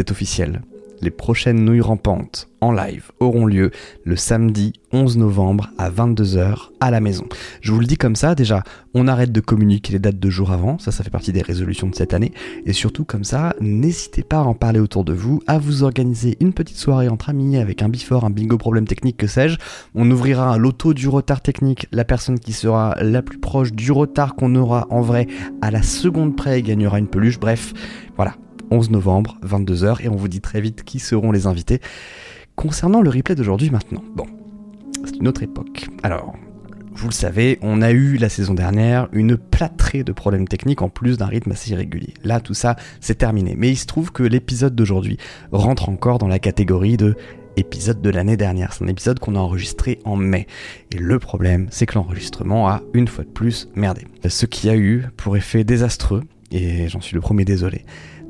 c'est officiel. Les prochaines nouilles rampantes en live auront lieu le samedi 11 novembre à 22h à la maison. Je vous le dis comme ça, déjà, on arrête de communiquer les dates de jours avant, ça ça fait partie des résolutions de cette année, et surtout comme ça, n'hésitez pas à en parler autour de vous, à vous organiser une petite soirée entre amis avec un before, un bingo problème technique, que sais-je. On ouvrira loto du retard technique, la personne qui sera la plus proche du retard qu'on aura en vrai à la seconde près gagnera une peluche, bref, voilà. 11 novembre, 22h, et on vous dit très vite qui seront les invités. Concernant le replay d'aujourd'hui maintenant, bon, c'est une autre époque. Alors, vous le savez, on a eu la saison dernière une plâtrée de problèmes techniques en plus d'un rythme assez irrégulier. Là, tout ça, c'est terminé. Mais il se trouve que l'épisode d'aujourd'hui rentre encore dans la catégorie de épisode de l'année dernière. C'est un épisode qu'on a enregistré en mai. Et le problème, c'est que l'enregistrement a une fois de plus merdé. Ce qui a eu pour effet désastreux, et j'en suis le premier désolé,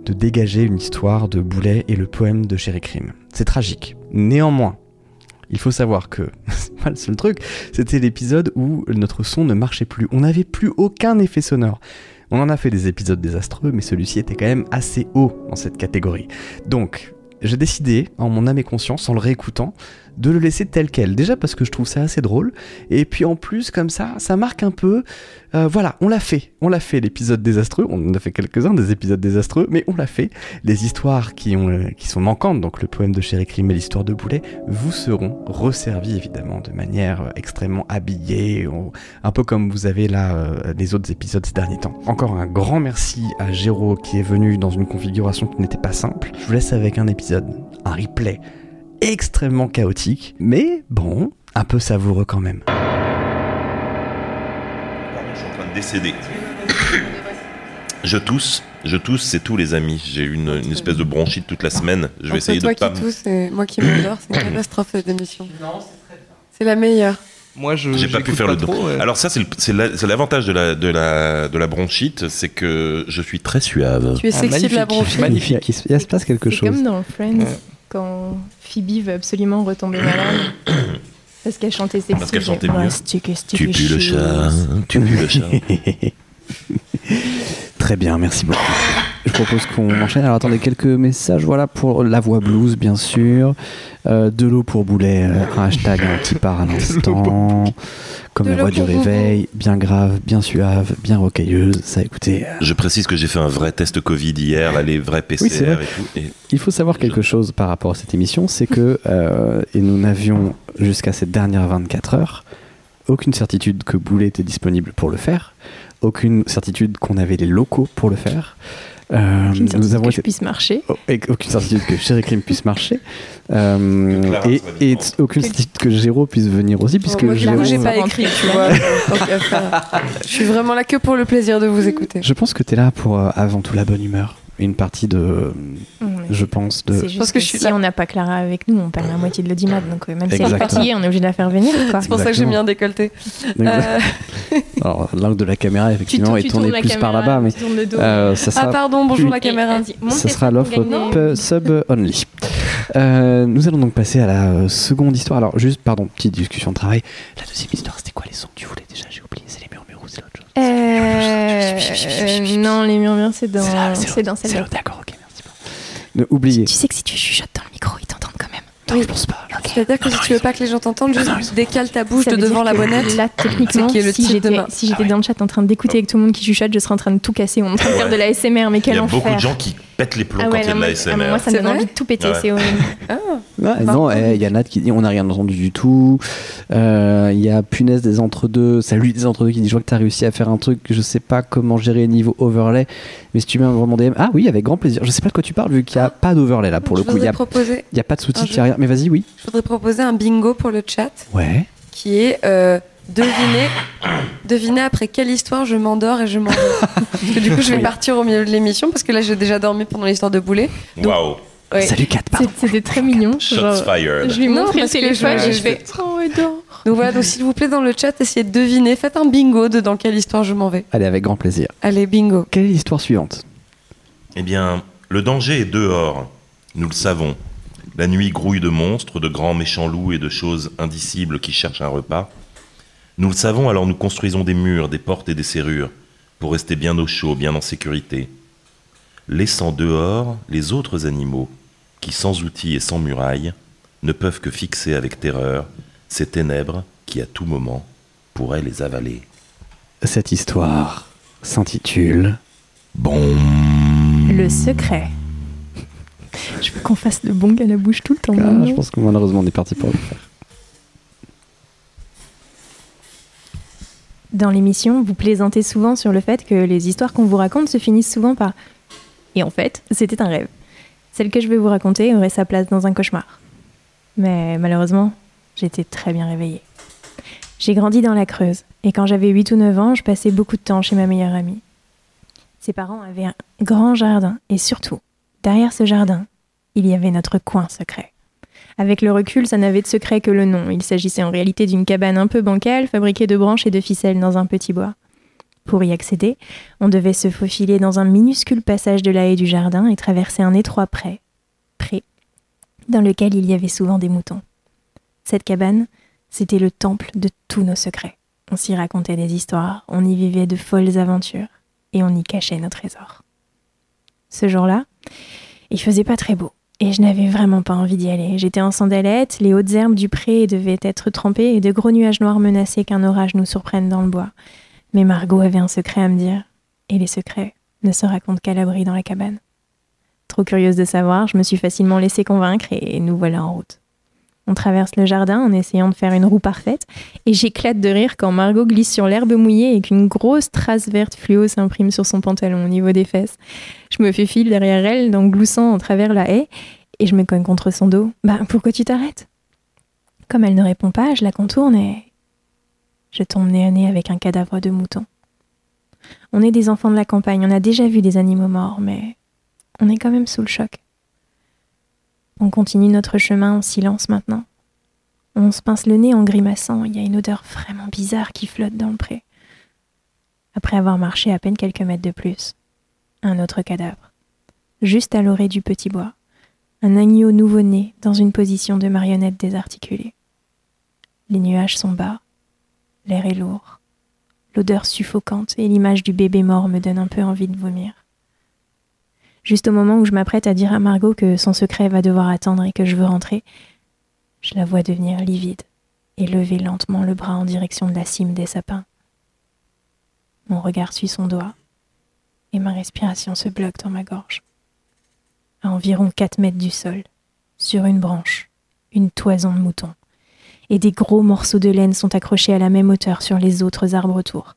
de dégager une histoire de Boulet et le poème de Chéri Crime. C'est tragique. Néanmoins, il faut savoir que c'est pas le seul truc, c'était l'épisode où notre son ne marchait plus. On n'avait plus aucun effet sonore. On en a fait des épisodes désastreux, mais celui-ci était quand même assez haut dans cette catégorie. Donc, j'ai décidé, en mon âme et conscience, en le réécoutant, de le laisser tel quel. Déjà parce que je trouve ça assez drôle, et puis en plus, comme ça, ça marque un peu. euh, voilà, on l'a fait. On l'a fait, l'épisode désastreux. On en a fait quelques-uns des épisodes désastreux, mais on l'a fait. Les histoires qui, ont, euh, qui sont manquantes, donc le poème de Chéri Crime et l'histoire de Boulet, vous seront resservis évidemment de manière euh, extrêmement habillée, un peu comme vous avez là euh, les autres épisodes ces derniers temps. Encore un grand merci à Géraud qui est venu dans une configuration qui n'était pas simple. Je vous laisse avec un épisode, un replay extrêmement chaotique, mais bon, un peu savoureux quand même. Pardon, je suis en train de décéder. Je tousse, je tousse, c'est tout les amis. J'ai eu une, une espèce de bronchite toute la semaine. Je vais Entre essayer toi de pas. qui me- tousse et moi qui m'endors, c'est une catastrophe cette émission. C'est la meilleure. Moi, je. J'ai pas pu faire le trop, ouais. Alors ça, c'est le- c'est la- c'est l'avantage de la, de, la, de la bronchite, c'est que je suis très suave. Tu es Ah, sexy de la bronchite. Magnifique. Il, se- passe quelque C'est chose. comme dans Friends, Ouais. Quand Phoebe veut absolument retomber malade. Parce qu'elle chantait sexy. Parce qu'elle chantait mieux. Tu pues le chat, tu pues le chat. Très bien, merci beaucoup. Je propose qu'on enchaîne. Alors attendez, quelques messages. Voilà pour la voix blues, bien sûr. Euh, de l'eau pour boulet, euh, un hashtag hein, qui part à l'instant. Comme De la voix du réveil, bien grave, bien suave, bien rocailleuse. Ça, écoutez, euh, Je précise que j'ai fait un vrai test Covid hier, là, les vrais PCR Oui, c'est vrai. et tout. Et il faut savoir quelque chose par rapport à cette émission, c'est que, euh, et nous n'avions jusqu'à cette dernière 24 heures, aucune certitude que Boulet était disponible pour le faire, aucune certitude qu'on avait les locaux pour le faire. Euh, Aucune nous avons que été je puisse marcher. Oh, et aucune certitude que Chéri Crime puisse marcher. Euh, Clara et et aucune certitude que Géraud puisse venir aussi, puisque Oh, coup, Géraud- j'ai pas écrit, tu vois. Je suis vraiment là que pour le plaisir de vous écouter. je pense que tu es là pour euh, avant tout la bonne humeur. Une partie de, je pense, de. C'est juste Parce que, que je suis si là. on n'a pas Clara avec nous, on perd la moitié de l'audimat. Donc euh, même si elle est Exactement. fatiguée, on est obligé de la faire venir. C'est pour ça que j'ai mis un décolleté. Euh, Alors, l'angle de la caméra, effectivement, est tourné plus par là-bas, mais euh, ça Ah sera, pardon, bonjour plus- la caméra. Tes sera l'offre sub only. Euh, nous allons donc passer à la euh, seconde histoire. Alors, juste, pardon, petite discussion de travail. La deuxième histoire, c'était quoi les sons que tu voulais déjà? J'ai oublié, c'est les Euh, non, les murmures, c'est dans, C'est dans C'est celle-là. d'accord, ok, merci. Ne, oubliez. Tu sais que si tu chuchotes dans le micro, ils t'entendent quand même. Non, je pense pas. C'est-à-dire que si tu veux pas que les gens t'entendent, juste décale ta bouche de devant la bonnette. Là, techniquement, est le si j'étais j'étais dans le chat en train d'écouter avec tout le monde qui chuchote, je serais en train de tout casser. On est en train de faire de la SMR, mais il quel y a enfer. beaucoup de gens qui pètent les plombs Ah quand il y a non, de la moi, ah, moi, SMR. ça me C'est donne envie de tout péter. Ouais. C'est horrible. Ouais, Bah, non, oui. eh, il y a Nat qui dit on n'a rien entendu du tout. Euh, Il y a Punaise des entre-deux, salut des entre-deux qui dit je vois que tu as réussi à faire un truc que je sais pas comment gérer niveau overlay, mais si tu mets un vraiment DM, ah oui, avec grand plaisir. Je sais pas de quoi tu parles vu qu'il n'y a pas d'overlay là pour le je coup. Il n'y voudrais a, il a pas de sous-titres, il a rien. Mais vas-y, oui. je voudrais proposer un bingo pour le chat Ouais. qui est euh, deviner, deviner après quelle histoire je m'endors et je m'endors. parce que du coup, je vais partir au milieu de l'émission parce que là, j'ai déjà dormi pendant l'histoire de Boulet. Waouh, Ouais. Salut Kat. C'était très mignon. shots Genre, fired. je lui montre le parce que téléphone je- et je fais Oh, il dort. Donc voilà, donc s'il vous plaît, dans le chat, essayez de deviner. Faites un bingo de dans quelle histoire je m'en vais. Allez, avec grand plaisir. Allez, bingo. Quelle est l'histoire suivante? Eh bien, le danger est dehors, nous le savons. La nuit grouille de monstres, de grands méchants loups et de choses indicibles qui cherchent un repas. Nous le savons, alors nous construisons des murs, des portes et des serrures, pour rester bien au chaud, bien en sécurité. laissant dehors les autres animaux qui, sans outils et sans murailles, ne peuvent que fixer avec terreur ces ténèbres qui, à tout moment, pourraient les avaler. Cette histoire s'intitule Bon. Le secret. Je veux qu'on fasse le bong à la bouche tout le temps. Ah, je pense que malheureusement on est parti pour le faire. Dans l'émission, vous plaisantez souvent sur le fait que les histoires qu'on vous raconte se finissent souvent par Et en fait, c'était un rêve. Celle que je vais vous raconter aurait sa place dans un cauchemar. Mais malheureusement, j'étais très bien réveillée. J'ai grandi dans la Creuse, et quand j'avais 8 ou 9 ans, je passais beaucoup de temps chez ma meilleure amie. Ses parents avaient un grand jardin, et surtout, derrière ce jardin, il y avait notre coin secret. Avec le recul, ça n'avait de secret que le nom. Il s'agissait en réalité d'une cabane un peu bancale, fabriquée de branches et de ficelles dans un petit bois. Pour y accéder, on devait se faufiler dans un minuscule passage de la haie du jardin et traverser un étroit pré, pré, dans lequel il y avait souvent des moutons. Cette cabane, c'était le temple de tous nos secrets. On s'y racontait des histoires, on y vivait de folles aventures, et on y cachait nos trésors. Ce jour-là, il faisait pas très beau. Et je n'avais vraiment pas envie d'y aller. J'étais en sandalettes, les hautes herbes du pré devaient être trempées et de gros nuages noirs menaçaient qu'un orage nous surprenne dans le bois. Mais Margot avait un secret à me dire, et les secrets ne se racontent qu'à l'abri dans la cabane. Trop curieuse de savoir, je me suis facilement laissée convaincre et nous voilà en route. On traverse le jardin en essayant de faire une roue parfaite, et j'éclate de rire quand Margot glisse sur l'herbe mouillée et qu'une grosse trace verte fluo s'imprime sur son pantalon au niveau des fesses. Je me fais fil derrière elle, en gloussant en travers la haie, et je me cogne contre son dos. Bah, pourquoi tu t'arrêtes? Comme elle ne répond pas, je la contourne et je tombe nez à nez avec un cadavre de mouton. On est des enfants de la campagne, on a déjà vu des animaux morts, mais on est quand même sous le choc. On continue notre chemin en silence maintenant. On se pince le nez en grimaçant, il y a une odeur vraiment bizarre qui flotte dans le pré. Après avoir marché à peine quelques mètres de plus, un autre cadavre, juste à l'orée du petit bois, un agneau nouveau-né dans une position de marionnette désarticulée. Les nuages sont bas, l'air est lourd, l'odeur suffocante et l'image du bébé mort me donne un peu envie de vomir. Juste au moment où je m'apprête à dire à Margot que son secret va devoir attendre et que je veux rentrer, je la vois devenir livide et lever lentement le bras en direction de la cime des sapins. Mon regard suit son doigt et ma respiration se bloque dans ma gorge. À environ 4 mètres du sol, sur une branche, une toison de mouton, et des gros morceaux de laine sont accrochés à la même hauteur sur les autres arbres autour.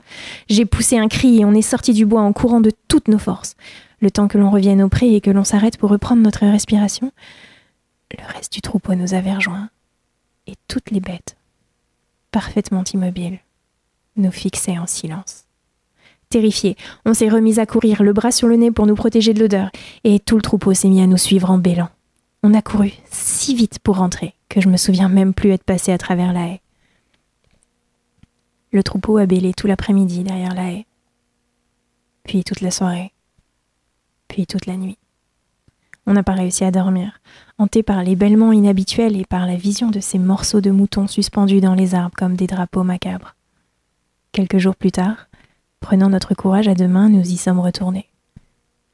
J'ai poussé un cri et on est sorti du bois en courant de toutes nos forces. Le temps que l'on revienne au pré et que l'on s'arrête pour reprendre notre respiration, le reste du troupeau nous avait rejoints, et toutes les bêtes, parfaitement immobiles, nous fixaient en silence. Terrifiés, on s'est remis à courir, le bras sur le nez pour nous protéger de l'odeur, et tout le troupeau s'est mis à nous suivre en bêlant. On a couru si vite pour rentrer que je me souviens même plus être passé à travers la haie. Le troupeau a bêlé tout l'après-midi derrière la haie, puis toute la soirée, toute la nuit. On n'a pas réussi à dormir, hanté par les bêlements inhabituels et par la vision de ces morceaux de moutons suspendus dans les arbres comme des drapeaux macabres. Quelques jours plus tard, prenant notre courage à deux mains, nous y sommes retournés.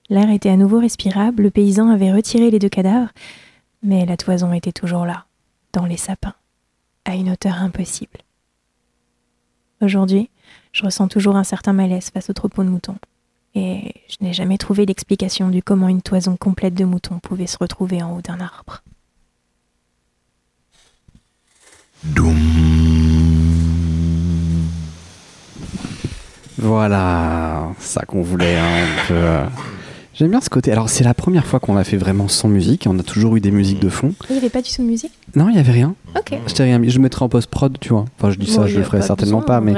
L'air était à nouveau respirable, le paysan avait retiré les deux cadavres, mais la toison était toujours là, dans les sapins, à une hauteur impossible. Aujourd'hui, je ressens toujours un certain malaise face au troupeau de moutons, et je n'ai jamais trouvé l'explication du comment une toison complète de moutons pouvait se retrouver en haut d'un arbre. Voilà, ça qu'on voulait hein, un peu. J'aime bien ce côté. Alors c'est la première fois qu'on l'a fait vraiment sans musique. On a toujours eu des musiques de fond. Il n'y avait pas du tout de musique? Non, il y avait rien. Ok. Je t'ai rien mis. Je mettrai en post prod, tu vois. Enfin, je dis ça, Bon, je le ferai pas certainement besoin, pas, mais.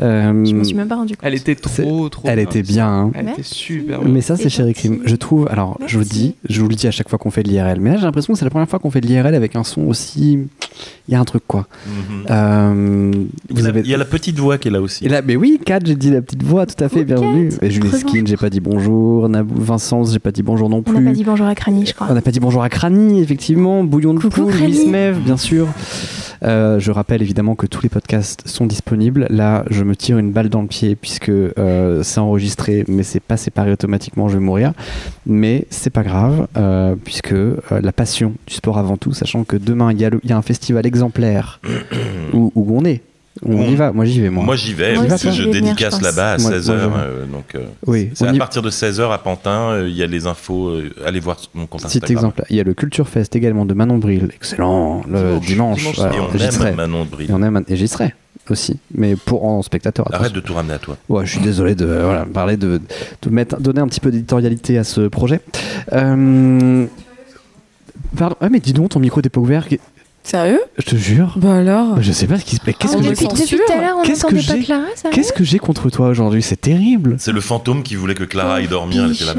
euh, Je me suis même pas rendu compte. Elle était trop, trop. Elle bien. était bien. hein. Elle était super bien. Mais ça, c'est Ricrim. gentil. Je trouve. Alors, je vous le dis, je vous le dis à chaque fois qu'on fait de l'IRL. Mais là, j'ai l'impression que c'est la première fois qu'on fait de l'IRL avec un son aussi. Il y a un truc, quoi. Mhm. Euh, il, vous y a, avez. il y a la petite voix qui est là aussi. Et là, mais oui, Kat, j'ai dit la petite voix, tout à fait, bienvenue. Julie Skin, j'ai pas dit bonjour. Nabou, Vincent, j'ai pas dit bonjour non On plus. n'a pas dit bonjour à Crani, je crois. On n'a pas dit bonjour à Crani, effectivement. Bouillon de Coucou, poule. Miss Smev, bien sûr. Euh, je rappelle évidemment que tous les podcasts sont disponibles. Là, je me tire une balle dans le pied puisque euh, c'est enregistré, mais c'est pas séparé automatiquement. Je vais mourir, mais c'est pas grave euh, puisque la passion du sport avant tout, sachant que demain il y, a y un festival exemplaire où, où on est. Où on On- y va. Moi, j'y vais moi. Moi j'y vais, Moi parce que aussi, je dédicace là-bas à Moi- 16h. moi, je- donc, euh, oui. c'est à y- partir de 16h à Pantin, euh, il y a les infos. euh, allez voir mon compte Petit exemple. Il y a le Culture Fest également de Manon Bril. Excellent. Le Dimanche. dimanche. Et on j'y serai. aime Manon Bril. Et on aime et j'y serai aussi, mais pour en spectateur. Arrête attention. de tout ramener à toi. Ouais, je suis désolé de voilà, parler de, de mettre, donner un petit peu d'éditorialité à ce projet. Euh, pardon, ah mais dis donc, ton micro n'était pas ouvert. Sérieux Je te jure, Bah alors je sais pas ce qui se passe. Qu'est-ce Ah, que j'ai Qu'est-ce que j'ai- Clara, ça Qu'est-ce que j'ai contre toi aujourd'hui? C'est terrible. C'est le fantôme qui voulait que Clara aille dormir. Elle était là.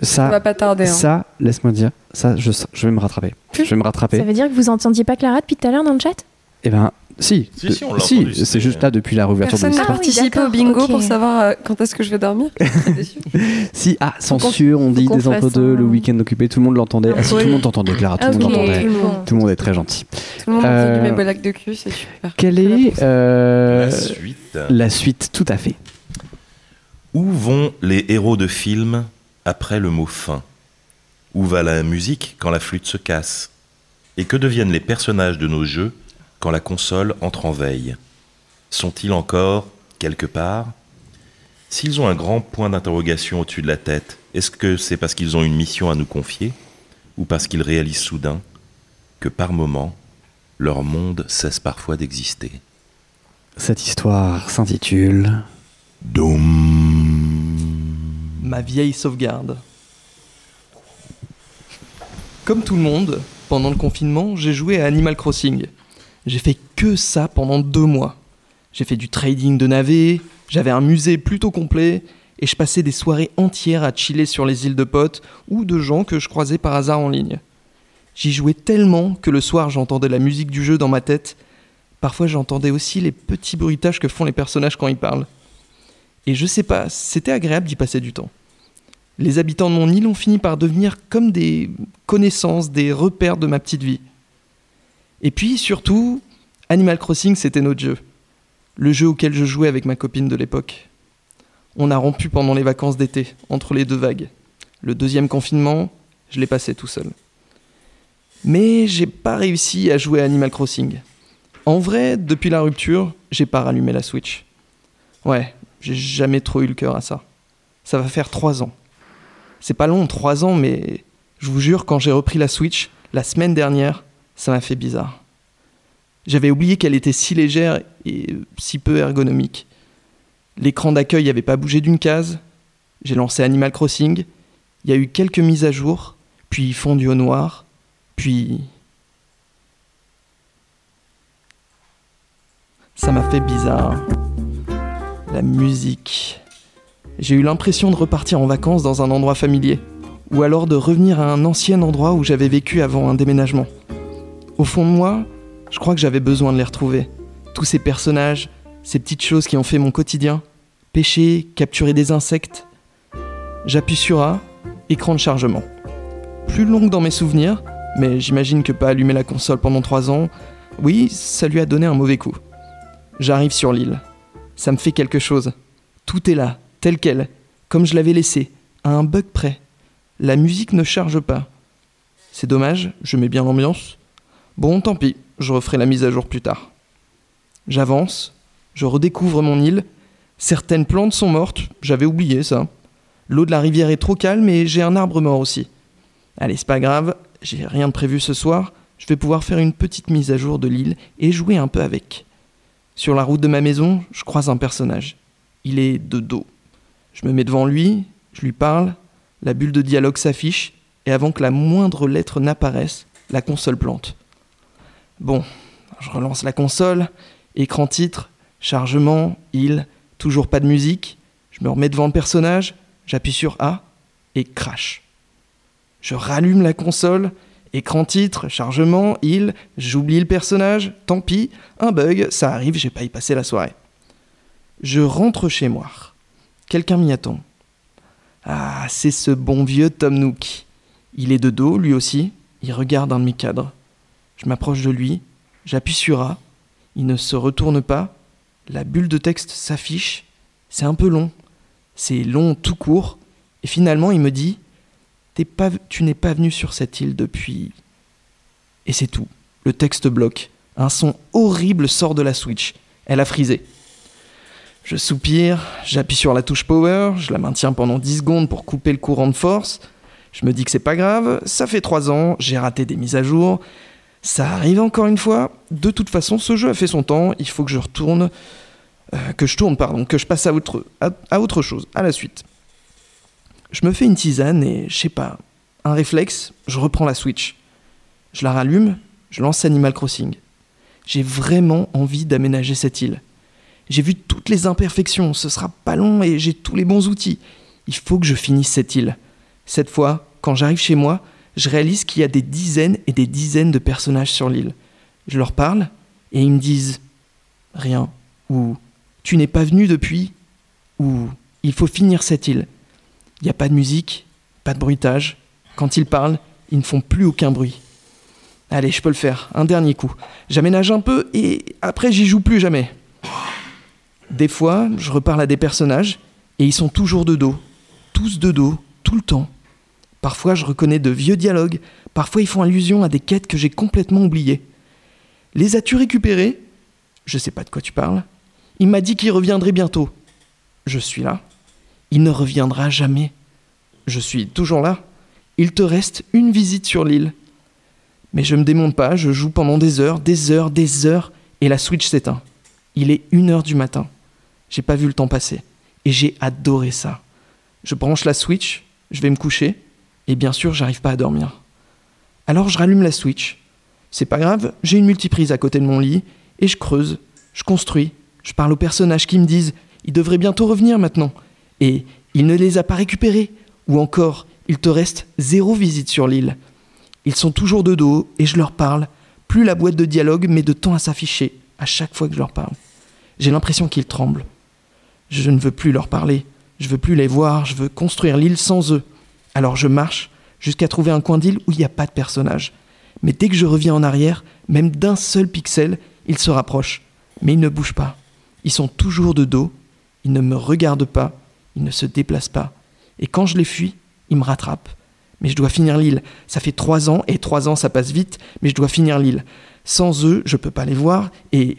Ça va pas tarder. Hein. ça, laisse-moi dire, ça, je, je vais me rattraper. Je vais me rattraper. Ça veut dire que vous entendiez pas Clara depuis tout à l'heure dans le chat? Eh ben, si. Si, c'est juste là depuis la réouverture de Personne n'a l'histoire. Ah oui, participé au bingo pour savoir euh, quand est-ce que je vais dormir? Si, ah, censure, on dit des entre deux, un- le week-end occupé, tout le monde l'entendait. Ah, si, Oui. tout le monde t'entendait, Clara, tout le Ok, monde l'entendait. Tout le monde est très gentil. Tout le monde a Euh, vu mes bolacs de cul, c'est super. Quelle est euh, La suite. la suite Tout à fait. Où vont les héros de films après le mot fin? Où va la musique quand la flûte se casse? Et que deviennent les personnages de nos jeux quand la console entre en veille Sont-ils encore quelque part? S'ils ont un grand point d'interrogation au-dessus de la tête, est-ce que c'est parce qu'ils ont une mission à nous confier Ou parce qu'ils réalisent soudain que par moment, leur monde cesse parfois d'exister? Cette histoire s'intitule Ma vieille sauvegarde. Comme tout le monde, pendant le confinement, j'ai joué à Animal Crossing. J'ai fait que ça pendant deux mois. J'ai fait du trading de navets, j'avais un musée plutôt complet, et je passais des soirées entières à chiller sur les îles de potes ou de gens que je croisais par hasard en ligne. J'y jouais tellement que le soir j'entendais la musique du jeu dans ma tête. Parfois j'entendais aussi les petits bruitages que font les personnages quand ils parlent. Et je sais pas, c'était agréable d'y passer du temps. Les habitants de mon île ont fini par devenir comme des connaissances, des repères de ma petite vie. Et puis surtout, Animal Crossing, c'était notre jeu. Le jeu auquel je jouais avec ma copine de l'époque. On a rompu pendant les vacances d'été, entre les deux vagues. Le deuxième confinement, je l'ai passé tout seul. Mais j'ai pas réussi à jouer Animal Crossing. En vrai, depuis la rupture, j'ai pas rallumé la Switch. Ouais, j'ai jamais trop eu le cœur à ça. Ça va faire trois ans. C'est pas long, trois ans, mais je vous jure, quand j'ai repris la Switch, la semaine dernière, ça m'a fait bizarre. J'avais oublié qu'elle était si légère et si peu ergonomique. L'écran d'accueil n'avait pas bougé d'une case. J'ai lancé Animal Crossing. Il y a eu quelques mises à jour, puis fondu au noir, puis... Ça m'a fait bizarre. La musique. J'ai eu l'impression de repartir en vacances dans un endroit familier, ou alors de revenir à un ancien endroit où j'avais vécu avant un déménagement. Au fond de moi, je crois que j'avais besoin de les retrouver. Tous ces personnages, ces petites choses qui ont fait mon quotidien. Pêcher, capturer des insectes. J'appuie sur A, écran de chargement. Plus long que dans mes souvenirs, mais j'imagine que pas allumer la console pendant 3 ans, oui, ça lui a donné un mauvais coup. J'arrive sur l'île. Ça me fait quelque chose. Tout est là, tel quel, comme je l'avais laissé, à un bug près. La musique ne charge pas. C'est dommage, je mets bien l'ambiance. Bon, tant pis, je referai la mise à jour plus tard. J'avance, je redécouvre mon île. Certaines plantes sont mortes, j'avais oublié ça. L'eau de la rivière est trop calme et j'ai un arbre mort aussi. Allez, c'est pas grave, j'ai rien de prévu ce soir. Je vais pouvoir faire une petite mise à jour de l'île et jouer un peu avec. Sur la route de ma maison, je croise un personnage. Il est de dos. Je me mets devant lui, je lui parle, la bulle de dialogue s'affiche, et avant que la moindre lettre n'apparaisse, la console plante. Bon, je relance la console, écran titre, chargement, île, toujours pas de musique, je me remets devant le personnage, j'appuie sur A, et crash. Je rallume la console, écran titre, chargement, île, j'oublie le personnage, tant pis, un bug, ça arrive, j'ai pas y passé la soirée. Je rentre chez moi. Quelqu'un m'y attend. Ah, c'est ce bon vieux Tom Nook. Il est de dos, lui aussi, il regarde un de mes cadres. Je m'approche de lui, j'appuie sur A, il ne se retourne pas, la bulle de texte s'affiche, c'est un peu long, c'est long tout court, et finalement il me dit Tu n'es pas venu sur cette île depuis. Et c'est tout. Le texte bloque. Un son horrible sort de la Switch. Elle a frisé. Je soupire, j'appuie sur la touche power, je la maintiens pendant 10 secondes pour couper le courant de force. Je me dis que c'est pas grave, ça fait 3 ans, j'ai raté des mises à jour. Ça arrive encore une fois. De toute façon, ce jeu a fait son temps, il faut que je retourne. euh, que je tourne, pardon, que je passe à autre, à, à autre chose, à la suite. Je me fais une tisane et, je sais pas, un réflexe, je reprends la Switch. Je la rallume, je lance Animal Crossing. J'ai vraiment envie d'aménager cette île. J'ai vu toutes les imperfections, ce sera pas long et j'ai tous les bons outils. Il faut que je finisse cette île. Cette fois, quand j'arrive chez moi, je réalise qu'il y a des dizaines et des dizaines de personnages sur l'île. Je leur parle et ils me disent rien ou tu n'es pas venu depuis ou il faut finir cette île. Il n'y a pas de musique, pas de bruitage. Quand ils parlent, ils ne font plus aucun bruit. Allez, je peux le faire, un dernier coup. J'aménage un peu et après j'y joue plus jamais. Des fois, je reparle à des personnages et ils sont toujours de dos. Tous de dos, tout le temps. Parfois, je reconnais de vieux dialogues, parfois ils font allusion à des quêtes que j'ai complètement oubliées. Les as-tu récupérés Je sais pas de quoi tu parles. Il m'a dit qu'il reviendrait bientôt. Je suis là. Il ne reviendra jamais. Je suis toujours là. Il te reste une visite sur l'île. Mais je me démonte pas, je joue pendant des heures, des heures, des heures, et la Switch s'éteint. Il est une heure du matin. J'ai pas vu le temps passer. Et j'ai adoré ça. Je branche la Switch, je vais me coucher, et bien sûr, j'arrive pas à dormir. Alors je rallume la Switch. C'est pas grave, j'ai une multiprise à côté de mon lit, et je creuse, je construis, je parle aux personnages qui me disent il devrait bientôt revenir maintenant. Et il ne les a pas récupérés. Ou encore, il te reste zéro visite sur l'île. Ils sont toujours de dos et je leur parle. Plus la boîte de dialogue met de temps à s'afficher à chaque fois que je leur parle. J'ai l'impression qu'ils tremblent. Je ne veux plus leur parler. Je veux plus les voir. Je veux construire l'île sans eux. Alors je marche jusqu'à trouver un coin d'île où il n'y a pas de personnage. Mais dès que je reviens en arrière, même d'un seul pixel, ils se rapprochent. Mais ils ne bougent pas. Ils sont toujours de dos. Ils ne me regardent pas. Ils ne se déplacent pas. Et quand je les fuis, ils me rattrapent. Mais je dois finir l'île. Ça fait trois ans, et trois ans ça passe vite, mais je dois finir l'île. Sans eux, je peux pas les voir, et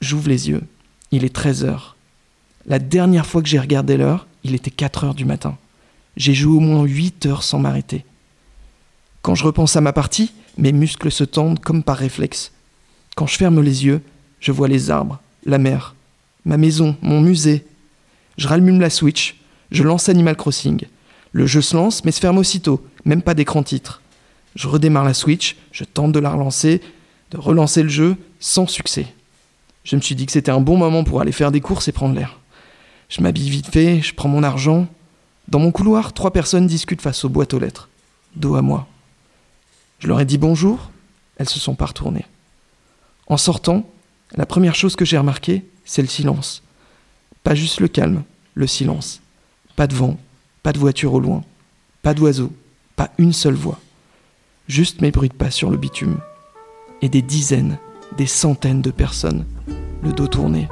j'ouvre les yeux. Il est 13 heures. La dernière fois que j'ai regardé l'heure, il était 4 heures du matin. J'ai joué au moins 8 heures sans m'arrêter. Quand je repense à ma partie, mes muscles se tendent comme par réflexe. Quand je ferme les yeux, je vois les arbres, la mer, ma maison, mon musée. Je rallume la Switch, je lance Animal Crossing. Le jeu se lance, mais se ferme aussitôt, même pas d'écran titre. Je redémarre la Switch, je tente de la relancer, de relancer le jeu, sans succès. Je me suis dit que c'était un bon moment pour aller faire des courses et prendre l'air. Je m'habille vite fait, je prends mon argent. Dans mon couloir, trois personnes discutent face aux boîtes aux lettres, dos à moi. Je leur ai dit bonjour, elles se sont pas retournées. En sortant, la première chose que j'ai remarquée, c'est le silence. Pas juste le calme, le silence. Pas de vent, pas de voiture au loin, pas d'oiseaux, pas une seule voix. Juste mes bruits de pas sur le bitume. Et des dizaines, des centaines de personnes, le dos tourné.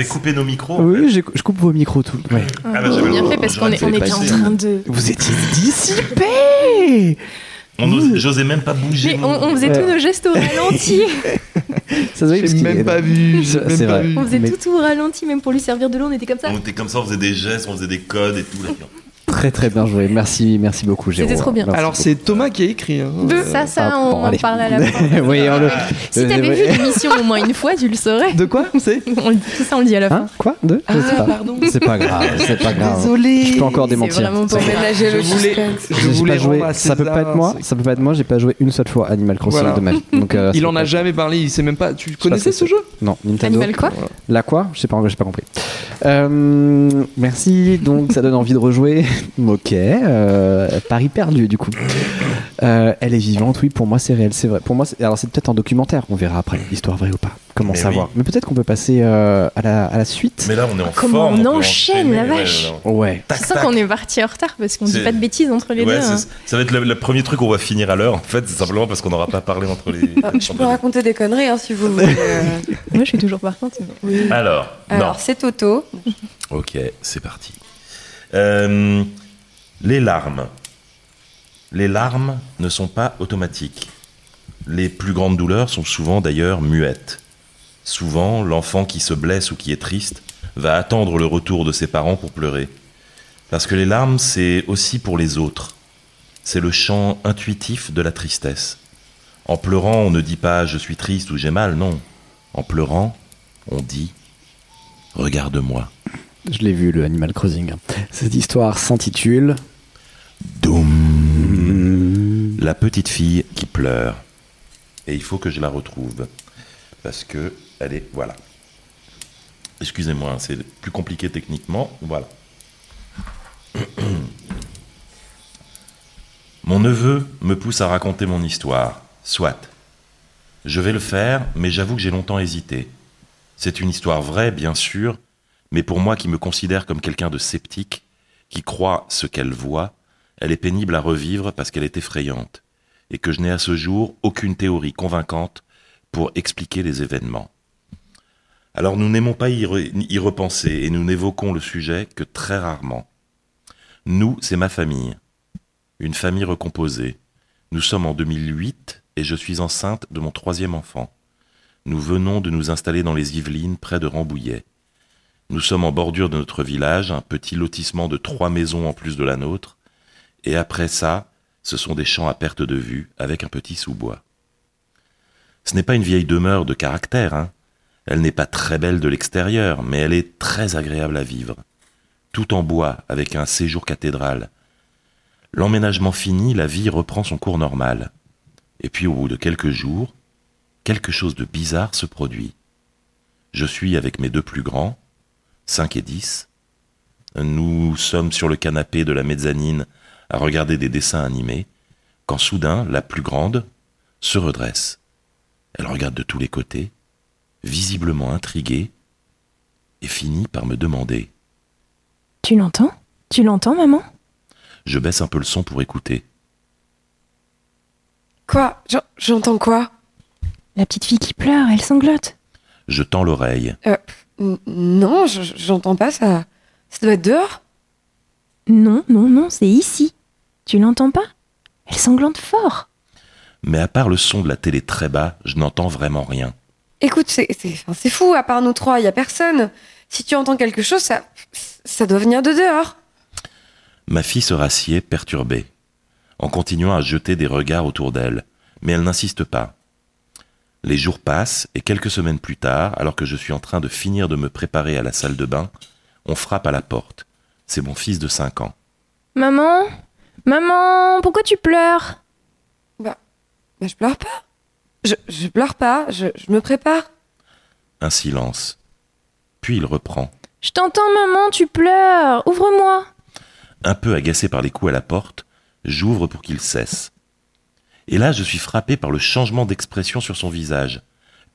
T'avais coupé nos micros Oui, j'ai- je coupe vos micros tout. Ouais. Ah bah, j'avais bien fait parce qu'on j'aurais est- on dû était en passer. train de. Vous étiez dissipés On n'ose- J'osais même pas bouger. Mais on, on faisait tous nos gestes au ralenti. Ça se voit parce J'ai qu'il même est- pas vu, j'ai C'est- même c'est pas vrai. vu. On faisait Mais- tout au ralenti, même pour lui servir de l'eau, on était comme ça. On était comme ça, on faisait des gestes, on faisait des codes et tout. Là. Très très bien joué. Merci, merci beaucoup Géraud. C'était trop bien. Merci Alors c'est Thomas qui a écrit. hein. De ça, ça, ah, on bon, en allez. parle à la fin. oui, on le. Si t'avais Euh, vu l'émission au moins une fois, tu le saurais. De quoi c'est On le dit- tout ça, on le dit à la fin. Hein Quoi De Je sais Ah pas. pardon. C'est pas grave, c'est pas grave. Désolé. Je peux encore C'est démentir. vraiment Pour ménager le Je voulais- suspense. Je voulais à Ça peut pas être moi. Ça peut pas être moi. J'ai pas joué une seule fois Animal Crossing de ma vie. Euh, Il c'est en a jamais parlé, il sait même pas. Tu connaissais ce jeu Non, Nintendo. Animal quoi La quoi Je sais pas, j'ai pas compris. Euh, merci. Donc, ça donne envie de rejouer. Ok, euh, Paris perdu du coup. Euh, elle est vivante, oui, pour moi c'est réel, c'est vrai. Pour moi, c'est- alors c'est peut-être un documentaire, on verra après, l'histoire vraie ou pas. Comment Mais savoir oui. Mais peut-être qu'on peut passer euh, à, la, à la suite. Mais là, on est en Comment forme. on peut enchaîne, la ouais, vache. Ouais. Je sens tac. qu'on est parti en retard parce qu'on dit C'est- pas de bêtises entre les Ouais, deux. c'est- hein. ça va être le, le premier truc où on va finir à l'heure. En fait, c'est simplement parce qu'on n'aura pas parlé entre les. Ah, Je entre peux les- raconter des conneries hein, si vous voulez. Moi, je suis toujours partante. mais- Alors, Alors, c'est Toto. Ok, c'est parti. Euh, les larmes. Les larmes ne sont pas automatiques. Les plus grandes douleurs sont souvent d'ailleurs muettes. Souvent, l'enfant qui se blesse ou qui est triste va attendre le retour de ses parents pour pleurer. Parce que les larmes, c'est aussi pour les autres. C'est le chant intuitif de la tristesse. En pleurant, on ne dit pas je suis triste ou j'ai mal, non. En pleurant, on dit regarde-moi. Je l'ai vu, le Animal Crossing. Cette histoire s'intitule Doum. La petite fille qui pleure. Et il faut que je la retrouve. Parce que elle est. Voilà. Excusez-moi, hein, c'est plus compliqué techniquement. Voilà. Mon neveu me pousse à raconter mon histoire. Soit. Je vais le faire, mais j'avoue que j'ai longtemps hésité. C'est une histoire vraie, bien sûr, mais pour moi qui me considère comme quelqu'un de sceptique, qui croit ce qu'elle voit, elle est pénible à revivre parce qu'elle est effrayante, et que je n'ai à ce jour aucune théorie convaincante pour expliquer les événements. Alors nous n'aimons pas y, re- y repenser, et nous n'évoquons le sujet que très rarement. Nous, c'est ma famille, une famille recomposée. Nous sommes en 2008 et je suis enceinte de mon troisième enfant. Nous venons de nous installer dans les Yvelines, près de Rambouillet. Nous sommes en bordure de notre village, un petit lotissement de trois maisons en plus de la nôtre, et après ça, ce sont des champs à perte de vue, avec un petit sous-bois. Ce n'est pas une vieille demeure de caractère, hein. Elle n'est pas très belle de l'extérieur, mais elle est très agréable à vivre. Tout en bois, avec un séjour cathédral. L'emménagement fini, la vie reprend son cours normal. Et puis au bout de quelques jours, quelque chose de bizarre se produit. Je suis avec mes deux plus grands, 5 et 10. Nous sommes sur le canapé de la mezzanine à regarder des dessins animés, quand soudain la plus grande se redresse. Elle regarde de tous les côtés, visiblement intriguée, et finit par me demander. Tu l'entends? Tu l'entends, maman? Je baisse un peu le son pour écouter. Quoi? J'en- J'entends quoi? La petite fille qui pleure, elle sanglote. Je tends l'oreille. N- Non, je- j'entends pas ça. Ça doit être dehors? Non, non, non, c'est ici. Tu l'entends pas? Elle sanglante fort. Mais à part le son de la télé très bas, je n'entends vraiment rien. Écoute, c'est c'est- enfin, c'est fou, à part nous trois, il y a personne. Si tu entends quelque chose, ça, ça doit venir de dehors. Ma fille se rassied, perturbée, en continuant à jeter des regards autour d'elle, mais elle n'insiste pas. Les jours passent, et quelques semaines plus tard, alors que je suis en train de finir de me préparer à la salle de bain, on frappe à la porte. C'est mon fils de 5 ans. Maman? Maman, pourquoi tu pleures? Mais je pleure pas. Je, je pleure pas, je, je me prépare. Un silence. Puis il reprend. Je t'entends, maman, tu pleures. Ouvre-moi. Un peu agacé par les coups à la porte, j'ouvre pour qu'il cesse. Et là, je suis frappé par le changement d'expression sur son visage,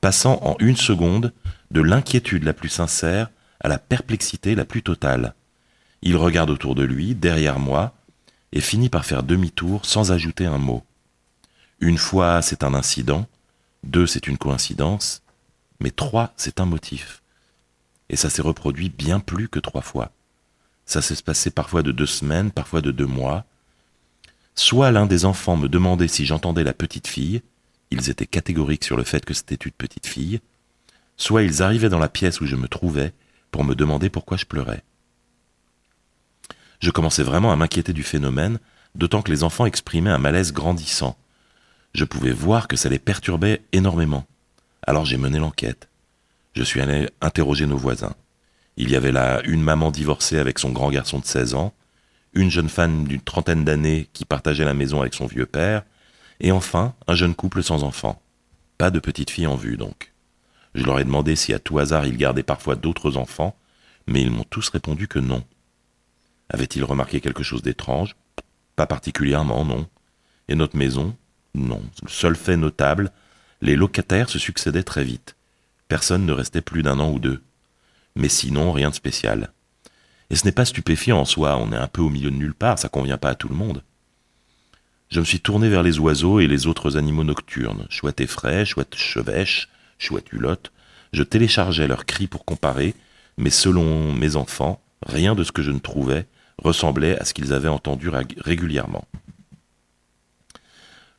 passant en une seconde de l'inquiétude la plus sincère à la perplexité la plus totale. Il regarde autour de lui, derrière moi, et finit par faire demi-tour sans ajouter un mot. Une fois, c'est un incident, deux, c'est une coïncidence, mais trois, c'est un motif. Et ça s'est reproduit bien plus que trois fois. Ça s'est passé parfois de deux semaines, parfois de deux mois. Soit l'un des enfants me demandait si j'entendais la petite fille, ils étaient catégoriques sur le fait que c'était une petite fille, soit ils arrivaient dans la pièce où je me trouvais pour me demander pourquoi je pleurais. Je commençais vraiment à m'inquiéter du phénomène, d'autant que les enfants exprimaient un malaise grandissant. Je pouvais voir que ça les perturbait énormément. Alors j'ai mené l'enquête. Je suis allé interroger nos voisins. Il y avait là une maman divorcée avec son grand garçon de 16 ans, une jeune femme d'une trentaine d'années qui partageait la maison avec son vieux père, et enfin un jeune couple sans enfant. Pas de petite fille en vue donc. Je leur ai demandé si à tout hasard ils gardaient parfois d'autres enfants, mais ils m'ont tous répondu que non. Avait-il remarqué quelque chose d'étrange? Pas particulièrement, non. Et notre maison? Non. Le seul fait notable, les locataires se succédaient très vite. Personne ne restait plus d'un an ou deux. Mais sinon, rien de spécial. Et ce n'est pas stupéfiant en soi, on est un peu au milieu de nulle part, ça convient pas à tout le monde. Je me suis tourné vers les oiseaux et les autres animaux nocturnes, chouette effraie, chouette chevêche, chouette hulotte. Je téléchargeais leurs cris pour comparer, mais selon mes enfants, rien de ce que je ne trouvais ressemblait à ce qu'ils avaient entendu régulièrement.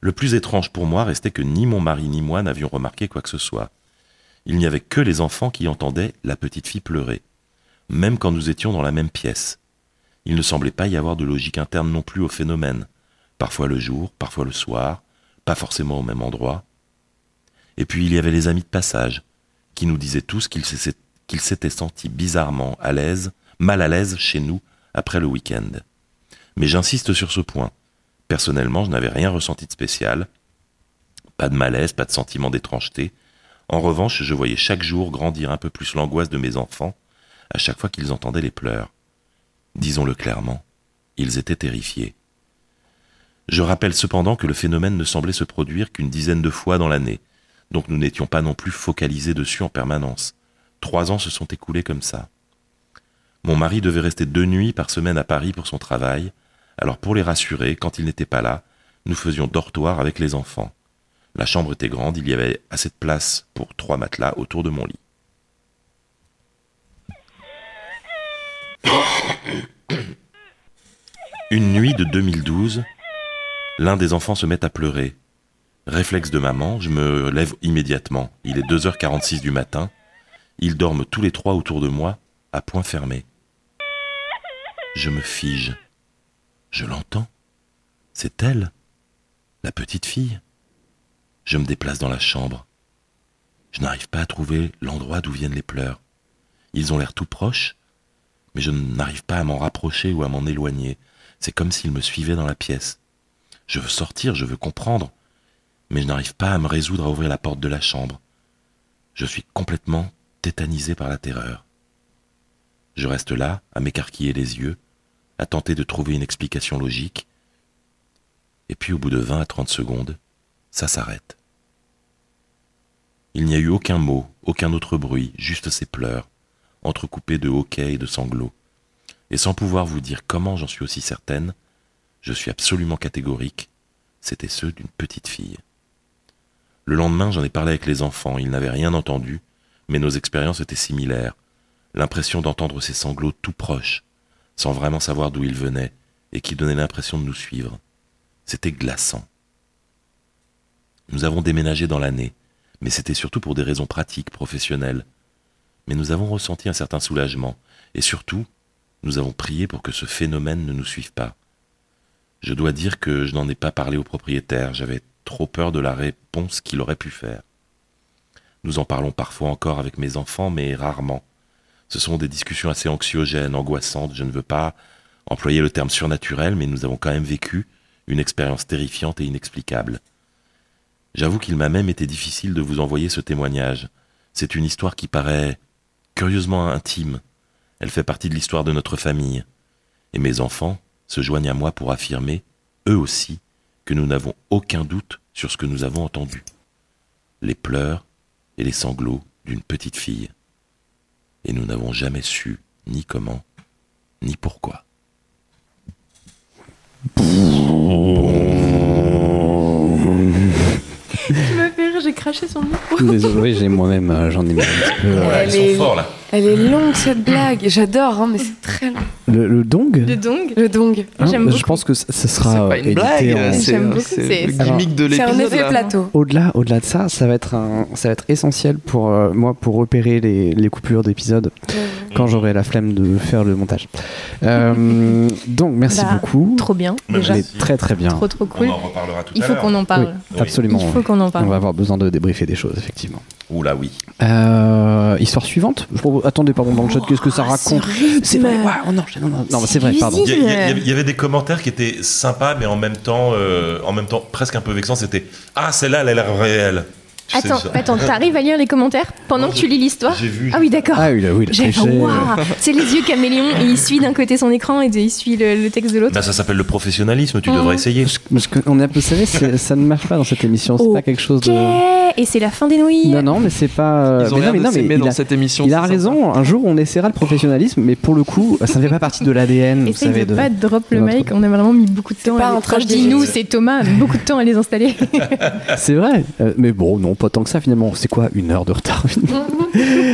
Le plus étrange pour moi restait que ni mon mari ni moi n'avions remarqué quoi que ce soit. Il n'y avait que les enfants qui entendaient la petite fille pleurer, même quand nous étions dans la même pièce. Il ne semblait pas y avoir de logique interne non plus au phénomène parfois le jour, parfois le soir, pas forcément au même endroit. Et puis il y avait les amis de passage, qui nous disaient tous qu'ils s'étaient sentis bizarrement à l'aise, mal à l'aise chez nous après le week-end. Mais j'insiste sur ce point. Personnellement, je n'avais rien ressenti de spécial. Pas de malaise, pas de sentiment d'étrangeté. En revanche, je voyais chaque jour grandir un peu plus l'angoisse de mes enfants à chaque fois qu'ils entendaient les pleurs. Disons-le clairement, ils étaient terrifiés. Je rappelle cependant que le phénomène ne semblait se produire qu'une dizaine de fois dans l'année, donc nous n'étions pas non plus focalisés dessus en permanence. Trois ans se sont écoulés comme ça. Mon mari devait rester deux nuits par semaine à Paris pour son travail, alors pour les rassurer, quand il n'était pas là, nous faisions dortoir avec les enfants. La chambre était grande, il y avait assez de place pour trois matelas autour de mon lit. Une nuit de 2012, L'un des enfants se met à pleurer. Réflexe de maman, je me lève immédiatement. Il est 2h46 du matin. Ils dorment tous les trois autour de moi, à point fermé. Je me fige. Je l'entends. C'est elle, la petite fille. Je me déplace dans la chambre. Je n'arrive pas à trouver l'endroit d'où viennent les pleurs. Ils ont l'air tout proches, mais je n'arrive pas à m'en rapprocher ou à m'en éloigner. C'est comme s'ils me suivaient dans la pièce. Je veux sortir, je veux comprendre, mais je n'arrive pas à me résoudre à ouvrir la porte de la chambre. Je suis complètement tétanisé par la terreur. Je reste là, à m'écarquiller les yeux, à tenter de trouver une explication logique, et puis au bout de vingt à trente secondes, ça s'arrête. Il n'y a eu aucun mot, aucun autre bruit, juste ces pleurs, entrecoupés de hoquets et de sanglots. Et sans pouvoir vous dire comment j'en suis aussi certaine, je suis absolument catégorique, c'étaient ceux d'une petite fille. Le lendemain, j'en ai parlé avec les enfants, ils n'avaient rien entendu, mais nos expériences étaient similaires. L'impression d'entendre ces sanglots tout proches, sans vraiment savoir d'où ils venaient, et qui donnaient l'impression de nous suivre. C'était glaçant. Nous avons déménagé dans l'année, mais c'était surtout pour des raisons pratiques, professionnelles. Mais nous avons ressenti un certain soulagement, et surtout, nous avons prié pour que ce phénomène ne nous suive pas. Je dois dire que je n'en ai pas parlé au propriétaire, j'avais trop peur de la réponse qu'il aurait pu faire. Nous en parlons parfois encore avec mes enfants, mais rarement. Ce sont des discussions assez anxiogènes, angoissantes, je ne veux pas employer le terme surnaturel, mais nous avons quand même vécu une expérience terrifiante et inexplicable. J'avoue qu'il m'a même été difficile de vous envoyer ce témoignage. C'est une histoire qui paraît curieusement intime. Elle fait partie de l'histoire de notre famille. Et mes enfants, se joignent à moi pour affirmer, eux aussi, que nous n'avons aucun doute sur ce que nous avons entendu. Les pleurs et les sanglots d'une petite fille. Et nous n'avons jamais su ni comment, ni pourquoi j'ai craché son micro. Désolé, j'ai moi-même, euh, j'en ai mis un petit peu. Ouais, ils sont forts là. Elle est longue cette blague. J'adore, hein, mais c'est très long. Le, le dong Le dong Le dong. Hein, J'aime Je beaucoup. pense que ce ce C'est sera pas une édité blague, en- c'est J'aime beaucoup, c'est c'est- le gimmick de C'est un l'épisode. effet là. plateau. Au-delà, au-delà de ça, ça va être un, ça va être essentiel pour euh, moi pour repérer les, les coupures d'épisodes quand j'aurai la flemme de faire le montage. Euh, donc merci Bah, beaucoup. Trop bien, Mais déjà. Très très bien. Trop trop On cool. en reparlera tout Il à faut qu'on en parle. Oui. Absolument. Il faut qu'on en On parle. va avoir besoin de débriefer des choses, effectivement. Oula oui. Euh, histoire suivante. Je propose- Attendez, pardon, dans le chat, qu'est-ce que ça raconte. C'est vrai, ouais, oh non, je- non, non, non, c'est vrai, pardon. Y, y il y avait des commentaires qui étaient sympas, mais en même temps, euh, en même temps presque un peu vexants. C'était ah celle-là, elle a l'air réelle. Tu Attends, attends, t'arrives à lire les commentaires pendant Non, que tu lis l'histoire J'ai vu. Ah oui, d'accord. Ah oui, là, oui, J'ai C'est les yeux caméléons et il suit d'un côté son écran et il suit le, le texte de l'autre. Bah, ça s'appelle le professionnalisme, tu Mhm. devrais essayer. Parce que on a, vous savez, ça ne marche pas dans cette émission. C'est pas quelque chose de. Et c'est la fin des nouilles Non, non, mais c'est pas. euh, Ils ont mais l'air non, mais de non, mais il dans a, cette émission. il a raison. Un jour, on essaiera le professionnalisme, mais pour le coup, ça ne fait pas partie de l'ADN. Vous savez, de de... pas drop le de mic, on a vraiment mis beaucoup de temps. pas je dis trajet. nous, c'est Thomas, a mis beaucoup de temps à les installer. C'est vrai. Euh, mais bon, non, pas tant que ça finalement. C'est quoi une heure de retard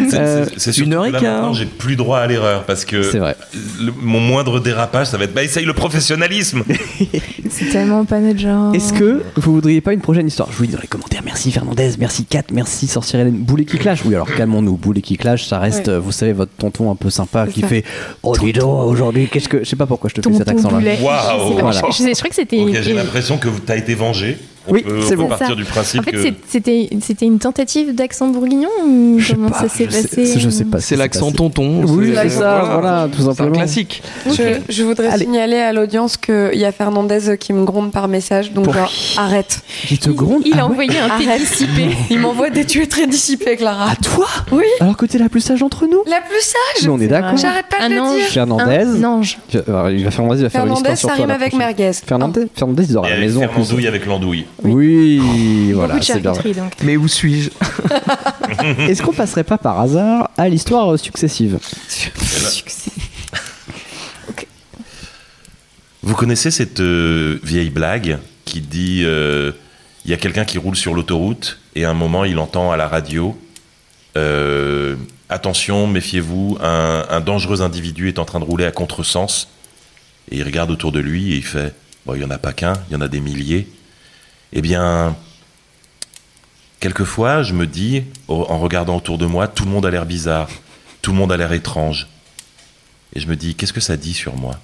C'est- Euh, c'est- une heure et quart. maintenant, j'ai plus droit à l'erreur parce que C'est vrai. le- mon moindre dérapage, ça va être bah essaye le professionnalisme. c'est tellement pas notre genre. Est-ce que vous voudriez pas une prochaine histoire? Je vous dis dans les commentaires. Merci Fernandez, merci Kat, merci Sorcière Hélène. Boulet qui clash. Oui, alors calmons-nous. Boulet qui clash, ça reste, Ouais. vous savez, votre tonton un peu sympa C'est qui ça. fait Oh, dis donc, aujourd'hui, qu'est-ce que. Je sais pas pourquoi je te fais cet accent-là. Waouh. Je sais pas, Voilà. je, je- je crois que c'était. J'ai l'impression que tu as été vengé. On Oui, c'est bon. partir Ça. du principe En fait, que c'était c'était une tentative d'accent bourguignon ou comment pas, ça s'est je sais- passé je sais pas. ce C'est l'accent passé. tonton. Oui, c'est ça, voilà, tout C'est un simplement. classique. Je, je voudrais Allez. signaler à l'audience qu'il y a Fernandez qui me gronde par message, donc genre, arrête. Qui te gronde Il Ah a ouais envoyé un Arrête. dissipé. Il m'envoie des tués très dissipés, Clara. À toi Oui. Alors que t'es la plus sage entre nous La plus sage Mais on est d'accord. J'arrête pas Un de le ange. dire. Fernandez. Un ange. Tu- il va faire, vas-y, il va faire une Fernandez, histoire sur ça rime la avec merguez. Fernandez, Fernandez, auront Et à la avec maison. Fernandouille avec l'andouille. Oui, voilà, c'est bien. donc. Mais où suis-je? Est-ce qu'on passerait pas par hasard à l'histoire successive? Vous connaissez cette euh, vieille blague qui dit euh, il y a quelqu'un qui roule sur l'autoroute et à un moment il entend à la radio euh, attention, méfiez-vous, un, un dangereux individu est en train de rouler à contresens et il regarde autour de lui et il fait bon, il y en a pas qu'un, il y en a des milliers. Eh bien, quelquefois, je me dis, en regardant autour de moi, tout le monde a l'air bizarre, tout le monde a l'air étrange. Et je me dis, qu'est-ce que ça dit sur moi?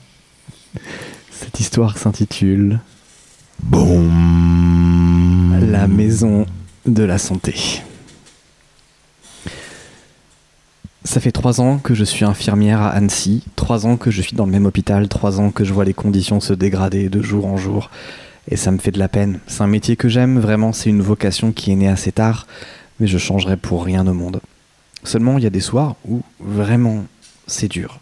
Cette histoire s'intitule. La maison de la santé. Ça fait trois ans que je suis infirmière à Annecy, trois ans que je suis dans le même hôpital, trois ans que je vois les conditions se dégrader de jour en jour. Et ça me fait de la peine. C'est un métier que j'aime, vraiment, c'est une vocation qui est née assez tard, mais je changerai pour rien au monde. Seulement, il y a des soirs où vraiment c'est dur.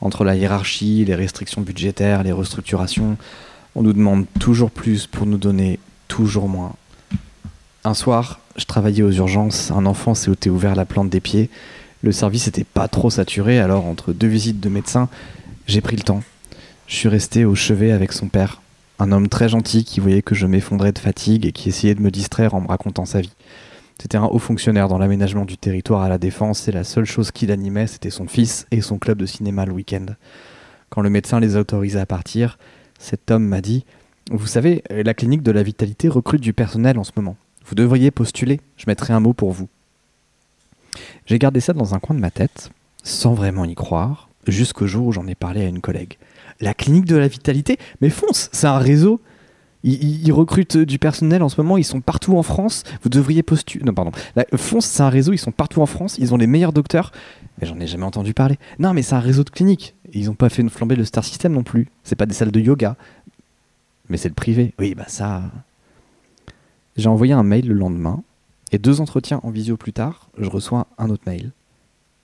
Entre la hiérarchie, les restrictions budgétaires, les restructurations, on nous demande toujours plus pour nous donner toujours moins. Un soir, je travaillais aux urgences, un enfant s'est ôté ouvert la plante des pieds. Le service n'était pas trop saturé, alors entre deux visites de médecin, j'ai pris le temps. Je suis resté au chevet avec son père, un homme très gentil qui voyait que je m'effondrais de fatigue et qui essayait de me distraire en me racontant sa vie. C'était un haut fonctionnaire dans l'aménagement du territoire à la défense et la seule chose qui l'animait, c'était son fils et son club de cinéma le week-end. Quand le médecin les a autorisés à partir, cet homme m'a dit Vous savez, la clinique de la vitalité recrute du personnel en ce moment. Vous devriez postuler, je mettrai un mot pour vous. J'ai gardé ça dans un coin de ma tête, sans vraiment y croire, jusqu'au jour où j'en ai parlé à une collègue. La clinique de la vitalité Mais fonce, c'est un réseau ils, recrutent du personnel en ce moment, ils sont partout en France. Vous devriez postuler. Non, pardon. Fonce, c'est un réseau, ils sont partout en France, ils ont les meilleurs docteurs. Mais j'en ai jamais entendu parler. Non, mais c'est un réseau de cliniques. Ils n'ont pas fait une flambée le Star System non plus. C'est pas des salles de yoga. Mais c'est le privé. Oui, bah ça. J'ai envoyé un mail le lendemain. Et deux entretiens en visio plus tard, je reçois un autre mail.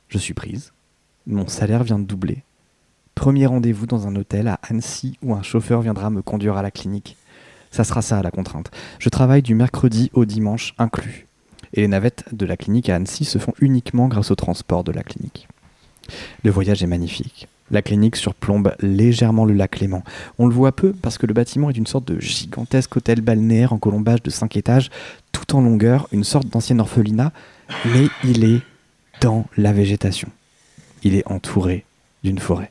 Je suis prise. Mon salaire vient de doubler. Premier rendez-vous dans un hôtel à Annecy où un chauffeur viendra me conduire à la clinique. Ça sera ça la contrainte. Je travaille du mercredi au dimanche inclus. Et les navettes de la clinique à Annecy se font uniquement grâce au transport de la clinique. Le voyage est magnifique. La clinique surplombe légèrement le lac Léman. On le voit peu parce que le bâtiment est une sorte de gigantesque hôtel balnéaire en colombage de 5 étages, tout en longueur, une sorte d'ancien orphelinat, mais il est dans la végétation. Il est entouré d'une forêt.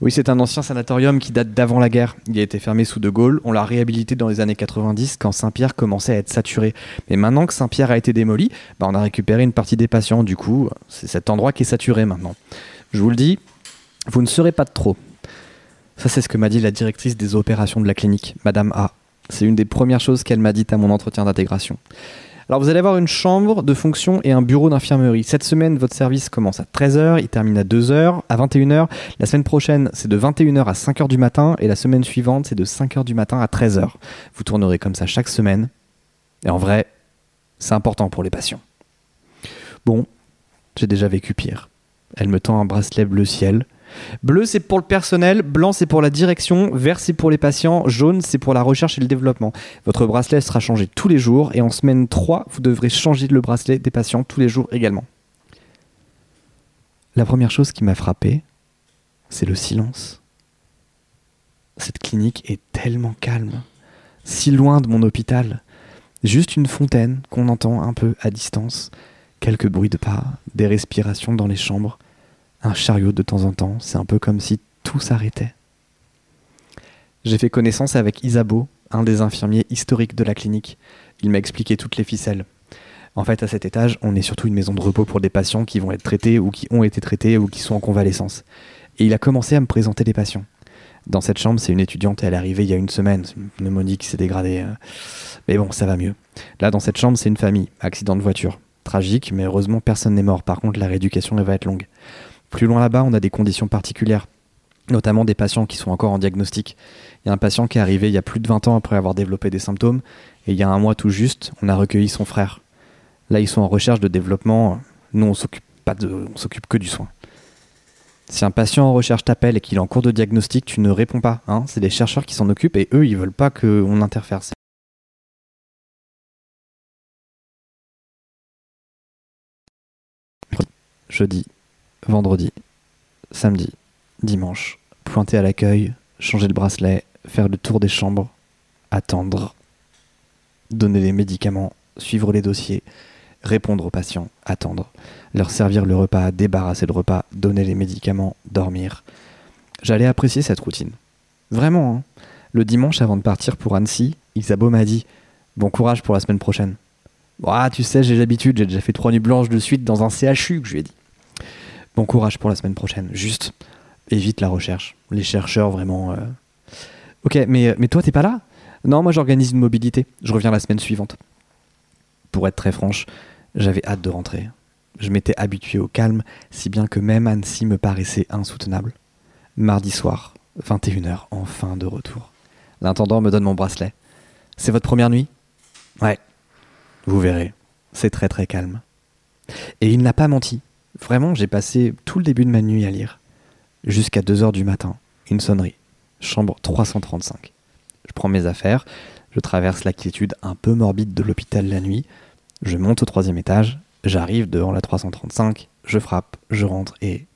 Oui, c'est un ancien sanatorium qui date d'avant la guerre. Il a été fermé sous De Gaulle. On l'a réhabilité dans les années 90 quand Saint-Pierre commençait à être saturé. Mais maintenant que Saint-Pierre a été démoli, bah, on a récupéré une partie des patients. Du coup, c'est cet endroit qui est saturé maintenant. Je vous le dis, vous ne serez pas de trop. Ça, c'est ce que m'a dit la directrice des opérations de la clinique, Madame A. C'est une des premières choses qu'elle m'a dites à mon entretien d'intégration. Alors vous allez avoir une chambre de fonction et un bureau d'infirmerie. Cette semaine, votre service commence à 13h, il termine à 2h, à 21h. La semaine prochaine, c'est de 21h à 5h du matin et la semaine suivante, c'est de 5h du matin à 13h. Vous tournerez comme ça chaque semaine. Et en vrai, C'est important pour les patients. Bon, j'ai déjà vécu pire. Elle me tend un bracelet bleu ciel. Bleu, c'est pour le personnel, blanc, c'est pour la direction, vert, c'est pour les patients, jaune, c'est pour la recherche et le développement. Votre bracelet sera changé tous les jours et en semaine 3, vous devrez changer le bracelet des patients tous les jours également. La première chose qui m'a frappé, c'est le silence. Cette clinique est tellement calme, si loin de mon hôpital. Juste une fontaine qu'on entend un peu à distance, quelques bruits de pas, des respirations dans les chambres, un chariot de temps en temps, c'est un peu comme si tout s'arrêtait. J'ai fait connaissance avec Isabeau, un des infirmiers historiques de la clinique. Il m'a expliqué toutes les ficelles. En fait, à cet étage, on est surtout une maison de repos pour des patients qui vont être traités ou qui ont été traités ou qui sont en convalescence. Et il a commencé à me présenter les patients. Dans cette chambre, c'est une étudiante, elle est arrivée il y a une semaine, une pneumonie qui s'est dégradée. euh. Mais bon, ça va mieux. Là, dans cette chambre, c'est une famille, accident de voiture. Tragique, mais heureusement, personne n'est mort. Par contre, la rééducation, elle va être longue. Plus loin là-bas, on a des conditions particulières, notamment des patients qui sont encore en diagnostic. Il y a un patient qui est arrivé il y a plus de 20 ans après avoir développé des symptômes, et il y a un mois tout juste, on a recueilli son frère. Là, ils sont en recherche de développement. Nous, on s'occupe pas on s'occupe que du soin. Si un patient en recherche t'appelle et qu'il est en cours de diagnostic, tu ne réponds pas. Hein c'est les chercheurs qui s'en occupent et eux, ils veulent pas qu'on interfère. Jeudi, vendredi, samedi, dimanche, pointer à l'accueil, changer le bracelet, faire le tour des chambres, attendre, donner les médicaments, suivre les dossiers, répondre aux patients, attendre, leur servir le repas, débarrasser le repas, donner les médicaments, dormir. J'allais apprécier cette routine. Vraiment, hein. Le dimanche avant de partir pour Annecy, Isabeau m'a dit Bon courage pour la semaine prochaine. Ah, tu sais, j'ai l'habitude, j'ai déjà fait trois nuits blanches de suite dans un CHU que je lui ai dit. Bon courage pour la semaine prochaine. Juste, évite la recherche. Les chercheurs, vraiment. euh. Ok, mais, mais toi, t'es pas là? Non, moi, j'organise une mobilité. Je reviens la semaine suivante. Pour être très franche, j'avais hâte de rentrer. Je m'étais habitué au calme, si bien que même Annecy me paraissait insoutenable. Mardi soir, 21h, enfin de retour. L'intendant me donne mon bracelet. C'est votre première nuit? Ouais. Vous verrez, c'est très très calme. Et il n'a pas menti. Vraiment, j'ai passé tout le début de ma nuit à lire. Jusqu'à 2h du matin, une sonnerie. Chambre 335. Je prends mes affaires, je traverse la quiétude un peu morbide de l'hôpital la nuit, je monte au troisième étage, j'arrive devant la 335, je frappe, je rentre et...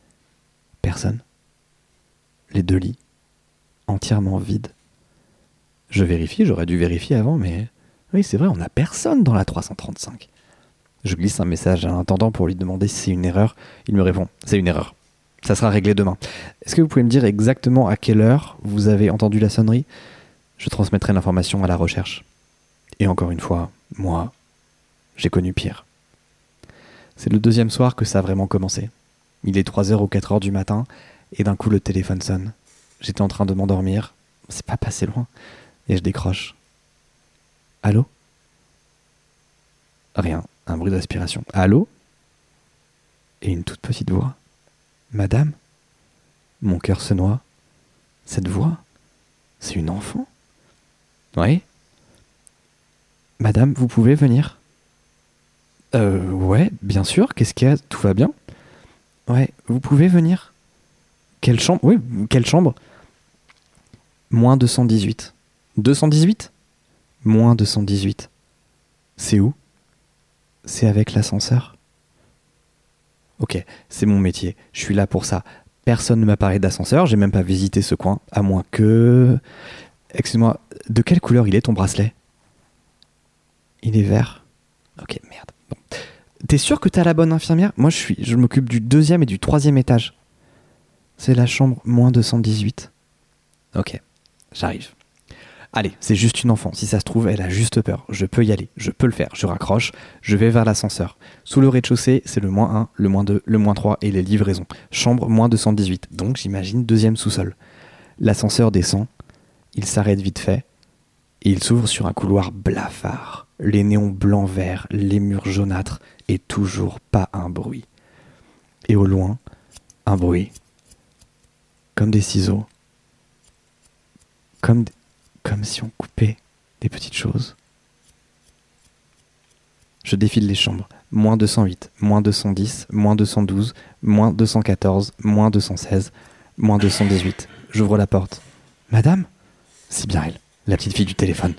Personne. Les deux lits, entièrement vides. Je vérifie, j'aurais dû vérifier avant, mais... Oui, c'est vrai, on n'a personne dans la 335. Je glisse un message à l'intendant pour lui demander si c'est une erreur. Il me répond, c'est une erreur. Ça sera réglé demain. Est-ce que vous pouvez me dire exactement à quelle heure vous avez entendu la sonnerie? Je transmettrai l'information à la recherche. Et encore une fois, moi, j'ai connu pire. C'est le deuxième soir que ça a vraiment commencé. Il est 3h ou 4h du matin, et d'un coup le téléphone sonne. J'étais en train de m'endormir, c'est pas passé loin, et je décroche. Allô? Rien, un bruit d'aspiration. Allô? Et une toute petite voix. Madame? Mon cœur se noie. Cette voix? C'est une enfant? Oui. Madame, vous pouvez venir? Euh, ouais, bien sûr, qu'est-ce qu'il y a? Tout va bien? Ouais, vous pouvez venir? Quelle chambre? Oui, quelle chambre? Moins 218. 218 Moins 218. C'est où? C'est avec l'ascenseur? Ok, c'est mon métier, je suis là pour ça. Personne ne m'a parlé d'ascenseur, j'ai même pas visité ce coin, à moins que... Excuse-moi, de quelle couleur il est ton bracelet? Il est vert? Ok, merde. Bon. T'es sûr que t'as la bonne infirmière? Moi je suis, je m'occupe du deuxième et du troisième étage. C'est la chambre moins 218. Ok, j'arrive. Allez, c'est juste une enfant. Si ça se trouve, elle a juste peur. Je peux y aller. Je peux le faire. Je raccroche. Je vais vers l'ascenseur. Sous le rez-de-chaussée, c'est le moins 1, le moins 2, le moins 3 et les livraisons. Chambre moins 218. Donc j'imagine deuxième sous-sol. L'ascenseur descend. Il s'arrête vite fait. Et il s'ouvre sur un couloir blafard. Les néons blanc-vert, les murs jaunâtres et toujours pas un bruit. Et au loin, un bruit. Comme des ciseaux. Comme des comme si on coupait des petites choses. Je défile les chambres. Moins 208, moins 210, moins 212, moins 214, moins 216, moins 218. J'ouvre la porte. Madame? C'est bien elle, la petite fille du téléphone.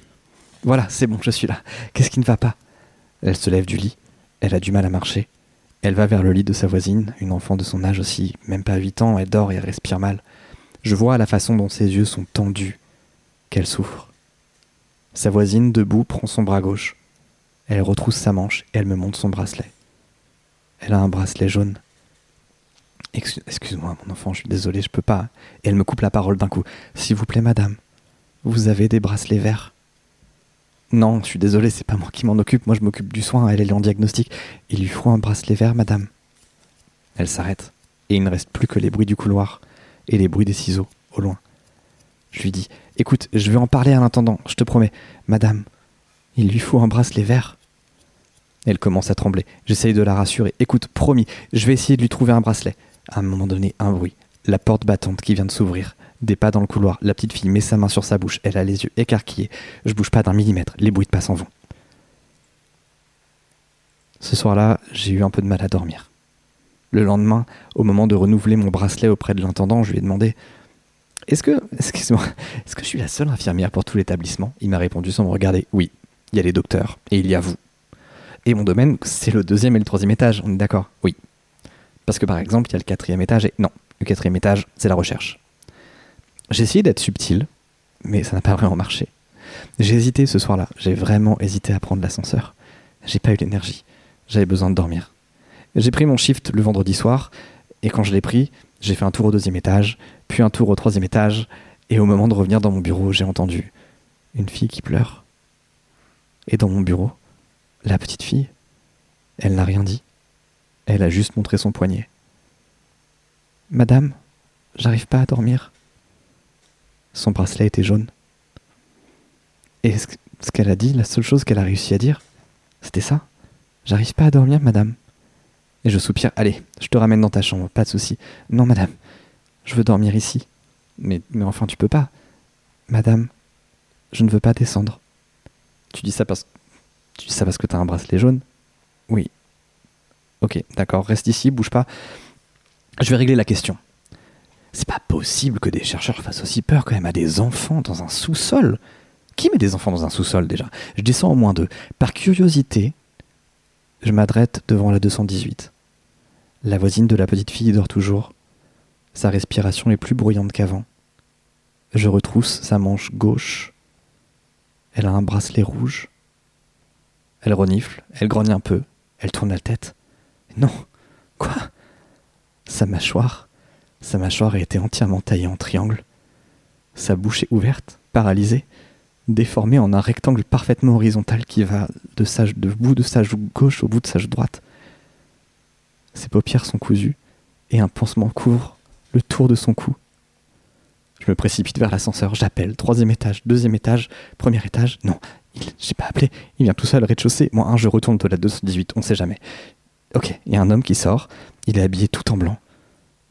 Voilà, c'est bon, je suis là. Qu'est-ce qui ne va pas? Elle se lève du lit. Elle a du mal à marcher. Elle va vers le lit de sa voisine, une enfant de son âge aussi, même pas 8 ans, elle dort et respire mal. Je vois la façon dont ses yeux sont tendus qu'elle souffre. Sa voisine, debout, prend son bras gauche. Elle retrousse sa manche et elle me montre son bracelet. Elle a un bracelet jaune. Excu- Excuse-moi, mon enfant, je suis désolé, je peux pas. Et elle me coupe la parole d'un coup. S'il vous plaît, madame, vous avez des bracelets verts? Non, je suis désolé, c'est pas moi qui m'en occupe. Moi, je m'occupe du soin. Elle est en diagnostic. Il lui faut un bracelet vert, madame. Elle s'arrête. Et il ne reste plus que les bruits du couloir et les bruits des ciseaux au loin. Je lui dis Écoute, je vais en parler à l'intendant, je te promets. Madame, il lui faut un bracelet vert. Elle commence à trembler. J'essaye de la rassurer. Écoute, promis, je vais essayer de lui trouver un bracelet. À un moment donné, un bruit. La porte battante qui vient de s'ouvrir. Des pas dans le couloir. La petite fille met sa main sur sa bouche. Elle a les yeux écarquillés. Je bouge pas d'un millimètre. Les bruits de pas s'en vont. Ce soir-là, j'ai eu un peu de mal à dormir. Le lendemain, au moment de renouveler mon bracelet auprès de l'intendant, je lui ai demandé Est-ce que, excuse-moi, est-ce que je suis la seule infirmière pour tout l'établissement? Il m'a répondu sans me regarder Oui, il y a les docteurs et il y a vous. Et mon domaine, c'est le deuxième et le troisième étage, on est d'accord? Oui. Parce que par exemple, il y a le quatrième étage et non, le quatrième étage, c'est la recherche. J'ai essayé d'être subtil, mais ça n'a pas vraiment marché. J'ai hésité ce soir-là, j'ai vraiment hésité à prendre l'ascenseur. J'ai pas eu l'énergie, j'avais besoin de dormir. J'ai pris mon shift le vendredi soir, et quand je l'ai pris, j'ai fait un tour au deuxième étage, puis un tour au troisième étage, et au moment de revenir dans mon bureau, j'ai entendu une fille qui pleure. Et dans mon bureau, la petite fille, elle n'a rien dit. Elle a juste montré son poignet. Madame, j'arrive pas à dormir. Son bracelet était jaune. Et ce qu'elle a dit, la seule chose qu'elle a réussi à dire, c'était ça. J'arrive pas à dormir, madame. Et je soupire. Allez, je te ramène dans ta chambre, pas de souci. Non, madame, je veux dormir ici. Mais, mais enfin, tu peux pas. Madame, je ne veux pas descendre. Tu dis ça parce, tu dis ça parce que t'as un bracelet jaune? Oui. Ok, d'accord, reste ici, bouge pas. Je vais régler la question. C'est pas possible que des chercheurs fassent aussi peur quand même à des enfants dans un sous-sol. Qui met des enfants dans un sous-sol déjà? Je descends au moins deux. Par curiosité, je m'adresse devant la 218. La voisine de la petite fille dort toujours. Sa respiration est plus bruyante qu'avant. Je retrousse sa manche gauche. Elle a un bracelet rouge. Elle renifle, elle grogne un peu, elle tourne la tête. Non, quoi? Sa mâchoire, sa mâchoire a été entièrement taillée en triangle. Sa bouche est ouverte, paralysée, déformée en un rectangle parfaitement horizontal qui va de, de bout de sa joue gauche au bout de sa joue droite. Ses paupières sont cousues et un pansement couvre le tour de son cou. Je me précipite vers l'ascenseur, j'appelle, troisième étage, deuxième étage, premier étage, non, j'ai pas appelé, il vient tout seul, rez-de-chaussée, moi un, je retourne aux toilettes 218, on sait jamais. Ok, il y a un homme qui sort, il est habillé tout en blanc,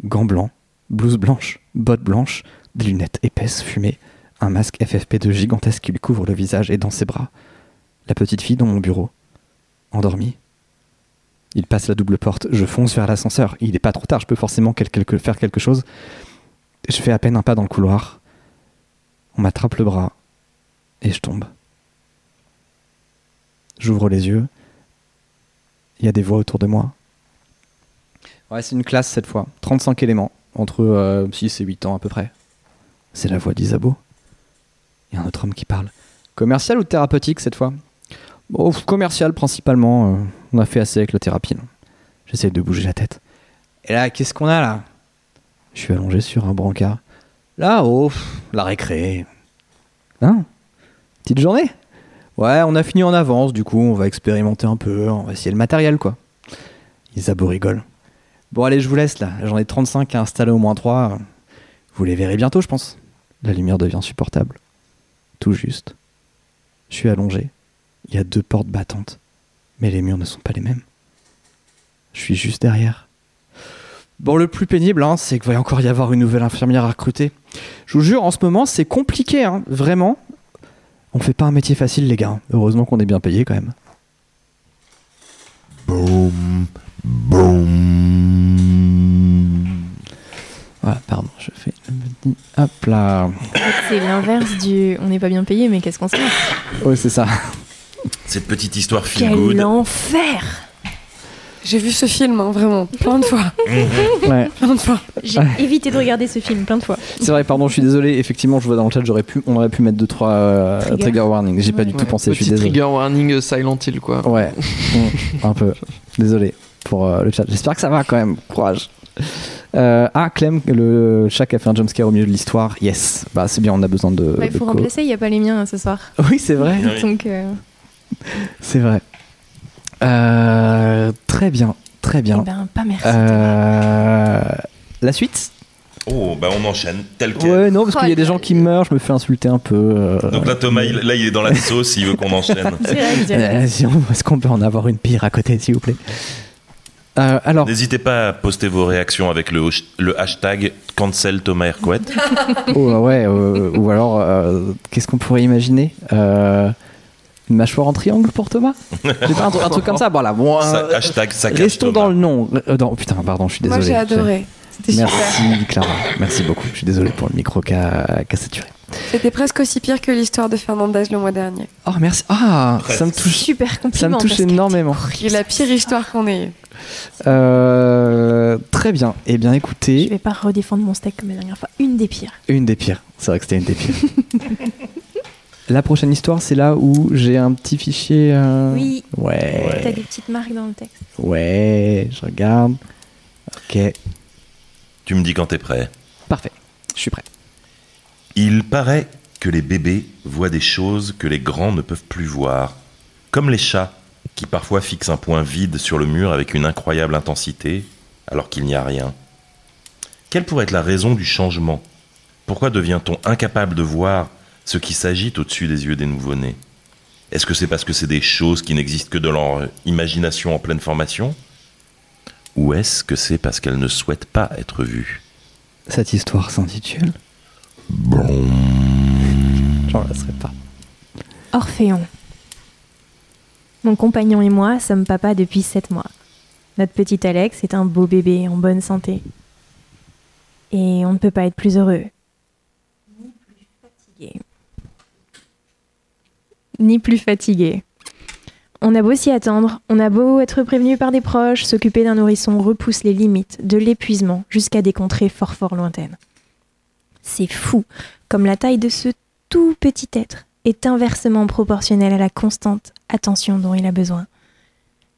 gants blancs, blouse blanche, bottes blanches, des lunettes épaisses fumées, un masque FFP2 gigantesque qui lui couvre le visage et dans ses bras. La petite fille dans mon bureau, endormie. Il passe la double porte, je fonce vers l'ascenseur. Il n'est pas trop tard, je peux forcément faire quelque chose. Je fais à peine un pas dans le couloir. On m'attrape le bras et je tombe. J'ouvre les yeux. Il y a des voix autour de moi. Ouais, c'est une classe cette fois. 35 éléments, entre euh, 6 et 8 ans à peu près. C'est la voix d'Isabeau. Il y a un autre homme qui parle. Commercial ou thérapeutique cette fois? Bon, commercial principalement. euh, on a fait assez avec la thérapie. là. J'essaie de bouger la tête. Et là, qu'est-ce qu'on a là? Je suis allongé sur un brancard. Là-haut, pff, la récré. Hein? Petite journée? Ouais, on a fini en avance, du coup, on va expérimenter un peu, on va essayer le matériel, quoi. Isabeau rigole. Bon, allez, je vous laisse, là. J'en ai 35 à installer au moins 3. Vous les verrez bientôt, je pense. La lumière devient supportable. Tout juste. Je suis allongé. Il y a deux portes battantes. Mais les murs ne sont pas les mêmes. Je suis juste derrière. Bon, le plus pénible, hein, c'est qu'il va encore y avoir une nouvelle infirmière à recruter. Je vous jure, en ce moment, c'est compliqué, hein, vraiment. On fait pas un métier facile, les gars. Heureusement qu'on est bien payé quand même. Boum, boum. Voilà, pardon, je fais le petit. Hop là. C'est l'inverse du on n'est pas bien payé, mais qu'est-ce qu'on se fait Oui, c'est ça. Cette petite histoire feel Quel good. enfer J'ai vu ce film, hein, vraiment, plein de fois. Ouais. Plein de fois. J'ai évité de regarder ce film plein de fois. C'est vrai, pardon, je suis désolé. Effectivement, je vois dans le chat, j'aurais pu, on aurait pu mettre 2 trois euh, Trigger. trigger warning. J'ai pas du tout Ouais, pensé. Je suis Petit désolé. trigger warning euh, Silent Hill, quoi. Ouais, Mm, un peu. Désolé pour euh, le chat. J'espère que ça va quand même. Courage. Euh, ah, Clem, le chat qui a fait un jumpscare au milieu de l'histoire. Yes. Bah, c'est bien, on a besoin de. Il faut remplacer, il n'y a pas les miens hein, ce soir. Oui, c'est vrai. Oui. Donc, euh, C'est vrai. Euh, très bien. Très eh bien. ben, pas merci. Euh, la suite? Oh, bah on enchaîne tel quel. Ouais, non, parce Oh, qu'il y a des il- gens qui meurent, je me fais insulter un peu. euh, Donc là, Thomas, il, là, il est dans la sauce, il veut qu'on enchaîne. Est-ce qu'on peut en avoir une pire à côté, s'il vous plaît? Euh, Alors, N'hésitez pas à poster vos réactions avec le, hashtag cancel Thomas Hercouet. oh, ouais, euh, ou alors, euh, qu'est-ce qu'on pourrait imaginer Euh, Une mâchoire en triangle pour Thomas? Pas un, truc- un truc comme ça Voilà, bon. Hashtag saccage restons Thomas. dans le nom. Euh, non, putain, pardon, je suis Moi, désolé. j'ai adoré. Merci Clara, merci beaucoup. Je suis désolé pour le micro qui a, qui a saturé. C'était presque aussi pire que l'histoire de Fernandez le mois dernier. Oh merci. Ah, ça me touche, Super compliment. ça me touche énormément. C'est la pire histoire qu'on ait eue. Euh, très bien. Eh bien, Je écoutez, vais pas redéfendre mon steak comme la dernière fois. Une des pires. une des pires. C'est vrai que c'était une des pires. La prochaine histoire, c'est là où j'ai un petit fichier. euh, Oui, Ouais. t'as des petites marques dans le texte. Ouais, je regarde. Ok, Tu me dis quand t'es prêt. parfait. Je suis prêt. Il paraît que les bébés voient des choses que les grands ne peuvent plus voir. Comme les chats, qui parfois fixent un point vide sur le mur avec une incroyable intensité, alors qu'il n'y a rien. Quelle pourrait être la raison du changement? Pourquoi devient-on incapable de voir ce qui s'agite au-dessus des yeux des nouveau-nés? Est-ce que c'est parce que c'est des choses qui n'existent que dans leur imagination en pleine formation? Ou est-ce que c'est parce qu'elles ne souhaitent pas être vues? Cette histoire s'intitule. J'en lasserai pas. Orphéon. Mon compagnon et moi sommes papa depuis 7 mois. Notre petit Alex est un beau bébé en bonne santé. Et on ne peut pas être plus heureux. Ni plus fatigué. Ni plus fatigué. On a beau s'y attendre, on a beau être prévenu par des proches, s'occuper d'un nourrisson repousse les limites de l'épuisement jusqu'à des contrées fort fort lointaines. C'est fou, comme la taille de ce tout petit être est inversement proportionnelle à la constante attention dont il a besoin.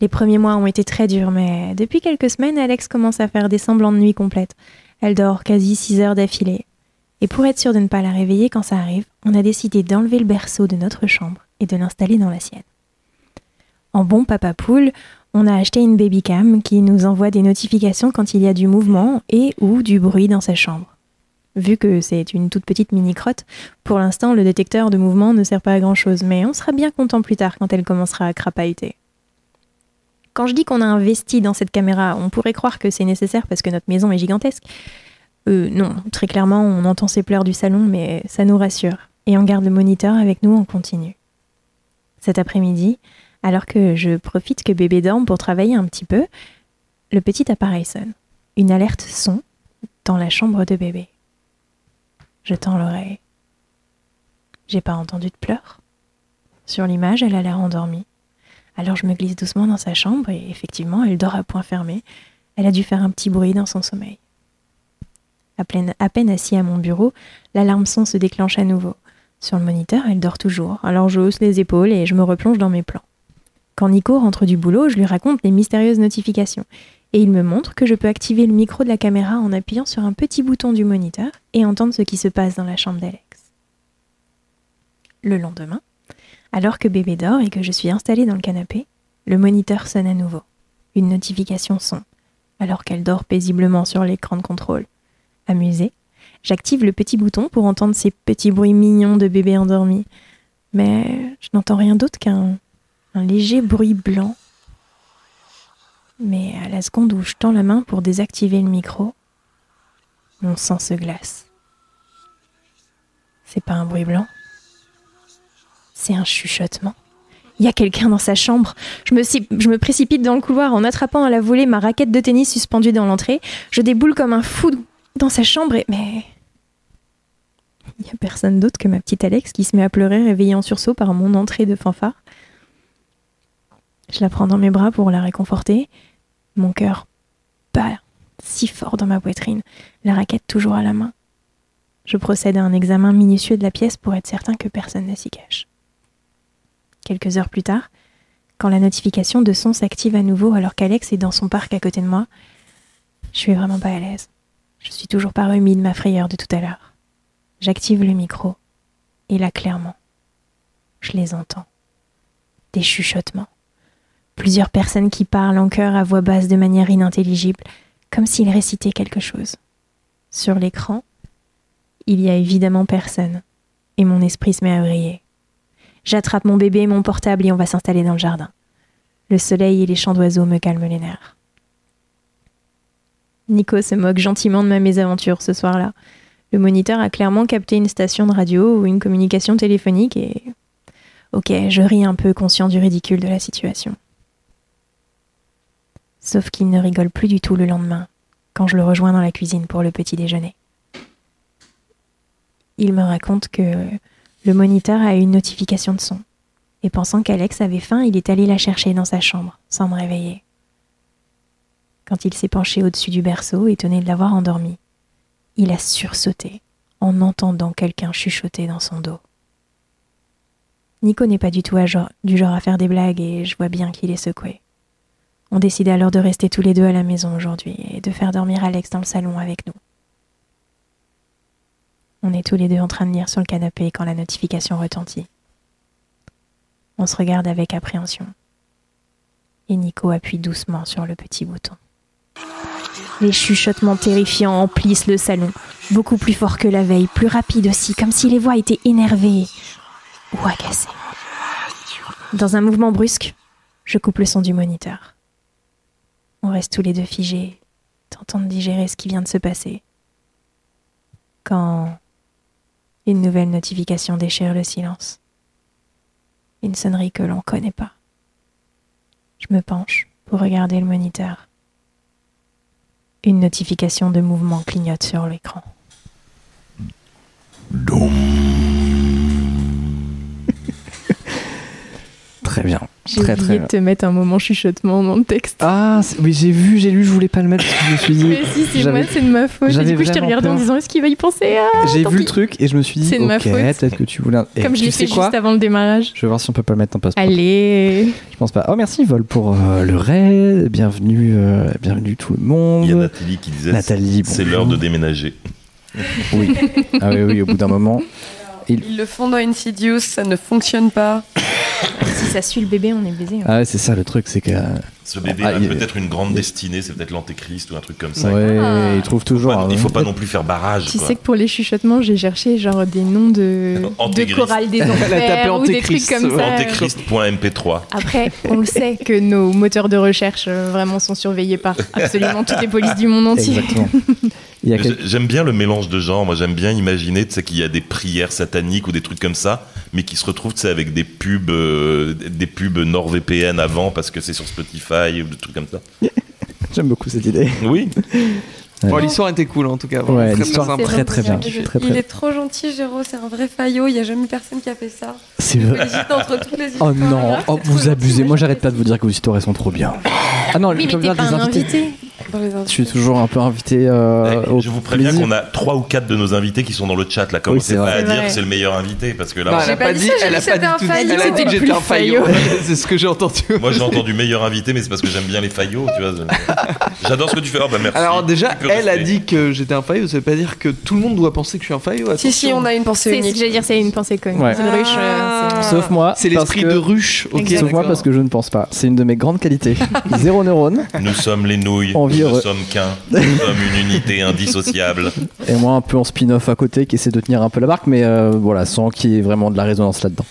Les premiers mois ont été très durs, mais depuis quelques semaines, Alex commence à faire des semblants de nuit complète. Elle dort quasi 6 heures d'affilée. Et pour être sûr de ne pas la réveiller quand ça arrive, on a décidé d'enlever le berceau de notre chambre et de l'installer dans la sienne. En bon papa poule, on a acheté une babycam qui nous envoie des notifications quand il y a du mouvement et ou du bruit dans sa chambre. Vu que c'est une toute petite mini-crotte, pour l'instant le détecteur de mouvement ne sert pas à grand-chose, mais on sera bien content plus tard quand elle commencera à crapahuter. Quand je dis qu'on a investi dans cette caméra, on pourrait croire que c'est nécessaire parce que notre maison est gigantesque. Euh, non, très clairement, on entend ses pleurs du salon, mais ça nous rassure. Et on garde le moniteur avec nous en continu. Cet après-midi, alors que je profite que bébé dorme pour travailler un petit peu, le petit appareil sonne. Une alerte son dans la chambre de bébé. Je tends l'oreille. J'ai pas entendu de pleurs. Sur l'image, elle a l'air endormie. Alors je me glisse doucement dans sa chambre et effectivement, elle dort à point fermé. Elle a dû faire un petit bruit dans son sommeil. À, peine assis à mon bureau, l'alarme son se déclenche à nouveau. Sur le moniteur, elle dort toujours. Alors je hausse les épaules et je me replonge dans mes plans. Quand Nico rentre du boulot, je lui raconte les mystérieuses notifications. Et il me montre que je peux activer le micro de la caméra en appuyant sur un petit bouton du moniteur et entendre ce qui se passe dans la chambre d'Alex. Le lendemain, alors que bébé dort et que je suis installée dans le canapé, le moniteur sonne à nouveau. Une notification son, alors qu'elle dort paisiblement sur l'écran de contrôle. Amusée, j'active le petit bouton pour entendre ces petits bruits mignons de bébé endormi. Mais je n'entends rien d'autre qu'un un léger bruit blanc. Mais à la seconde où je tends la main pour désactiver le micro, mon sang se glace. C'est pas un bruit blanc, c'est un chuchotement. Il y a quelqu'un dans sa chambre. Je me, je me précipite dans le couloir en attrapant à la volée ma raquette de tennis suspendue dans l'entrée. Je déboule comme un fou dans sa chambre et... Mais... Il n'y a personne d'autre que ma petite Alex qui se met à pleurer réveillée en sursaut par mon entrée de fanfare. Je la prends dans mes bras pour la réconforter. Mon cœur bat si fort dans ma poitrine, la raquette toujours à la main. Je procède à un examen minutieux de la pièce pour être certain que personne ne s'y cache. Quelques heures plus tard, quand la notification de son s'active à nouveau alors qu'Alex est dans son parc à côté de moi, je suis vraiment pas à l'aise. Je suis toujours pas remis de ma frayeur de tout à l'heure. J'active le micro, et là clairement, je les entends. Des chuchotements. Plusieurs personnes qui parlent en chœur à voix basse de manière inintelligible, comme s'ils récitaient quelque chose. Sur l'écran, il y a évidemment personne, et mon esprit se met à briller. J'attrape mon bébé et mon portable et on va s'installer dans le jardin. Le soleil et les chants d'oiseaux me calment les nerfs. Nico se moque gentiment de ma mésaventure ce soir-là. Le moniteur a clairement capté une station de radio ou une communication téléphonique et... Ok, je ris un peu conscient du ridicule de la situation. Sauf qu'il ne rigole plus du tout le lendemain, quand je le rejoins dans la cuisine pour le petit déjeuner. Il me raconte que le moniteur a eu une notification de son, et pensant qu'Alex avait faim, il est allé la chercher dans sa chambre, sans me réveiller. Quand il s'est penché au-dessus du berceau, étonné de l'avoir endormi, il a sursauté en entendant quelqu'un chuchoter dans son dos. Nico n'est pas du tout du genre à faire des blagues et je vois bien qu'il est secoué. On décide alors de rester tous les deux à la maison aujourd'hui et de faire dormir Alex dans le salon avec nous. On est tous les deux en train de lire sur le canapé quand la notification retentit. On se regarde avec appréhension. Et Nico appuie doucement sur le petit bouton. Les chuchotements terrifiants emplissent le salon, beaucoup plus fort que la veille, plus rapide aussi, comme si les voix étaient énervées ou agacées. Dans un mouvement brusque, je coupe le son du moniteur. On reste tous les deux figés, tentant de digérer ce qui vient de se passer. Quand une nouvelle notification déchire le silence. Une sonnerie que l'on connaît pas. Je me penche pour regarder le moniteur. Une notification de mouvement clignote sur l'écran. Très bien. J'ai Très, oublié très de te mettre un moment chuchotement dans le texte. Ah, oui, j'ai vu, j'ai lu, je voulais pas le mettre parce que je me suis dit. Mais si, c'est moi, c'est de ma faute. Et j'avais du coup, je t'ai regardé en disant est-ce qu'il va y penser ah, J'ai vu le truc et je me suis dit, C'est de ma ok, faute. peut-être que tu voulais. Et Comme je tu l'ai sais fait quoi juste avant le démarrage. Je vais voir si on peut pas le mettre en post. Allez. Je pense pas. Oh merci Vol pour euh, le raid. Bienvenue, euh, bienvenue tout le monde. Il y a Nathalie qui disait Nathalie, c'est l'heure de déménager. Oui. ah oui, oui, au bout d'un moment. Ils le font dans Insidious, ça ne fonctionne pas. Si ça suit le bébé, on est baisé. hein. Ah ouais, c'est ça le truc, c'est que. Ce bébé Ah, a il- peut-être une grande destinée, c'est peut-être l'antéchrist ou un truc comme ça. ouais, Ah. il trouve toujours. Pas- un- il faut pas non plus faire barrage. Tu quoi. sais que pour les chuchotements, j'ai cherché genre des noms de, de chorales des Elle a tapé enfers ou des trucs comme ça. Antéchrist.mp3. Après, on le sait que nos moteurs de recherche euh, vraiment sont surveillés par absolument toutes les polices du monde entier. Exactement. J'aime bien le mélange de genres. Moi, j'aime bien imaginer qu'il y a des prières sataniques ou des trucs comme ça, mais qui se retrouvent avec des pubs, euh, des pubs NordVPN avant parce que c'est sur Spotify ou des trucs comme ça. J'aime beaucoup cette idée. Oui. Bon, l'histoire était cool en tout cas. Ouais, très, l'histoire, très très, très bien. Il, Très, très- il est trop gentil, Géraud, c'est un vrai faillot. Il n'y a jamais personne qui a fait ça. C'est vrai. félicite entre toutes les Oh non, là. oh, vous abusez. Moi, j'arrête pas de vous dire que vos histoires elles sont trop bien. Ah non, Oui, mais t'es pas des un invités. invité. Dans les Je suis toujours un peu invité. euh, au je vous préviens qu'on a trois ou quatre de nos invités qui sont dans le chat. Là, commencez c'est pas à dire que c'est le meilleur invité parce que là, Non, on- elle a pas dit elle a pas tout dit. faillot. Elle a dit que C'était j'étais un faillot. C'est ce que j'ai entendu. moi j'ai entendu meilleur invité, mais c'est parce que j'aime bien les faillots. Tu vois. J'adore ce que tu fais. Oh, bah, merci. Alors déjà, elle a dit que j'étais un faillot. Ça veut pas dire que tout le monde doit penser que je suis un faillot. Si, si, on a une pensée C'est, unique. j'allais dire, c'est une pensée commune. Une ruche. euh, Ah. Sauf moi. C'est l'esprit de ruche. Sauf moi parce que je ne pense pas. C'est une de mes grandes qualités. Zéro neurone. Nous sommes les nouilles. Nous heureux. ne sommes qu'un. Nous sommes une unité indissociable. Et moi un peu en spin-off à côté qui essaie de tenir un peu la barque, mais euh, voilà, sans qu'il y ait vraiment de la résonance là-dedans.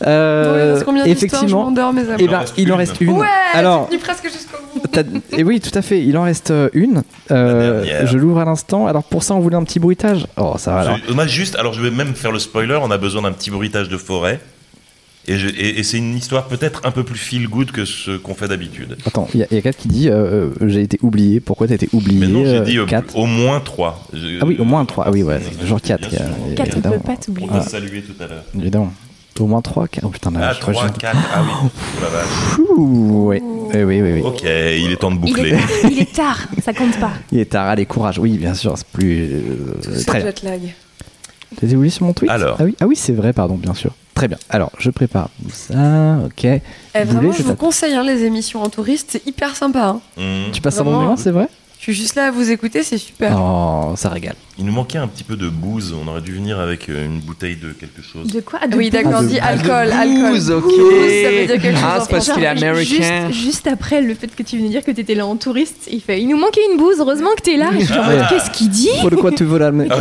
Bon, il Euh, Je effectivement. m'endors, mes amis. Eh Il en ben, reste il en une. reste une. Ouais, Alors, j'ai tenu presque jusqu'au bout. T'as- Et oui, tout à fait. Il en reste euh, une. Euh, je l'ouvre à l'instant. Alors pour ça, on voulait un petit bruitage. Oh, ça va. Je- moi, juste, alors je vais même faire le spoiler. On a besoin d'un petit bruitage de forêt. Et, je- et- et c'est une histoire peut-être un peu plus feel good que ce qu'on fait d'habitude. Attends, il y, a- il y a Kat qui dit euh, euh, J'ai été oublié. Pourquoi t'as été oublié Mais non, j'ai euh, dit euh, au moins trois. Je- Ah oui, au moins 3. Ah oui, ouais, c'est toujours 4. Bien sûr. Kat, on évidemment. peut pas t'oublier. On va saluer tout à l'heure. Évidemment. Au moins 3 Oh putain, là, Ah, je crois que 3, je- 4, ah oui. Oh la vache. Ouh, ouais. Oui, oui, oui, oui. Ok, il est temps de Il boucler. est, il est tard, ça compte pas. Il est tard, allez, courage. Oui, bien sûr, c'est plus. euh, C'est très jet lag. T'as oublié sur mon tweet? Alors. Ah oui, ah oui c'est vrai, pardon, bien sûr. Très bien. Alors, je prépare tout ça, ok. Eh, vraiment, je vous conseille hein, les émissions en touriste, c'est hyper sympa. hein. Hum. Tu passes un bon moment, c'est vrai? Je suis juste là à vous écouter, c'est super. Oh, ça régale. Il nous manquait un petit peu de booze. On aurait dû venir avec euh, une bouteille de quelque chose. De quoi? Oui, d'accord, Ah, de- dis ah, alcool, alcool. booze, ok. Booze, ça veut dire quelque chose Ah, c'est parce qu'il est américain. Juste, juste après le fait que tu venais dire que t'étais là en touriste, il fait Il nous manquait une bouse, heureusement que là. Et je en mode Ah. Qu'est-ce qu'il dit? Pourquoi tu veux ramener Ah,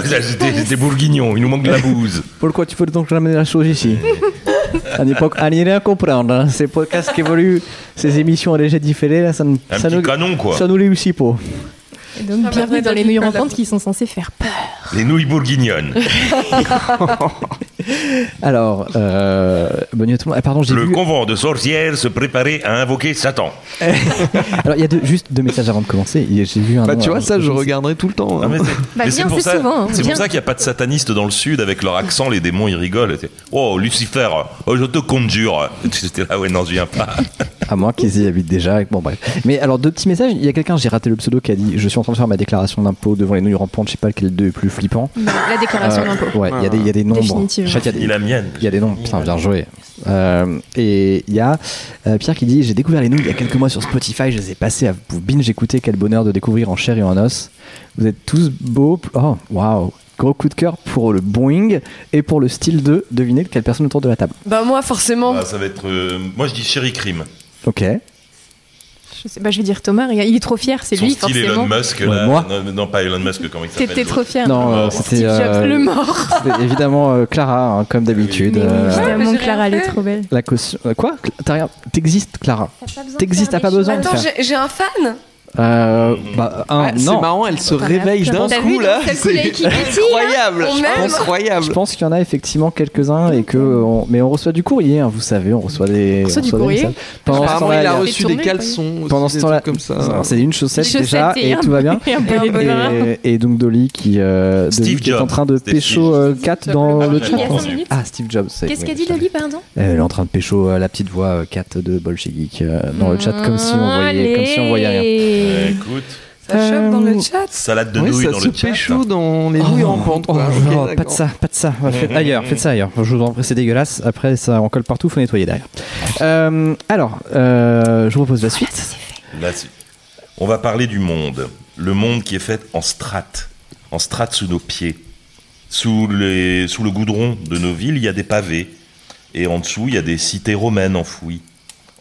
des bourguignons, il nous manque de la bouse. Pourquoi tu veux donc ramener la chose ici À l'époque, à n'y rien comprendre. Hein. Ces podcasts qui évoluent, ces émissions légères différées, là, ça, Un ça petit nous, canon, quoi. ça nous réussit pas. Donc, bienvenue dans les nouilles rampantes qui sont censées faire peur. Les nouilles bourguignonnes. Alors, euh, bonne nuit à tout le monde. Ah, pardon, j'ai Le vu. convent de sorcières se préparait à invoquer Satan. Alors, il y a deux- juste deux messages avant de commencer. J'ai vu un. Bah, nom, tu vois, ça, je regarderai tout le temps. Ah, hein. Bah, mais c'est viens, pour c'est ça, hein, pour ça qu'il n'y a pas de satanistes dans le sud avec leur accent, les démons ils rigolent. Oh Lucifer, oh, je te conjure. J'étais là, ouais, non, je viens pas. À moins qu'ils y habitent déjà. Bon, bref. Mais alors, deux petits messages. Il y a quelqu'un, j'ai raté le pseudo, qui a dit Je suis en train de faire ma déclaration d'impôt devant les nouilles rampantes. Je sais pas lequel deux est plus flippant. La déclaration Euh, d'impôt. Ouais, il y, a des- il y a des nombres. Qu'il y a des- la mienne. Il y a des noms, putain, bien joué. Euh, et il y a euh, Pierre qui dit J'ai découvert les nouilles il y a quelques mois sur Spotify, je les ai passés à vous binge écouter. Quel bonheur de découvrir en chair et en os. Vous êtes tous beaux. Oh, waouh Gros coup de cœur pour le Boeing et pour le style de devinez quelle personne autour de la table. Bah, moi, forcément. Bah, ça va être. euh, moi, je dis Chéri Crime. Ok. Je sais, bah, je vais dire Thomas, il est trop fier, c'est lui, style forcément. Elon Musk, Ouais, moi. Non, non, pas Elon Musk, comment il s'appelle T'étais trop fier. Non, euh, c'était euh, le mort. c'était évidemment euh, Clara, hein, comme d'habitude. Euh, mais évidemment, Clara, elle est trop belle. la caution. euh, quoi? T'as rien T'existes, Clara. T'existes, t'as pas besoin de Attends, faire. j'ai j'ai un fan. Euh, bah, un, Ah, c'est non. marrant, elle se réveille d'un coup là. C'est incroyable. On Je pense incroyable. Je pense qu'il y en a effectivement quelques-uns et que on- mais on reçoit du courrier, hein, vous savez, on reçoit des. On reçoit du des courrier. Pendant ce Apparemment, temps-là, il a reçu des caleçons. pendant ce temps-là, comme ça. C'est une chaussette déjà et tout va bien. Et donc Dolly qui, euh, est en train de pécho euh, Kat dans le chat. Ah Steve Jobs. Qu'est-ce qu'a dit. Dolly, pardon? Elle est en train de pécho euh, la petite voix euh, Kat de Bolshevik euh, dans le chat comme si on voyait, comme si on voyait rien. Euh, Écoute, Ça chope dans le chat. salade de Oui, nouilles ça dans se le chat. pécho dans les nouilles en pente. Oh, quoi. oh, Ok, pas de ça, pas de ça. Faites ailleurs, faites ça ailleurs. Je vous en prie, c'est dégueulasse. Après, ça en colle partout, faut nettoyer derrière. Euh, alors, euh, je vous propose la suite. Là, on va parler du monde. Le monde qui est fait en strates. En strates sous nos pieds. Sous, les, sous le goudron de nos villes, il y a des pavés. Et en dessous, il y a des cités romaines enfouies.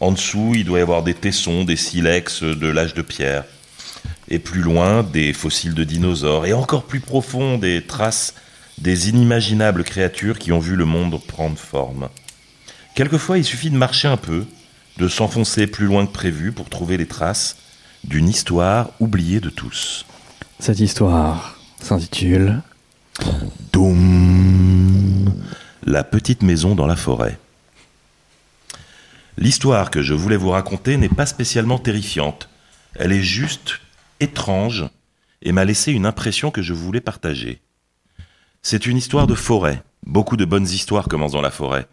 En dessous, il doit y avoir des tessons, des silex de l'âge de pierre. Et plus loin, des fossiles de dinosaures. Et encore plus profond, des traces des inimaginables créatures qui ont vu le monde prendre forme. Quelquefois, il suffit de marcher un peu, de s'enfoncer plus loin que prévu pour trouver les traces d'une histoire oubliée de tous. Cette histoire s'intitule Doum La petite maison dans la forêt. L'histoire que je voulais vous raconter n'est pas spécialement terrifiante. Elle est juste étrange et m'a laissé une impression que je voulais partager. C'est une histoire de forêt. Beaucoup de bonnes histoires commencent dans la forêt.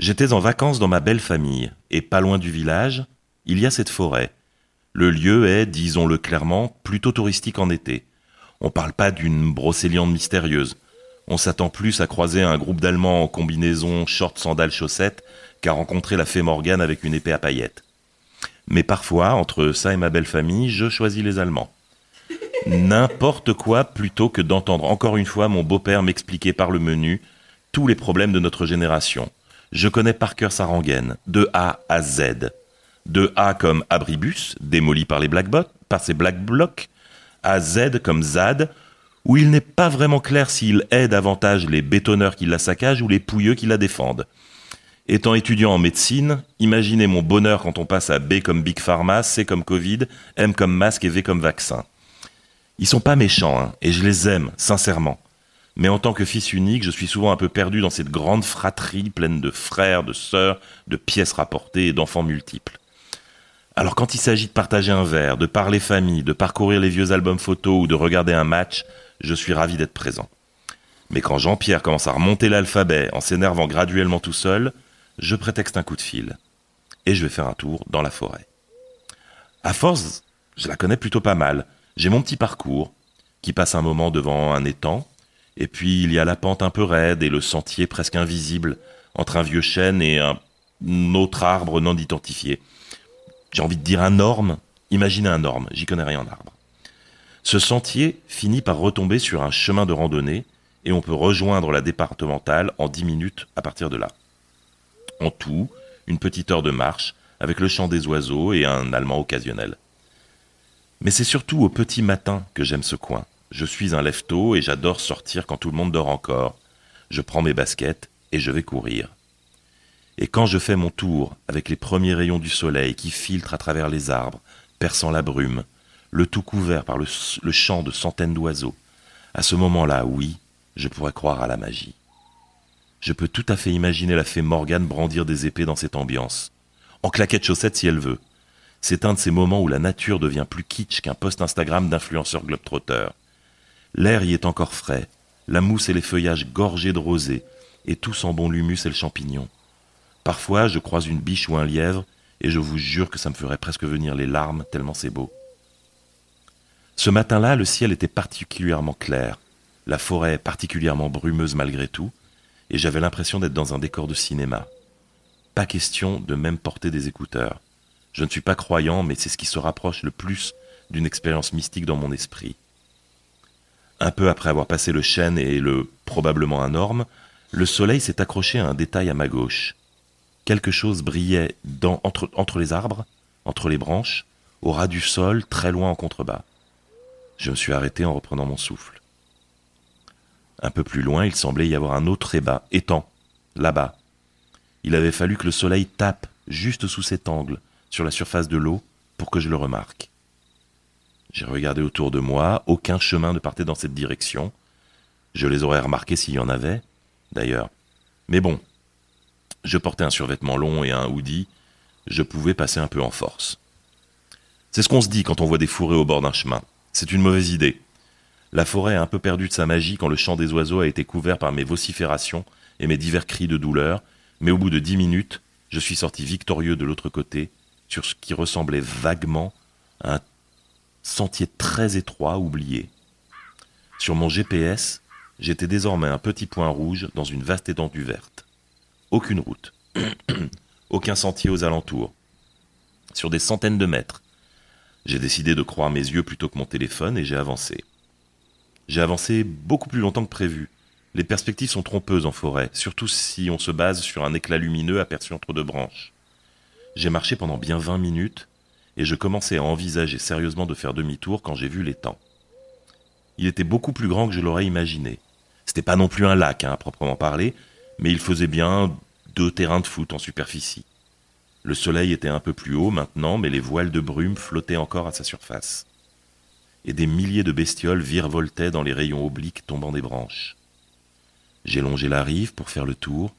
J'étais en vacances dans ma belle famille, et pas loin du village, il y a cette forêt. Le lieu est, disons-le clairement, plutôt touristique en été. On parle pas d'une brocéliande mystérieuse. On s'attend plus à croiser un groupe d'Allemands en combinaison short sandales chaussettes qu'à rencontrer la fée Morgane avec une épée à paillettes. Mais parfois, entre ça et ma belle famille, je choisis les Allemands. N'importe quoi plutôt que d'entendre encore une fois mon beau-père m'expliquer par le menu tous les problèmes de notre génération. Je connais par cœur sa rengaine, de A à Z. De A comme abribus, démoli par les Black par ses Black Blocs, à Z comme ZAD, où il n'est pas vraiment clair s'il aide davantage les bétonneurs qui la saccagent ou les pouilleux qui la défendent. Étant étudiant en médecine, imaginez mon bonheur quand on passe à B comme Big Pharma, C comme Covid, M comme masque et V comme vaccin. Ils sont pas méchants, hein, et je les aime, sincèrement. Mais en tant que fils unique, je suis souvent un peu perdu dans cette grande fratrie pleine de frères, de sœurs, de pièces rapportées et d'enfants multiples. Alors quand il s'agit de partager un verre, de parler famille, de parcourir les vieux albums photos ou de regarder un match, je suis ravi d'être présent. Mais quand Jean-Pierre commence à remonter l'alphabet en s'énervant graduellement tout seul, je prétexte un coup de fil. Et je vais faire un tour dans la forêt. À force, je la connais plutôt pas mal. J'ai mon petit parcours, qui passe un moment devant un étang, et puis il y a la pente un peu raide et le sentier presque invisible entre un vieux chêne et un autre arbre non identifié. J'ai envie de dire un orme. Imaginez un orme, j'y connais rien en arbre. Ce sentier finit par retomber sur un chemin de randonnée et on peut rejoindre la départementale en 10 minutes à partir de là. En tout, une petite heure de marche avec le chant des oiseaux et un allemand occasionnel. Mais c'est surtout au petit matin que j'aime ce coin. Je suis un lève et j'adore sortir quand tout le monde dort encore. Je prends mes baskets et je vais courir. Et quand je fais mon tour avec les premiers rayons du soleil qui filtrent à travers les arbres, perçant la brume, le tout couvert par le chant de centaines d'oiseaux, à ce moment-là, oui, je pourrais croire à la magie. Je peux tout à fait imaginer la fée Morgane brandir des épées dans cette ambiance, en claquette chaussette si elle veut. C'est un de ces moments où la nature devient plus kitsch qu'un post Instagram d'influenceurs globetrotter. L'air y est encore frais, la mousse et les feuillages gorgés de rosée, et tout sent bon l'humus et le champignon. Parfois, je croise une biche ou un lièvre, et je vous jure que ça me ferait presque venir les larmes tellement c'est beau. Ce matin-là, le ciel était particulièrement clair, la forêt particulièrement brumeuse malgré tout, et j'avais l'impression d'être dans un décor de cinéma. Pas question de même porter des écouteurs. Je ne suis pas croyant, mais c'est ce qui se rapproche le plus d'une expérience mystique dans mon esprit. Un peu après avoir passé le chêne et le probablement un orme, le soleil s'est accroché à un détail à ma gauche. Quelque chose brillait entre les arbres, entre les branches, au ras du sol, très loin en contrebas. Je me suis arrêté en reprenant mon souffle. Un peu plus loin, il semblait y avoir un autre ébat, étang, là-bas. Il avait fallu que le soleil tape juste sous cet angle, sur la surface de l'eau, pour que je le remarque. J'ai regardé autour de moi, aucun chemin ne partait dans cette direction. Je les aurais remarqués s'il y en avait, d'ailleurs. Mais bon, je portais un survêtement long et un hoodie, je pouvais passer un peu en force. C'est ce qu'on se dit quand on voit des fourrés au bord d'un chemin. C'est une mauvaise idée. La forêt a un peu perdu de sa magie quand le chant des oiseaux a été couvert par mes vociférations et mes divers cris de douleur, mais au bout de dix minutes, je suis sorti victorieux de l'autre côté, sur ce qui ressemblait vaguement à un sentier très étroit oublié. Sur mon GPS, j'étais désormais un petit point rouge dans une vaste étendue verte. Aucune route, aucun sentier aux alentours. Sur des centaines de mètres. J'ai décidé de croire mes yeux plutôt que mon téléphone et j'ai avancé. J'ai avancé beaucoup plus longtemps que prévu. Les perspectives sont trompeuses en forêt, surtout si on se base sur un éclat lumineux aperçu entre deux branches. J'ai marché pendant bien vingt minutes, et je commençais à envisager sérieusement de faire demi-tour quand j'ai vu l'étang. Il était beaucoup plus grand que je l'aurais imaginé. C'était pas non plus un lac, hein, à proprement parler, mais il faisait bien deux terrains de foot en superficie. Le soleil était un peu plus haut maintenant, mais les voiles de brume flottaient encore à sa surface et des milliers de bestioles virevoltaient dans les rayons obliques tombant des branches. J'ai longé la rive pour faire le tour.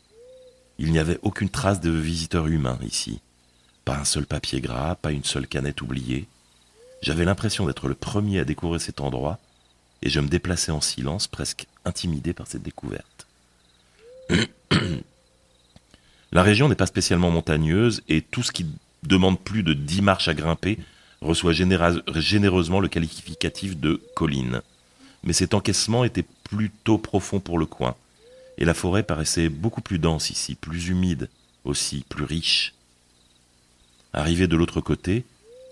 Il n'y avait aucune trace de visiteurs humains ici. Pas un seul papier gras, pas une seule canette oubliée. J'avais l'impression d'être le premier à découvrir cet endroit, et je me déplaçais en silence, presque intimidé par cette découverte. la région n'est pas spécialement montagneuse, et tout ce qui demande plus de dix marches à grimper reçoit généreusement le qualificatif de colline. Mais cet encaissement était plutôt profond pour le coin, et la forêt paraissait beaucoup plus dense ici, plus humide aussi, plus riche. Arrivé de l'autre côté,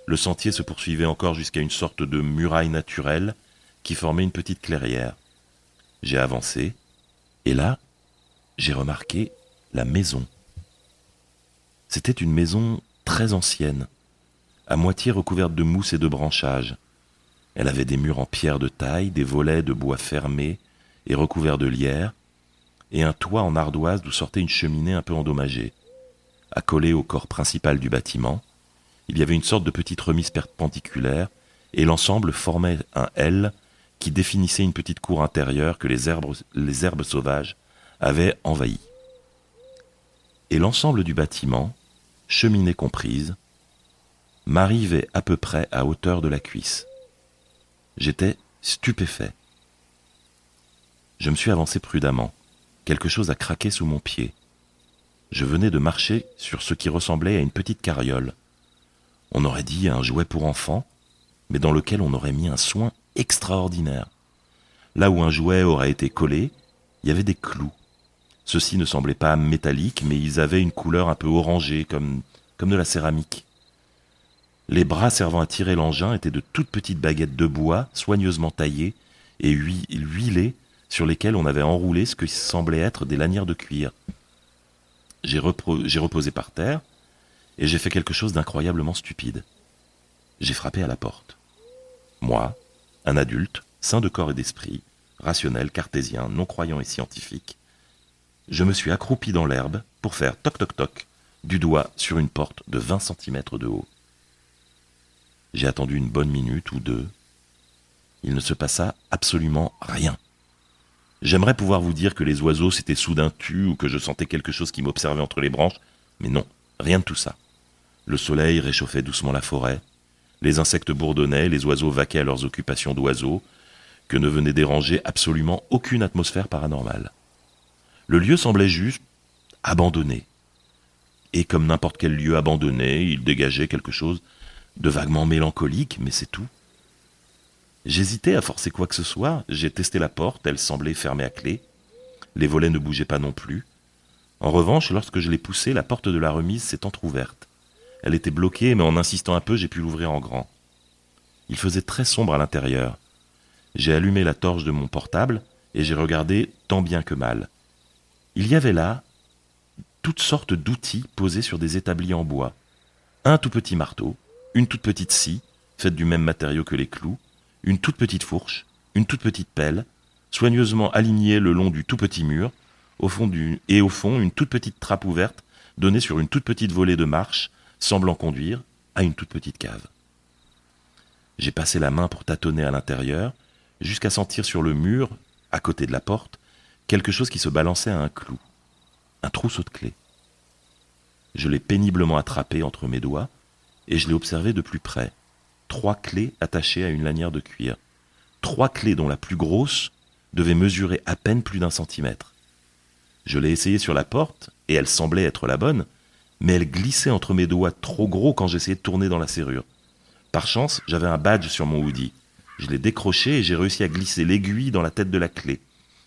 le sentier se poursuivait encore jusqu'à une sorte de muraille naturelle qui formait une petite clairière. J'ai avancé, et là, j'ai remarqué la maison. C'était une maison très ancienne, à moitié recouverte de mousse et de branchages. Elle avait des murs en pierre de taille, des volets de bois fermés et recouverts de lierre, et un toit en ardoise d'où sortait une cheminée un peu endommagée. Accolée au corps principal du bâtiment, il y avait une sorte de petite remise perpendiculaire, et l'ensemble formait un L qui définissait une petite cour intérieure que les herbes, les herbes sauvages avaient envahie. Et l'ensemble du bâtiment, cheminée comprise, m'arrivait à peu près à hauteur de la cuisse. J'étais stupéfait. Je me suis avancé prudemment. Quelque chose a craqué sous mon pied. Je venais de marcher sur ce qui ressemblait à une petite carriole. On aurait dit un jouet pour enfants, mais dans lequel on aurait mis un soin extraordinaire. Là où un jouet aurait été collé, il y avait des clous. Ceux-ci ne semblaient pas métalliques, mais ils avaient une couleur un peu orangée, comme, comme de la céramique. Les bras servant à tirer l'engin étaient de toutes petites baguettes de bois, soigneusement taillées et huilées, sur lesquelles on avait enroulé ce qui semblait être des lanières de cuir. J'ai reposé par terre, et j'ai fait quelque chose d'incroyablement stupide. J'ai frappé à la porte. Moi, un adulte, sain de corps et d'esprit, rationnel, cartésien, non-croyant et scientifique, je me suis accroupi dans l'herbe pour faire toc toc toc du doigt sur une porte de 20 cm de haut. J'ai attendu une bonne minute ou deux. Il ne se passa absolument rien. J'aimerais pouvoir vous dire que les oiseaux s'étaient soudain tus ou que je sentais quelque chose qui m'observait entre les branches, mais non, rien de tout ça. Le soleil réchauffait doucement la forêt, les insectes bourdonnaient, les oiseaux vaquaient à leurs occupations d'oiseaux, que ne venait déranger absolument aucune atmosphère paranormale. Le lieu semblait juste abandonné. Et comme n'importe quel lieu abandonné, il dégageait quelque chose de vaguement mélancolique, mais c'est tout. J'hésitais à forcer quoi que ce soit, j'ai testé la porte, elle semblait fermée à clé. Les volets ne bougeaient pas non plus. En revanche, lorsque je l'ai poussée, la porte de la remise s'est entr'ouverte. Elle était bloquée, mais en insistant un peu, j'ai pu l'ouvrir en grand. Il faisait très sombre à l'intérieur. J'ai allumé la torche de mon portable et j'ai regardé tant bien que mal. Il y avait là toutes sortes d'outils posés sur des établis en bois. Un tout petit marteau, une toute petite scie, faite du même matériau que les clous, une toute petite fourche, une toute petite pelle, soigneusement alignée le long du tout petit mur, au fond du, et au fond une toute petite trappe ouverte donnée sur une toute petite volée de marche semblant conduire à une toute petite cave. J'ai passé la main pour tâtonner à l'intérieur, jusqu'à sentir sur le mur, à côté de la porte, quelque chose qui se balançait à un clou, un trousseau de clés. Je l'ai péniblement attrapé entre mes doigts, et je l'ai observé de plus près. Trois clés attachées à une lanière de cuir. Trois clés dont la plus grosse devait mesurer à peine plus d'un centimètre. Je l'ai essayé sur la porte, et elle semblait être la bonne, mais elle glissait entre mes doigts trop gros quand j'essayais de tourner dans la serrure. Par chance, j'avais un badge sur mon hoodie. Je l'ai décroché et j'ai réussi à glisser l'aiguille dans la tête de la clé.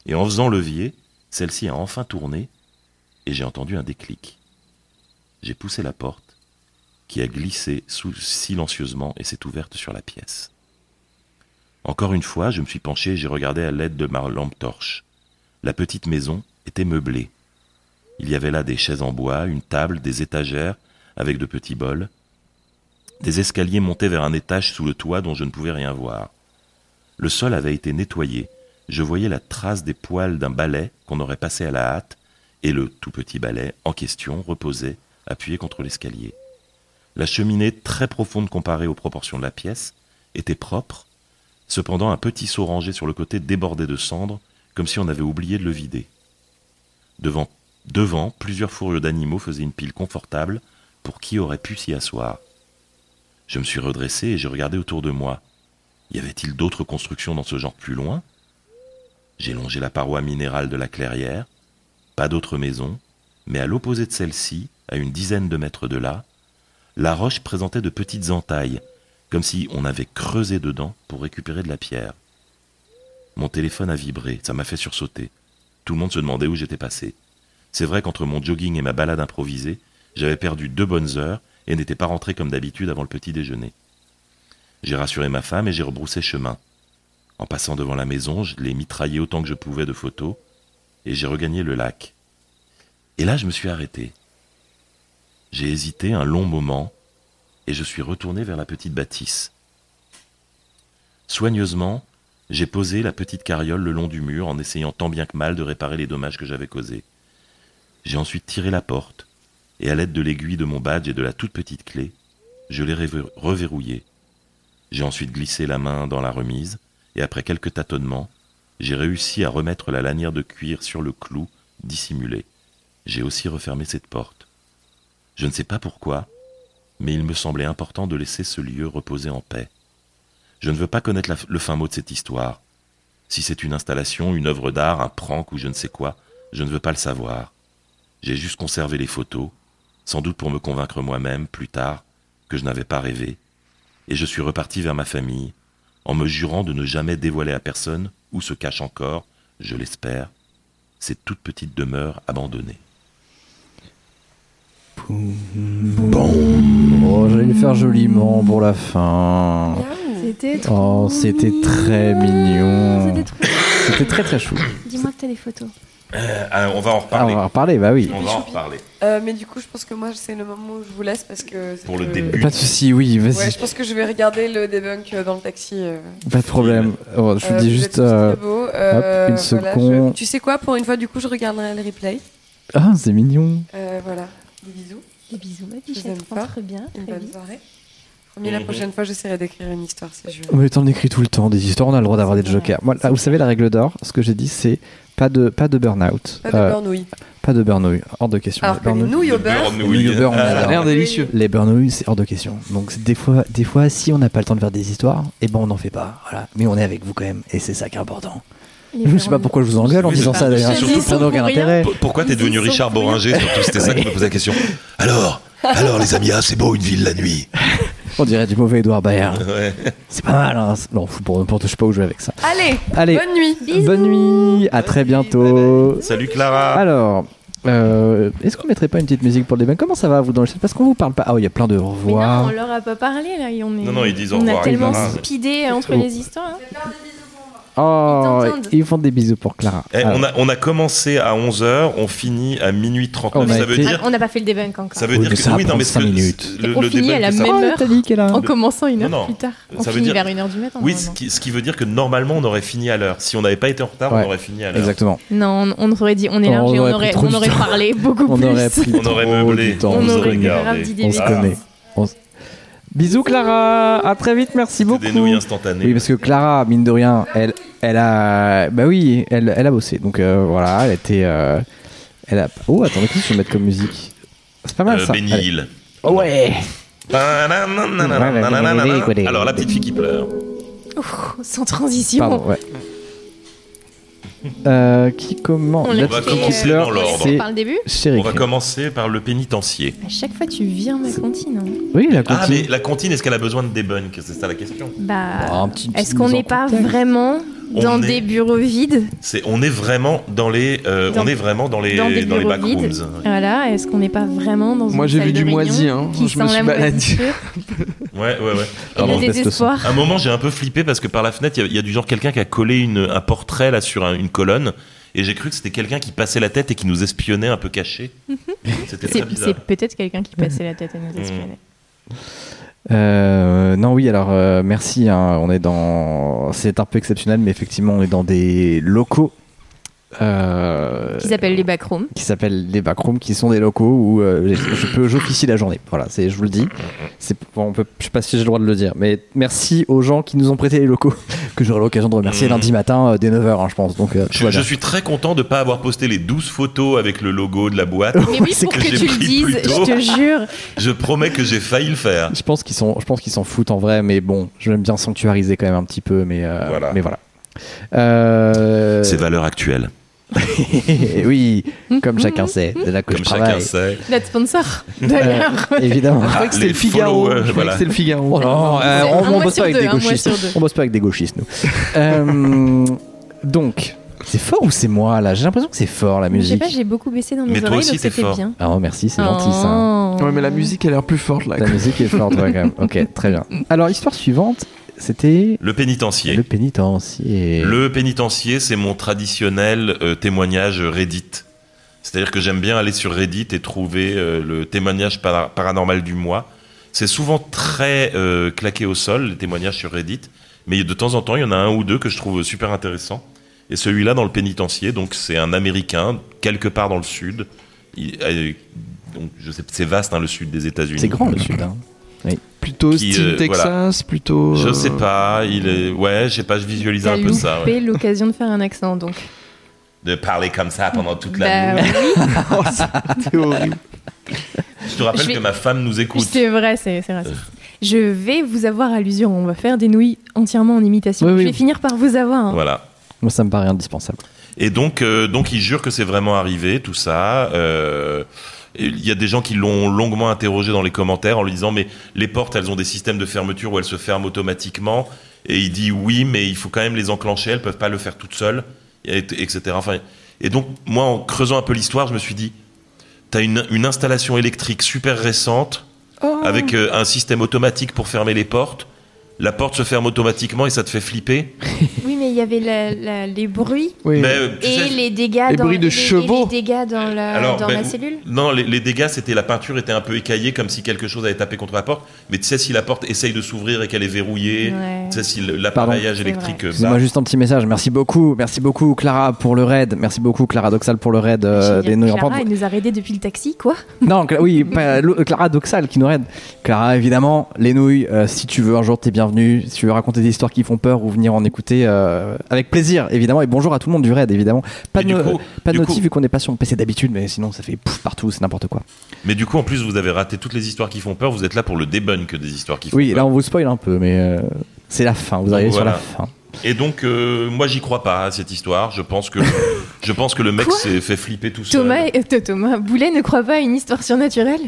Et en faisant levier, celle-ci a enfin tourné et j'ai entendu un déclic. J'ai poussé la porte, qui a glissé sous silencieusement et s'est ouverte sur la pièce. Encore une fois, je me suis penché et j'ai regardé à l'aide de ma lampe torche. La petite maison était meublée. Il y avait là des chaises en bois, une table, des étagères avec de petits bols. Des escaliers montaient vers un étage sous le toit dont je ne pouvais rien voir. Le sol avait été nettoyé. Je voyais la trace des poils d'un balai qu'on aurait passé à la hâte, et le tout petit balai en question reposait, appuyé contre l'escalier. La cheminée, très profonde comparée aux proportions de la pièce, était propre, cependant un petit seau rangé sur le côté débordait de cendres, comme si on avait oublié de le vider. Devant Devant, plusieurs fourrures d'animaux faisaient une pile confortable pour qui aurait pu s'y asseoir. Je me suis redressé et j'ai regardé autour de moi. Y avait-il d'autres constructions dans ce genre plus loin? J'ai longé la paroi minérale de la clairière. Pas d'autres maisons, mais à l'opposé de celle-ci, à une dizaine de mètres de là, la roche présentait de petites entailles, comme si on avait creusé dedans pour récupérer de la pierre. Mon téléphone a vibré, ça m'a fait sursauter. Tout le monde se demandait où j'étais passé. C'est vrai qu'entre mon jogging et ma balade improvisée, j'avais perdu deux bonnes heures et n'étais pas rentré comme d'habitude avant le petit déjeuner. J'ai rassuré ma femme et j'ai rebroussé chemin. En passant devant la maison, je l'ai mitraillé autant que je pouvais de photos et j'ai regagné le lac. Et là, je me suis arrêté. J'ai hésité un long moment et je suis retourné vers la petite bâtisse. Soigneusement, j'ai posé la petite carriole le long du mur en essayant tant bien que mal de réparer les dommages que j'avais causés. J'ai ensuite tiré la porte, et à l'aide de l'aiguille de mon badge et de la toute petite clé, je l'ai reverrouillée. J'ai ensuite glissé la main dans la remise et après quelques tâtonnements, j'ai réussi à remettre la lanière de cuir sur le clou dissimulé. J'ai aussi refermé cette porte. Je ne sais pas pourquoi, mais il me semblait important de laisser ce lieu reposer en paix. Je ne veux pas connaître le fin mot de cette histoire. Si c'est une installation, une œuvre d'art, un prank ou je ne sais quoi, je ne veux pas le savoir. J'ai juste conservé les photos, sans doute pour me convaincre moi-même, plus tard, que je n'avais pas rêvé, et je suis reparti vers ma famille, en me jurant de ne jamais dévoiler à personne où se cache encore, je l'espère, cette toute petite demeure abandonnée. Oh, j'allais le faire joliment pour la fin. C'était Oh, c'était très mignon. C'était trop. C'était très très chou. Dis-moi que t'as des photos. Euh, on va en Ah, reparler. on va en reparler, bah oui. on va en reparler. Euh, mais du coup, je pense que moi, c'est le moment où je vous laisse parce que. c'est Pour le début. Pas de souci, oui, vas-y. Ouais, je pense que je vais regarder le debunk euh, dans le taxi. euh. Pas de problème. Oh, je vous Euh, dis juste. tous euh, très beaux. Euh, une voilà, seconde. je- Tu sais quoi, pour une fois, du coup, je regarderai le replay. Ah, c'est mignon. Euh, voilà. Des bisous. Des bisous, ma vous bichette. Rentre bien. Une bonne vite. soirée. Promis, la prochaine fois, j'essaierai d'écrire une histoire si je. Mais t'en écris tout le temps des histoires, on a le droit d'avoir des jokers. Moi, c'est là, vous savez, la règle d'or, ce que j'ai dit, c'est pas de, pas de burn-out. Pas de Euh, burnouille. pas de burn-out, hors de question. Alors que les Burn-out- nouilles au beurre. Les nouilles au beurre, on adore. Ça a l'air délicieux. Les burn c'est hors de question. Donc des fois, des fois, si on n'a pas le temps de faire des histoires, eh ben on n'en fait pas. Voilà. Mais on est avec vous quand même, et c'est ça qui est important. Je sais pas pourquoi je vous engueule en disant ça d'ailleurs. Surtout pour aucun intérêt. Pourquoi t'es devenu Richard. Boringer Surtout, c'était ça qui me posait la question. Alors, alors les amis, ah, c'est beau une ville la nuit. On dirait du mauvais Edouard Baird. Ouais. C'est pas mal. Hein. Non, pour n'importe je sais pas où je vais avec ça. Allez, Allez, bonne nuit. Bisous. bonne nuit, à très bientôt. Salut Clara. Alors, euh, est-ce qu'on mettrait pas une petite musique pour le débat? Comment ça va vous dans le chat? Parce qu'on vous parle pas. Ah, oh, il y a plein de au Mais non, revoir. on leur a pas parlé là. On est... Non, non, ils disent au on revoir, a tellement speedé entre Oh. les histoires. hein. Oh, Ils ils font des bisous pour Clara. Eh, on, a, on a commencé à 11h, on finit à minuit 39. On a ça veut dire, Ah, on n'a pas fait le débunk encore. ça veut Oui, dire que ça oui, non, mais cinq ce que- minutes. le, On le finit à la même Oh, heure. t'as dit qu'elle a- En commençant une heure Non, non. plus tard. On Ça veut finit dire- vers une heure du matin. Oui, ce qui, ce qui veut dire que normalement on aurait fini à l'heure. Si on n'avait pas été en retard, Ouais. on aurait fini à l'heure. Exactement. Non, on, on aurait dit on est On large et on aurait on aurait parlé beaucoup On plus. aurait pris On aurait meublé. On aurait gardé. dit On se Ah. connaît. Bisous Clara, à très vite, merci beaucoup. Des nouilles instantanées. Oui, parce que Clara, mine de rien, elle, elle a, bah oui, elle, elle a bossé. Donc euh, voilà, elle était, euh, elle a. Oh, attendez, qu'est-ce que je vais mettre comme musique? C'est pas mal Euh, ça. Benny. Hill. Oh, ouais. Alors la petite fille qui pleure. Sans transition. Pardon, ouais. Euh, qui commence On La va qui commencer pleure, dans l'ordre. c'est Par le début. On va commencer par le pénitencier. À chaque fois, tu viens ma comptine. hein. Oui, la Ah, mais la comptine, est-ce qu'elle a besoin de débunk C'est ça la question. Bah, un petit- est-ce petite qu'on mise en n'est pas contexte. vraiment dans des bureaux vides C'est, on est vraiment dans les, euh, Dans- on est vraiment dans les, Dans des dans les bureaux vides. backrooms. Voilà, est-ce qu'on n'est pas vraiment dans Moi, une j'ai salle vu de du réunion moisi, hein. qui Je me sent suis la baladé. Ouais, ouais, ouais. et Pardon, le désespoir À un moment, j'ai un peu flippé parce que par la fenêtre, il y a- il y, a du genre quelqu'un qui a collé une, un portrait là sur un- une colonne. Et j'ai cru que c'était quelqu'un qui passait la tête et qui nous espionnait un peu caché. C'était très C'est bizarre. c'est peut-être quelqu'un qui passait la tête à nous espionner. Euh, non, oui, alors euh, merci. hein, on est dans. C'est un peu exceptionnel, mais effectivement, on est dans des locaux. Euh, Qui s'appelle les backrooms. qui s'appellent les backrooms, qui sont des locaux où euh, je peux j'officie la journée. Voilà, c'est je vous le dis. C'est bon, on peut, je sais pas si j'ai le droit de le dire, mais merci aux gens qui nous ont prêté les locaux que j'aurai l'occasion de remercier Mhm. lundi matin euh, dès 9h, je pense. Donc euh, Je, suis très content de ne pas avoir posté les 12 photos avec le logo de la boîte. Mais oui, c'est pour que tu le dises, je te jure. Je promets que j'ai failli le faire. Je pense qu'ils sont, je pense qu'ils s'en foutent en vrai, mais bon, je l'aime bien sanctuariser quand même un petit peu, mais euh, Voilà. mais voilà. Euh, C'est valeur actuelle. oui, comme chacun sait, c'est là que Comme je chacun travaille. sait. Notre sponsor, d'ailleurs. Euh, évidemment. Je croyais que c'était les le Figaro. followers, Je voilà. que c'était le Figaro. Oh non, euh, on, on bosse pas avec deux, des gauchistes. On bosse pas avec des gauchistes, nous. Euh, donc, c'est fort ou c'est moi là? J'ai l'impression que c'est fort la Je sais musique. pas, j'ai beaucoup baissé dans mes Mais toi oreilles, aussi, donc t'es c'était fort. bien. Ah oh, merci, c'est gentil ça. Oh. Ouais, mais la musique a l'air plus forte là. La musique est forte, ouais, quand même. Ok, très bien. Alors, l'histoire suivante, c'était Le pénitencier. le pénitencier. Le pénitencier, c'est mon traditionnel euh, témoignage Reddit. C'est-à-dire que j'aime bien aller sur Reddit et trouver euh, le témoignage para- paranormal du mois. C'est souvent très euh, claqué au sol, les témoignages sur Reddit. Mais de temps en temps, il y en a un ou deux que je trouve super intéressants. Et celui-là, dans le pénitencier, donc c'est un Américain, quelque part dans le sud. Il- donc, je sais, c'est vaste, hein, le sud des États-Unis. C'est grand le sud. Hein. Plutôt Qui, style euh, Texas, plutôt. Je euh, sais pas, il est. Ouais, je sais pas, je visualise un peu ça. ouais. loupé l'occasion de faire un accent, donc. De parler comme ça pendant toute la Bah nuit. oui, Oh, c'est horrible. Je te rappelle Je vais- que ma femme nous écoute. c'est vrai, c'est c'est raciste. Je vais vous avoir à l'usure. On va faire des nouilles entièrement en imitation. Oui, oui. Je vais finir par vous avoir. hein. Voilà. Moi, ça me paraît indispensable. Et donc, euh, donc il jure que c'est vraiment arrivé, tout ça. Euh, Il y a des gens qui l'ont longuement interrogé dans les commentaires en lui disant mais les portes elles ont des systèmes de fermeture où elles se ferment automatiquement. Et il dit oui mais il faut quand même les enclencher. Elles peuvent pas le faire toutes seules et- etc enfin et donc moi en creusant un peu l'histoire je me suis dit t'as une, une installation électrique super récente Oh. avec euh, un système automatique pour fermer les portes. La porte se ferme automatiquement et ça te fait flipper Oui, mais il y avait la- la- les bruits Oui. mais euh, et sais, les dégâts Les dans bruits de chevaux. et les dégâts dans la, Alors, dans ben, la cellule. Non, les, les dégâts, c'était la peinture était un peu écaillée, comme si quelque chose avait tapé contre la porte. Mais tu sais, si la porte essaye de s'ouvrir et qu'elle est verrouillée, Ouais. tu sais, si l'appareillage électrique bat. juste un petit message. Merci beaucoup, merci beaucoup Clara pour le raid. Merci beaucoup Clara Doxal pour le raid euh, des nouilles en Clara, elle nous a raidé depuis le taxi, quoi. Non, oui, pas- Clara Doxal qui nous raid. Clara, évidemment, les nouilles, euh, si tu veux un jour, t'es bienvenue. Si tu veux raconter des histoires qui font peur ou venir en écouter, euh, avec plaisir, évidemment. Et bonjour à tout le monde du raid, évidemment. Pas de, Mais du no- coup- pas de du notif coup- vu qu'on n'est pas sur PC d'habitude, mais sinon ça fait pouf partout, c'est n'importe quoi. Mais du coup, en plus, vous avez raté toutes les histoires qui font peur. Vous êtes là pour le debunk des histoires qui font Oui, peur. là on vous spoil un peu, mais euh, c'est la fin. Vous arrivez sur voilà. la fin. Et donc, euh, moi, j'y crois pas à cette histoire. Je pense que, je pense que le mec s'est fait flipper tout seul. Thomas, euh, Thomas Boulet ne croit pas à une histoire surnaturelle?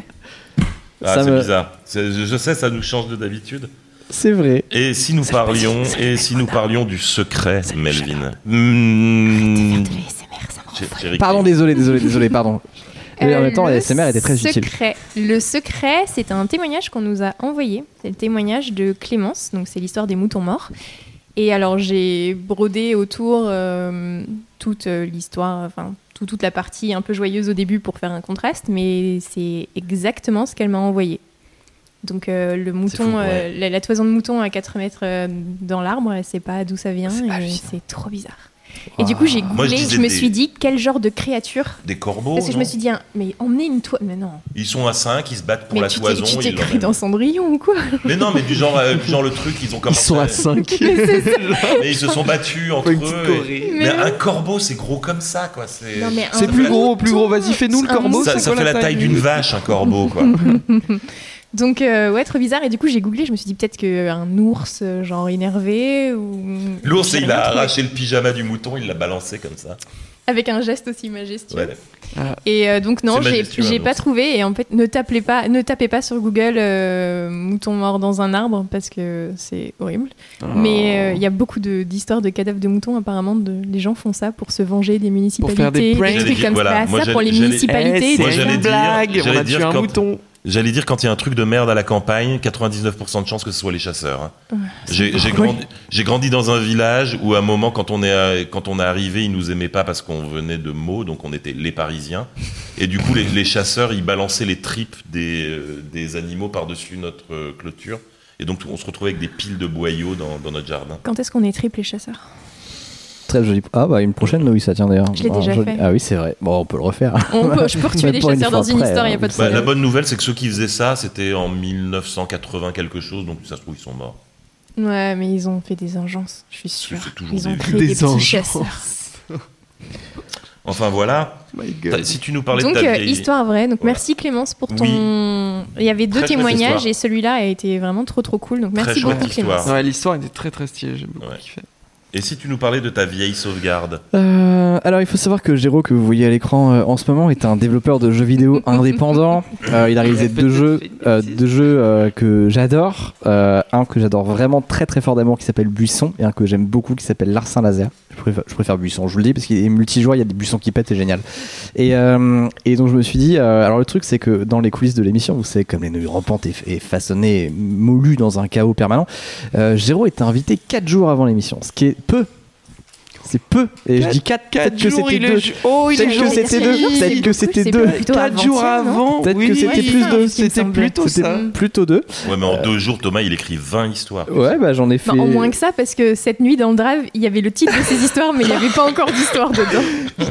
Ah, c'est me- bizarre. Je sais, ça nous change de d'habitude. C'est vrai. Et si nous parlions, et si nous parlions du secret, Melvin. Hmm, Pardon, désolé, désolé, désolé, pardon. Mais en Euh, même temps, le la SMR était très utile. secret. Le secret, c'est un témoignage qu'on nous a envoyé. C'est le témoignage de Clémence, donc c'est l'histoire des moutons morts. Et alors j'ai brodé autour euh, toute euh, l'histoire, enfin tout- toute la partie un peu joyeuse au début pour faire un contraste, mais c'est exactement ce qu'elle m'a envoyé. Donc euh, le mouton, fou, ouais. euh, la, la toison de mouton à 4 mètres euh, dans l'arbre, elle sait pas d'où ça vient C'est et hallucinant. c'est trop bizarre. Et du coup j'ai Moi, je googlé, je, me des- suis dit quel genre de créature Des corbeaux. parce que je me suis dit, hein, mais emmener une toile. Mais non. Ils sont à 5, ils se battent pour mais la tu toison. tu t'es ils cru dans Cendrillon ou quoi Mais non, mais du genre, euh, du genre le truc, ils ont Ils commencé. sont à- à 5. Mais ils se sont battus entre eux. Et- Mais un corbeau, c'est gros comme ça, quoi. C'est plus gros, plus gros. Vas-y, fais-nous le corbeau. ça, fait la taille d'une vache, un corbeau, quoi. Donc, euh, ouais, trop bizarre. Et du coup, j'ai googlé, je me suis dit peut-être qu'un ours, euh, genre énervé, ou. L'ours, il a trouvé. arraché le pyjama du mouton, il l'a balancé comme ça. Avec un geste aussi majestueux. Ouais. Et euh, donc, non, j'ai, pas trouvé. Et en fait, ne tapez pas, ne tapez pas sur Google euh, mouton mort dans un arbre parce que c'est horrible. Mais euh, il y a beaucoup d'histoires de cadavres de moutons. Apparemment, de, les gens font ça pour se venger des municipalités, faire des pranks. trucs comme voilà, ça. moi, ça pour les municipalités. Eh, c'est une dire- blague. On a dire tué un quand- mouton. J'allais dire, quand il y a un truc de merde à la campagne, 99% de chances que ce soit les chasseurs. hein. J'ai j'ai grandi, j'ai grandi dans un village où, à un moment, quand on est, à- quand on est arrivé, ils nous aimaient pas parce qu'on venait de Meaux, donc on était les Parisiens. Et du coup, les, les chasseurs, ils balançaient les tripes des, euh, des animaux par-dessus notre euh, clôture. Et donc, on se retrouvait avec des piles de boyaux dans, dans notre jardin. Quand est-ce qu'on est triple les chasseurs? Très joli. Ah bah une prochaine, oui, ça tient d'ailleurs. Je l'ai Ah, déjà joli. fait. Ah oui, c'est vrai. Bon, on peut le refaire. On peut, Je peux retuer des chasseurs dans une histoire, il n'y a hein. pas de Bah, la bonne nouvelle, c'est que ceux qui faisaient ça, c'était en 1980 quelque chose, donc ça se trouve, ils sont morts. Ouais, mais ils ont fait des engences, je suis toujours Ils ont des- créé des, Des petits chasseurs. Enfin, voilà. Si tu nous parlais Donc, de ta euh, vieille... histoire vraie. Donc, Voilà. merci Clémence pour ton. Oui. Il y avait deux Très témoignages histoire. et celui-là a été vraiment trop trop cool. Donc, merci beaucoup. Clémence. Ouais, l'histoire était très très stylée. J'ai beaucoup Ouais. kiffé. Et si tu nous parlais de ta vieille sauvegarde Euh, alors il faut savoir que Géraud que vous voyez à l'écran euh, en ce moment est un développeur de jeux vidéo indépendant. Euh, il a réalisé deux jeux, euh, deux jeux euh, que j'adore. Euh, un que j'adore vraiment très très fort d'amour qui s'appelle Buisson et un que j'aime beaucoup qui s'appelle Larsin Laser. Je préfère, Buisson, je vous le dis parce qu'il est multijoueur, il y a des buissons qui pètent, c'est génial. Et, euh, et donc je me suis dit, euh, alors le truc c'est que dans les coulisses de l'émission, vous savez comme les nouilles rampantes et, façonnées, moulues dans un chaos permanent, euh, Géraud était invité 4 jours avant l'émission, ce qui est peu C'est peu. Et je dis 4, Quatre peut-être que jours, c'était il 2. est. Oh, il Peut-être est que c'était deux. Peut-être que c'était C'est deux. plutôt 4 jours avant. Peut-être oui, que c'était plus oui, deux. C'était plutôt ça. plutôt 2. Ouais, mais en deux jours, Thomas, il écrit 20 histoires. Ouais, bah j'en ai fait. Enfin, en moins que ça, parce que cette nuit dans le drive, il y avait le titre de ces histoires, mais il n'y avait pas encore d'histoire dedans.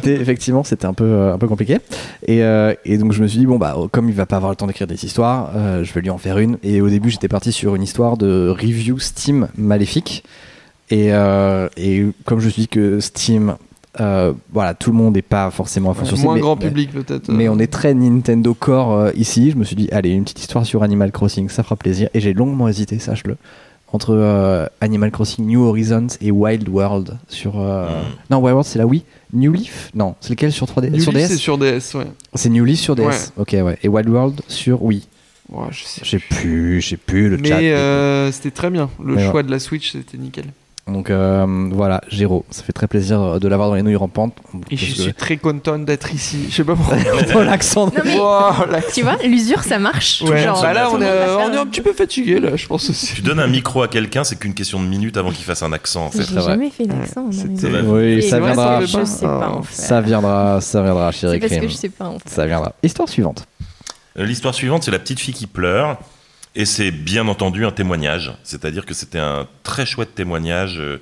Effectivement, c'était un peu, euh, un peu compliqué. Et, euh, et donc je me suis dit, bon, bah, comme il va pas avoir le temps d'écrire des histoires, euh, je vais lui en faire une. Et au début, j'étais parti sur une histoire de review Steam maléfique. Et, euh, et comme je suis que Steam, euh, voilà, tout le monde n'est pas forcément à fond sur Steam, Moins mais- grand mais- public peut-être. Mais euh. on est très Nintendo Core euh, ici. Je me suis dit, allez, une petite histoire sur Animal Crossing, ça fera plaisir. Et j'ai longuement hésité, sache-le, entre euh, Animal Crossing New Horizons et Wild World sur. euh, Mm. Non, Wild World, c'est la Wii? New Leaf? Non, c'est lequel sur 3D New Sur Leaf, DS c'est sur DS, ouais. C'est New Leaf sur DS. Ok, ouais. Et Wild World sur Wii? Ouais, je sais. Plus, j'ai plus le chat. Mais c'était très bien. Le Mais choix de la Switch, c'était nickel. Donc euh, voilà, Géro, ça fait très plaisir de l'avoir dans les nouilles rampantes. Et je suis très content d'être ici. Je sais pas pourquoi. l'accent. Tu vois, l'usure, ça marche. Ouais, Genre, bah là, tout on le est, on un petit peu fatigué, là, je pense aussi. Tu donnes un micro à quelqu'un, c'est qu'une question de minutes avant qu'il fasse un accent, en fait. J'ai jamais fait d'accent. Oui, ça viendra. Je sais pas en faire. Ça viendra, ça viendra, chérie C'est parce que je sais pas en faire. Ça viendra. Histoire suivante. Euh, L'histoire suivante, c'est la petite fille qui pleure. Et c'est bien entendu un témoignage. C'est-à-dire que c'était un très chouette témoignage euh,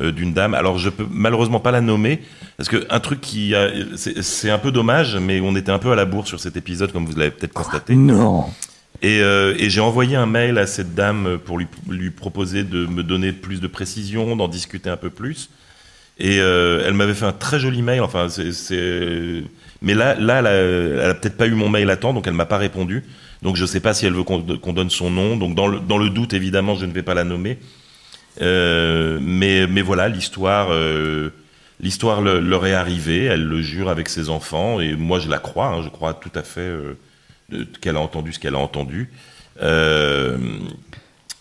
euh, d'une dame. Alors, je peux malheureusement pas la nommer. Parce que un truc qui. a- C'est un peu dommage, mais on était un peu à la bourre sur cet épisode, comme vous l'avez peut-être constaté. Non. Et, euh, et j'ai envoyé un mail à cette dame pour lui, lui proposer de me donner plus de précisions, d'en discuter un peu plus. Et euh, elle m'avait fait un très joli mail. Enfin, c'est, mais là, là, elle a, a peut-être pas eu mon mail à temps, donc elle m'a pas répondu. Donc je sais pas si elle veut qu'on, qu'on donne son nom. Donc dans le, dans le doute, évidemment, je ne vais pas la nommer. Euh, mais, mais voilà, l'histoire, euh, l'histoire le- leur est arrivée. Elle le jure avec ses enfants, et moi je la crois. hein, je crois tout à fait euh, qu'elle a entendu ce qu'elle a entendu. Euh,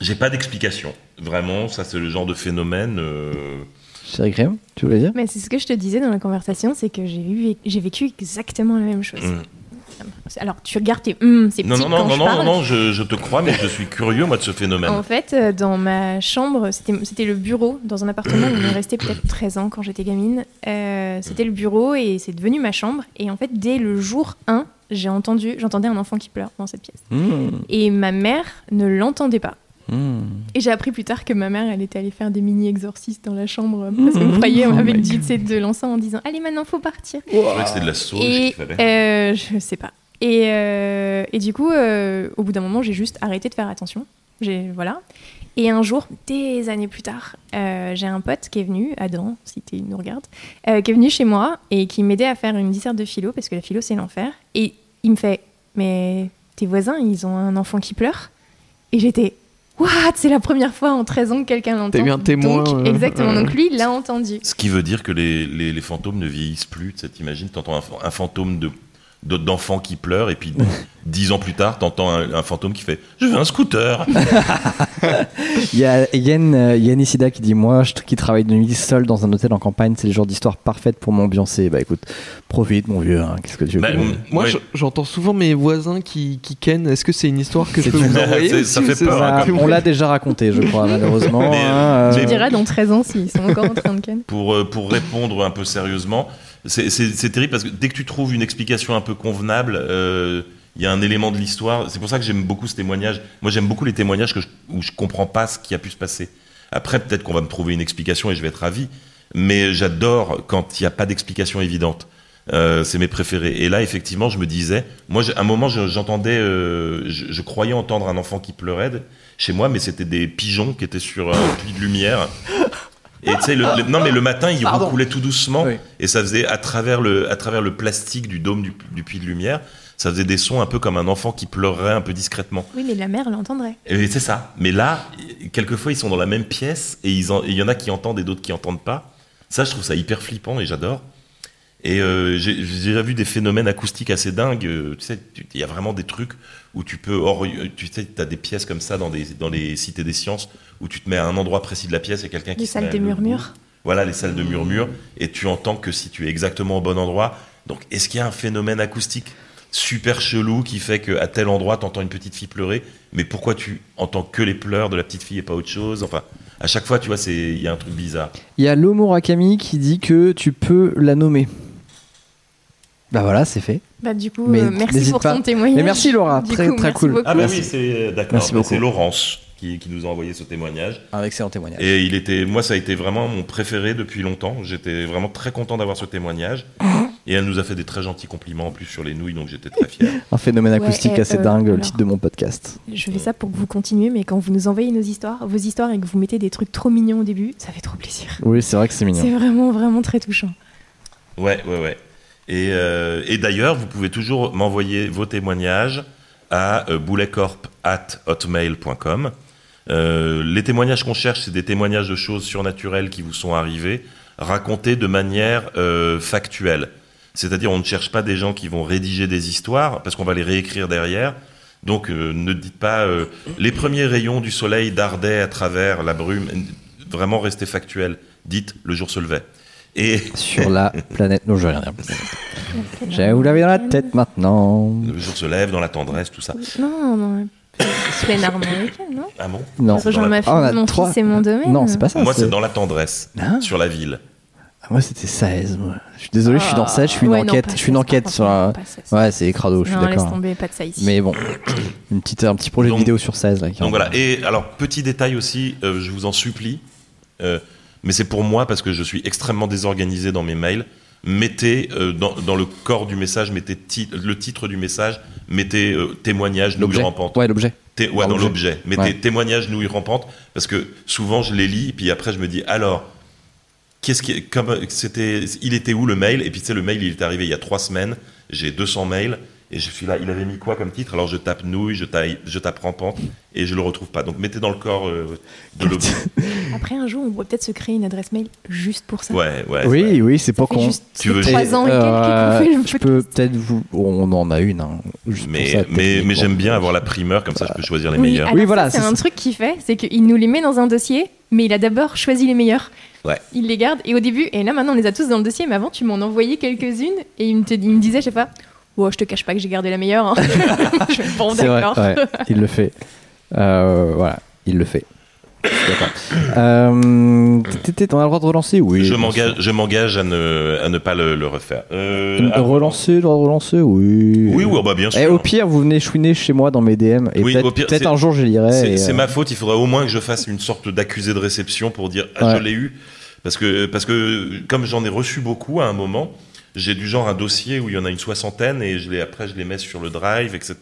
j'ai pas d'explication. Vraiment, ça c'est le genre de phénomène. euh, Chérie Crème, tu voulais dire? Mais c'est ce que je te disais dans la conversation, c'est que j'ai eu, j'ai vécu exactement la même chose. hum. Alors tu regardes tes, hum, c'est Non, non, non, non, je non, non, je, je te crois, mais je suis curieux, moi, de ce phénomène. En fait, euh, dans ma chambre, c'était c'était le bureau, dans un appartement où on est resté peut-être 13 ans quand j'étais gamine. Euh, c'était le bureau et c'est devenu ma chambre. Et en fait, dès le jour 1, j'ai entendu, j'entendais un enfant qui pleure dans cette pièce. Mmh. Et ma mère ne l'entendait pas. Mmh. Et j'ai appris plus tard que ma mère, elle était allée faire des mini-exorcistes dans la chambre parce qu'on croyait Oh avec my du, tu sais, de l'encens en disant Allez, maintenant, faut partir. Que c'était de la sauge Et qu'il fallait. euh, je sais pas. Et, euh, et du coup, euh, au bout d'un moment, j'ai juste arrêté de faire attention. J'ai voilà. Et un jour, des années plus tard, euh, j'ai un pote qui est venu, Adam, si tu nous regardes, euh, qui est venu chez moi et qui m'aidait à faire une disserte de philo parce que la philo c'est l'enfer. Et il me fait, mais tes voisins, ils ont un enfant qui pleure. Et j'étais, what? C'est la première fois en 13 ans que quelqu'un l'entend. T'as eu un témoin, Donc, euh, exactement. euh. Donc lui, il l'a entendu. Ce qui veut dire que les, les, les fantômes ne vieillissent plus. Tu sais, t'imagines, t'entends un, un fantôme de- d'enfants qui pleurent et puis dix ans plus tard t'entends un, un fantôme qui fait je veux un scooter Il y a Yann, euh, Yann Isida qui dit Moi, je, qui travaille de nuit seul dans un hôtel en campagne, c'est le genre d'histoire parfaite pour m'ambiancer. Bah écoute, profite, mon vieux. hein, Qu'est-ce que tu veux Bah, Moi, ouais. j'entends souvent mes voisins qui, qui ken. Est-ce que c'est une histoire que je peux vous envoyer ça fait peur, hein, on l'a déjà raconté, je crois, malheureusement. Mais, hein, euh, Tu diras dans 13 ans s'ils sont encore en train de ken. pour, euh, pour répondre un peu sérieusement, c'est- terrible parce que dès que tu trouves une explication un peu convenable, euh, il y a un élément de l'histoire. C'est pour ça que j'aime beaucoup ce témoignage. Moi, j'aime beaucoup les témoignages que je- où je comprends pas ce qui a pu se passer. Après, peut-être qu'on va me trouver une explication et je vais être ravi. Mais j'adore quand il n'y a pas d'explication évidente. Euh, c'est mes préférés. Et là, effectivement, je me disais, moi, à un moment, je- j'entendais, euh, je, croyais entendre un enfant qui pleurait chez moi, mais c'était des pigeons qui étaient sur un puits de lumière. Et tu sais, le, le- non, mais le matin, il Pardon. recoulait tout doucement, Oui. et ça faisait à travers le, à travers le plastique du dôme du, du puits de lumière, ça faisait des sons un peu comme un enfant qui pleurerait un peu discrètement. Oui, mais la mère l'entendrait. Et c'est ça. Mais là, quelquefois, ils sont dans la même pièce et en- il y en a qui entendent et d'autres qui entendent pas. Ça, je trouve ça hyper flippant et j'adore. Et euh, j'ai déjà vu des phénomènes acoustiques assez dingues. Euh, Tu sais, il y a vraiment des trucs où tu peux. ori- Tu sais, as des pièces comme ça dans, des, dans les cités des sciences où tu te mets à un endroit précis de la pièce et quelqu'un qui Les se salles de le murmures. voilà, les salles de murmure, et tu entends que si tu es exactement au bon endroit. Donc, est-ce qu'il y a un phénomène acoustique super chelou qui fait qu'à tel endroit, tu entends une petite fille pleurer, mais pourquoi tu entends que les pleurs de la petite fille et pas autre chose? Enfin, À chaque fois, tu vois, c'est il y a un truc bizarre. Il y a Lomo Rakami qui dit que tu peux la nommer. Bah voilà, c'est fait. Bah, du coup, Mais euh, merci pour pas. ton témoignage. Mais merci, Laura. Du Très- coup, très merci cool. beaucoup. Ah bah Merci. oui, c'est d'accord. Merci beaucoup. C'est Laurence qui, qui nous a envoyé ce témoignage. Un excellent témoignage. Et il était, moi, ça a été vraiment mon préféré depuis longtemps. J'étais vraiment très content d'avoir ce témoignage. Et elle nous a fait des très gentils compliments en plus sur les nouilles, donc j'étais très fier. Un phénomène acoustique et, assez euh, dingue, le alors- titre de mon podcast. Je fais ça pour que vous continuiez, mais quand vous nous envoyez nos histoires, vos histoires et que vous mettez des trucs trop mignons au début, ça fait trop plaisir. Oui, c'est vrai que c'est mignon. C'est vraiment, vraiment très touchant. Ouais, ouais, ouais. Et, euh, et d'ailleurs, vous pouvez toujours m'envoyer vos témoignages à euh, bouletcorp@hotmail.com. Euh, les témoignages qu'on cherche, c'est des témoignages de choses surnaturelles qui vous sont arrivées, racontées de manière euh, factuelle. C'est-à-dire, on ne cherche pas des gens qui vont rédiger des histoires, parce qu'on va les réécrire derrière. Donc, euh, ne dites pas euh, les premiers rayons du soleil dardaient à travers la brume. Vraiment, restez factuel. Dites le jour se levait. Et Sur la planète. Non, je vais rien dire. Je vais vous laver dans la tête maintenant. le jour se lève dans la tendresse, tout ça. Non, non. C'est plein américaine, non Ah bon Non. Rejoins dans la- ma fille, Ah, mon trois. fils et mon domaine. Non, c'est pas ça. Moi, c'est- dans la tendresse, Hein sur la ville. Ah, moi, c'était 16. Moi. Je suis désolé, je suis dans 16. Je suis une Ah. Ouais, non, enquête. pas je suis une 16, enquête sur. 16. Ouais, c'est crado, je suis Non, laisse d'accord. tomber, pas de ça ici. Mais bon, une petite, un petit projet Donc- de vidéo sur 16. Là, qui Donc voilà. Et alors, petit détail aussi, euh, je vous en supplie, euh, mais c'est pour moi parce que je suis extrêmement désorganisé dans mes mails. Mettez euh, dans, dans le corps du message, mettez le titre du message, mettez euh, témoignage nouilles L'objet. rampantes. Ouais, l'objet. Ouais, Dans dans l'objet. Mettez Ouais. témoignage nouilles rampantes parce que souvent je les lis, puis après je me dis alors. Qu'est-ce qui, comme c'était, il était où le mail? Et puis tu sais, le mail, il est arrivé il y a trois semaines. J'ai 200 mails et je suis là. Il avait mis quoi comme titre? Alors je tape nouilles, je tape, je tape rampante et je le retrouve pas. Donc mettez dans le corps euh, de l'objet. Après, un jour, on pourrait peut-être se créer une adresse mail juste pour ça. Ouais, ouais. Oui, ouais. oui, c'est pas con. juste Tu veux- trois ans et quelques Euh, Je peux peut-être vous. On en a une. hein, juste Mais, ça, mais, mais j'aime bien avoir la primeur, comme ça je peux choisir les Oui, meilleurs. Oui, voilà, C'est c'est un ça. truc qu'il fait, c'est qu'il nous les met dans un dossier, mais il a d'abord choisi les meilleurs. Ouais. Il les garde, et au début, et là maintenant on les a tous dans le dossier, mais avant tu m'en envoyais quelques-unes, et il me, te- il me disait, je sais pas, oh, je te cache pas que j'ai gardé la meilleure. hein. bon, C'est vrai, d'accord. ouais, il le fait. Euh, voilà, il le fait. Je suis D'accord. Euh, t'étais- on a le droit de relancer? Oui. je m'engage, sûr. je m'engage à ne, à ne pas le, le refaire. Euh, Euh, relancer, le droit de relancer? Oui. Oui, oui, bah bien sûr. Et au pire, vous venez chouiner chez moi dans mes DM et Oui, peut-être au pire, peut-être c'est- un jour je lirai. C'est euh, ma faute, il faudrait au moins que je fasse une sorte d'accusé de réception pour dire ah, Ouais. je l'ai eu. Parce que, parce que comme j'en ai reçu beaucoup à un moment, j'ai du genre un dossier où il y en a une soixantaine et je les, après je les mets sur le drive, etc.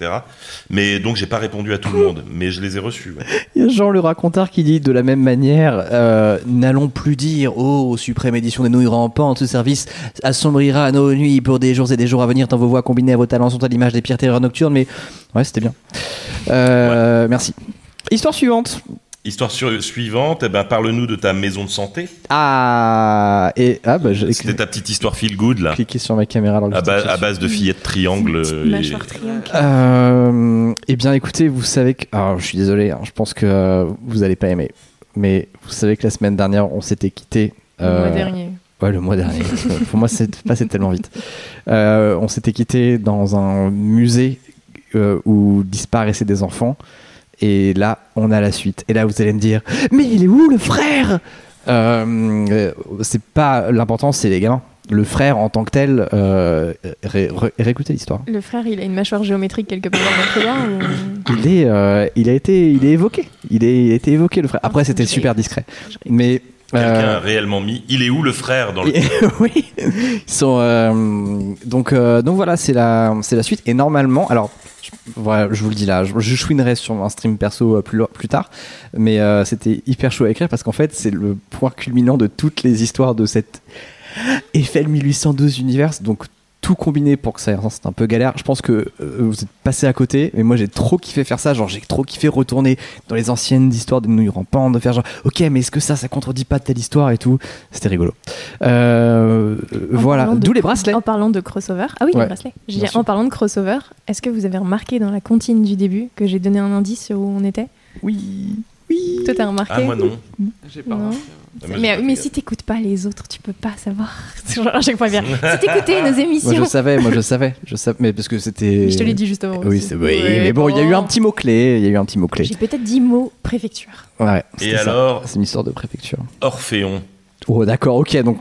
Mais donc j'ai pas répondu à tout le monde, mais je les ai reçus. ouais. Il y a Jean le racontard qui dit de la même manière euh, N'allons plus dire Oh, suprême édition des nouilles rampantes, ce service assombrira nos nuits pour des jours et des jours à venir, tant vos voix combinées à vos talents sont à l'image des pires terreurs nocturnes. Mais ouais, c'était bien. Euh, Merci. Histoire suivante. Histoire sur- suivante, eh ben, parle-nous de ta maison de santé. Ah, et ah, bah, j'ai C'était ta petite histoire feel good là, cliqué sur ma caméra alors à, ba- à base de fillettes triangles. Et- mâchoire triangle. Euh, eh bien, écoutez, vous savez que. Alors, je suis désolé, hein, je pense que euh, vous allez pas aimer. Mais vous savez que la semaine dernière, on s'était quitté. Le euh, mois dernier. Ouais, le mois dernier. Pour moi, c'est passé tellement vite. Euh, on s'était quitté dans un musée euh, où disparaissaient des enfants. Et là, on a la suite. Et là, vous allez me dire, mais il est où le frère? Euh, C'est pas l'important, c'est les gamins. Le frère en tant que tel, euh, ré- ré- réécoutez l'histoire. Le frère, il a une mâchoire géométrique quelque part dans notre couloir ou- Il est, euh, il a été, il est évoqué. Il, est, il a été évoqué le frère. Après, c'était super discret. Mais Quelqu'un euh, a réellement mis. Il est où le frère dans le. oui, ils sont euh, donc euh, donc voilà, c'est la c'est la suite et normalement, alors je, voilà, je vous le dis là, je, chouinerai sur un stream perso euh, plus tard, mais euh, c'était hyper chaud à écrire parce qu'en fait c'est le point culminant de toutes les histoires de cette Eiffel 1812 univers, donc tout combiné pour que ça ait un sens, c'est un peu galère. Je pense que euh, vous êtes passé à côté, mais moi j'ai trop kiffé faire ça. Genre j'ai trop kiffé retourner dans les anciennes histoires des nouilles rampantes, de faire genre ok, mais est-ce que ça, ça contredit pas telle histoire et tout? C'était rigolo. Euh, voilà, d'où les bracelets. En parlant de crossover. Ah oui, Ouais, les bracelets. Je bien dis, sûr. en parlant de crossover, est-ce que vous avez remarqué dans la comptine du début que j'ai donné un indice sur où on était? Oui, oui. Toi, t'as remarqué? Ah, moi non. J'ai pas Non. remarqué. Moi, Mais, si t'écoutes pas les autres, tu peux pas savoir. Genre à chaque fois bien. Si t'écoutais nos Moi émissions. je savais, moi je savais, je savais, mais parce que c'était. Je te l'ai dit juste avant. Oui, c'est oui, Ouais, mais bon, il y a eu un petit mot clé, il y a eu un petit mot clé. J'ai peut-être dit mot préfecture. Ouais. Et alors, C'est une histoire de préfecture. Orphéon. Oh d'accord, ok, donc.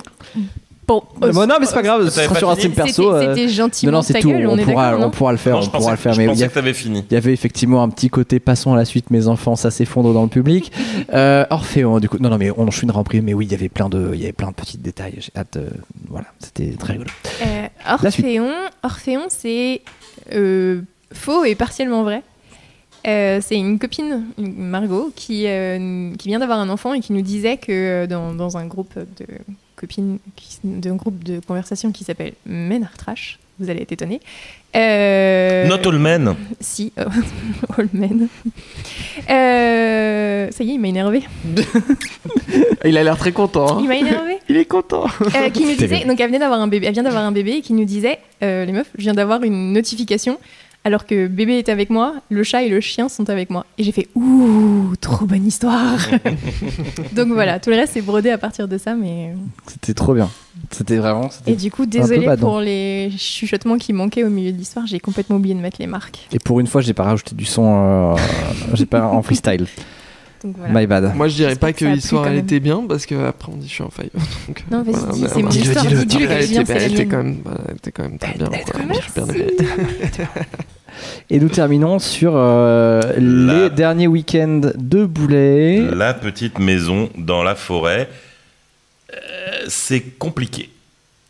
Bon, Euh, bon, non mais c'est pas grave, ce sera sur un perso. euh, C'était gentiment Non non, c'est tout. gueule, on, pourra, on pourra le faire, Non, on je pourra le faire. je Mais il y, pensais a- que t'avais fini. il y avait effectivement un petit côté passons à la suite, mes enfants, ça s'effondre dans le public. Euh, Orphéon, du coup, non non mais on enchaînera en prix, mais oui, il y avait plein de, il y avait plein de petits détails. J'ai hâte, euh, voilà, c'était très rigolo. Euh. Orphéon, Orphéon c'est euh, faux et partiellement vrai. Euh, c'est une copine, une- Margot, qui, euh, qui vient d'avoir un enfant et qui nous disait que euh, dans, dans un groupe de copines, qui- d'un groupe de conversation qui s'appelle Men Trash, vous allez être étonnés. Euh, Not all men. Si, All Men. Euh, ça y est, il m'a énervé. Il a l'air très content. hein. Il m'a énervé. Il est content. Euh, qui nous disait, donc elle venait d'avoir un bébé, elle vient d'avoir un bébé et qui nous disait, euh, les meufs, je viens d'avoir une notification alors que bébé est avec moi, le chat et le chien sont avec moi. Et j'ai fait ouh, trop bonne histoire. donc voilà, tout le reste c'est brodé à partir de ça, mais C'était trop bien. C'était vraiment. et du coup désolé pour les chuchotements qui manquaient au milieu de l'histoire, j'ai complètement oublié de mettre les marques. Et pour une fois, j'ai pas rajouté du son, euh, j'ai pas en freestyle. Donc voilà. My bad. Moi, je dirais pas que l'histoire elle était bien parce que après on dit je suis en faille. Donc, Non, vas-y, voilà, dis, mais c'est mon histoire. dis-le, Dis-le Elle était, quand même, voilà, elle était quand même très bien. super. Et nous terminons sur euh, La- les derniers week-ends de Boulet. La petite maison dans la forêt. Euh, c'est compliqué.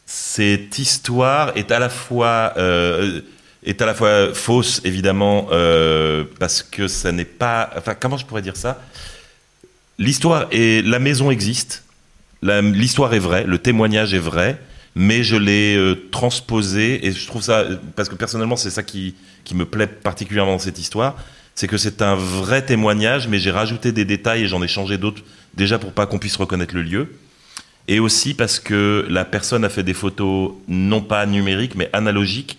Cette histoire est à la fois euh, est à la fois fausse évidemment parce que ça n'est pas. Enfin, comment je pourrais dire ça? L'histoire et la maison existe. L'histoire est vraie, le témoignage est vrai, mais je l'ai euh, transposé et je trouve ça parce que personnellement c'est ça qui qui me plaît particulièrement dans cette histoire, c'est que c'est un vrai témoignage, mais j'ai rajouté des détails et j'en ai changé d'autres déjà pour pas qu'on puisse reconnaître le lieu. Et aussi parce que la personne a fait des photos non pas numériques mais analogiques,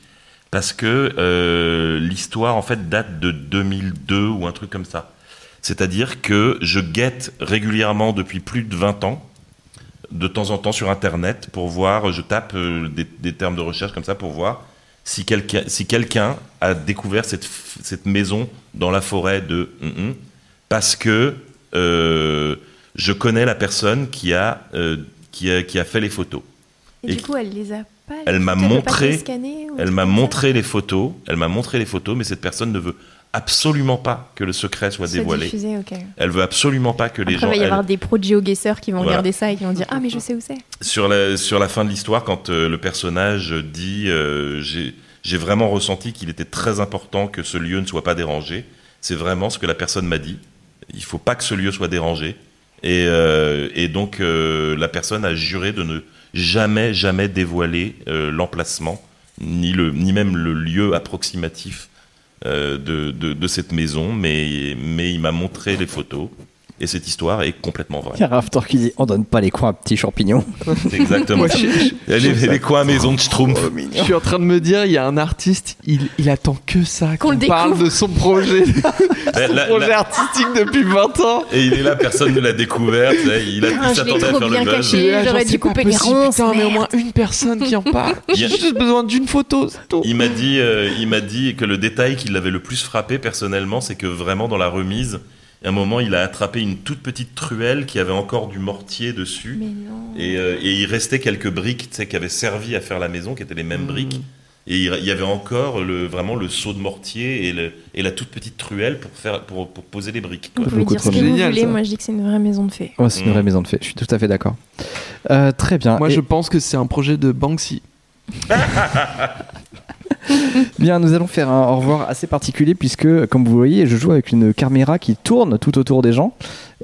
parce que euh, l'histoire en fait date de 2002 ou un truc comme ça. C'est-à-dire que je guette régulièrement depuis plus de 20 ans, de temps en temps sur Internet, pour voir, je tape euh, des, des termes de recherche comme ça pour voir si quelqu'un si quelqu'un a découvert cette, maison dans la forêt de hum, hum, parce que euh, je connais la personne qui a, euh, qui a, qui a fait les photos. Et, Et du coup, elle les a pas. elle m'a pas montré- un Elle m'a montré les photos, elle m'a montré les photos, mais cette personne ne veut absolument pas que le secret soit dévoilé. Elle veut absolument pas que les Après, gens. il va y elle- avoir des pros de géoguesseurs qui vont Voilà. regarder ça et qui vont dire Ah, mais je sais où c'est. sur la, sur la fin de l'histoire, quand euh, le personnage dit euh, j'ai vraiment ressenti qu'il était très important que ce lieu ne soit pas dérangé, c'est vraiment ce que la personne m'a dit. Il faut pas que ce lieu soit dérangé. Et, euh, et donc la personne a juré de ne jamais, jamais dévoiler l'emplacement, ni, le, ni même le lieu approximatif de, de, de cette maison, mais, mais il m'a montré les photos. Et cette histoire est complètement vraie. Il y a Raftor qui dit on donne pas les coins à petits champignons. C'est exactement Moi, je, je- Les, coins maison de Schtroumpf. je suis en train de me dire, il y a un artiste, il, il attend que ça, Qu'on le parle de son projet, La- la- projet la- artistique depuis 20 ans. et il est là, personne ne l'a découvert. Il, a, Ah, il s'attendait à trop faire bien le buzz. j'aurais dû couper les ronces, Putain, mais au moins une personne qui en parle. Il y a- J'ai juste besoin d'une photo. Il m'a dit, euh, il m'a dit que le détail qui l'avait le plus frappé personnellement, c'est que vraiment dans la remise, à un moment, il a attrapé une toute petite truelle qui avait encore du mortier dessus. Mais non. Et, euh, et il restait quelques briques tu sais, qui avaient servi à faire la maison, qui étaient les mêmes Mm. briques. Et il y avait encore le, vraiment le seau de mortier et, le, et la toute petite truelle pour, faire, pour, pour poser les briques. Vous quoi. pouvez beaucoup dire ce que vous génial, voulez, ça. moi je dis que c'est une vraie maison de fées. Ouais, c'est une Mm. vraie maison de fées. Je suis tout à fait d'accord. Euh, très bien. Moi, Et- je pense que c'est un projet de Banksy. Bien, nous allons faire un au revoir assez particulier puisque, comme vous voyez, je joue avec une caméra qui tourne tout autour des gens.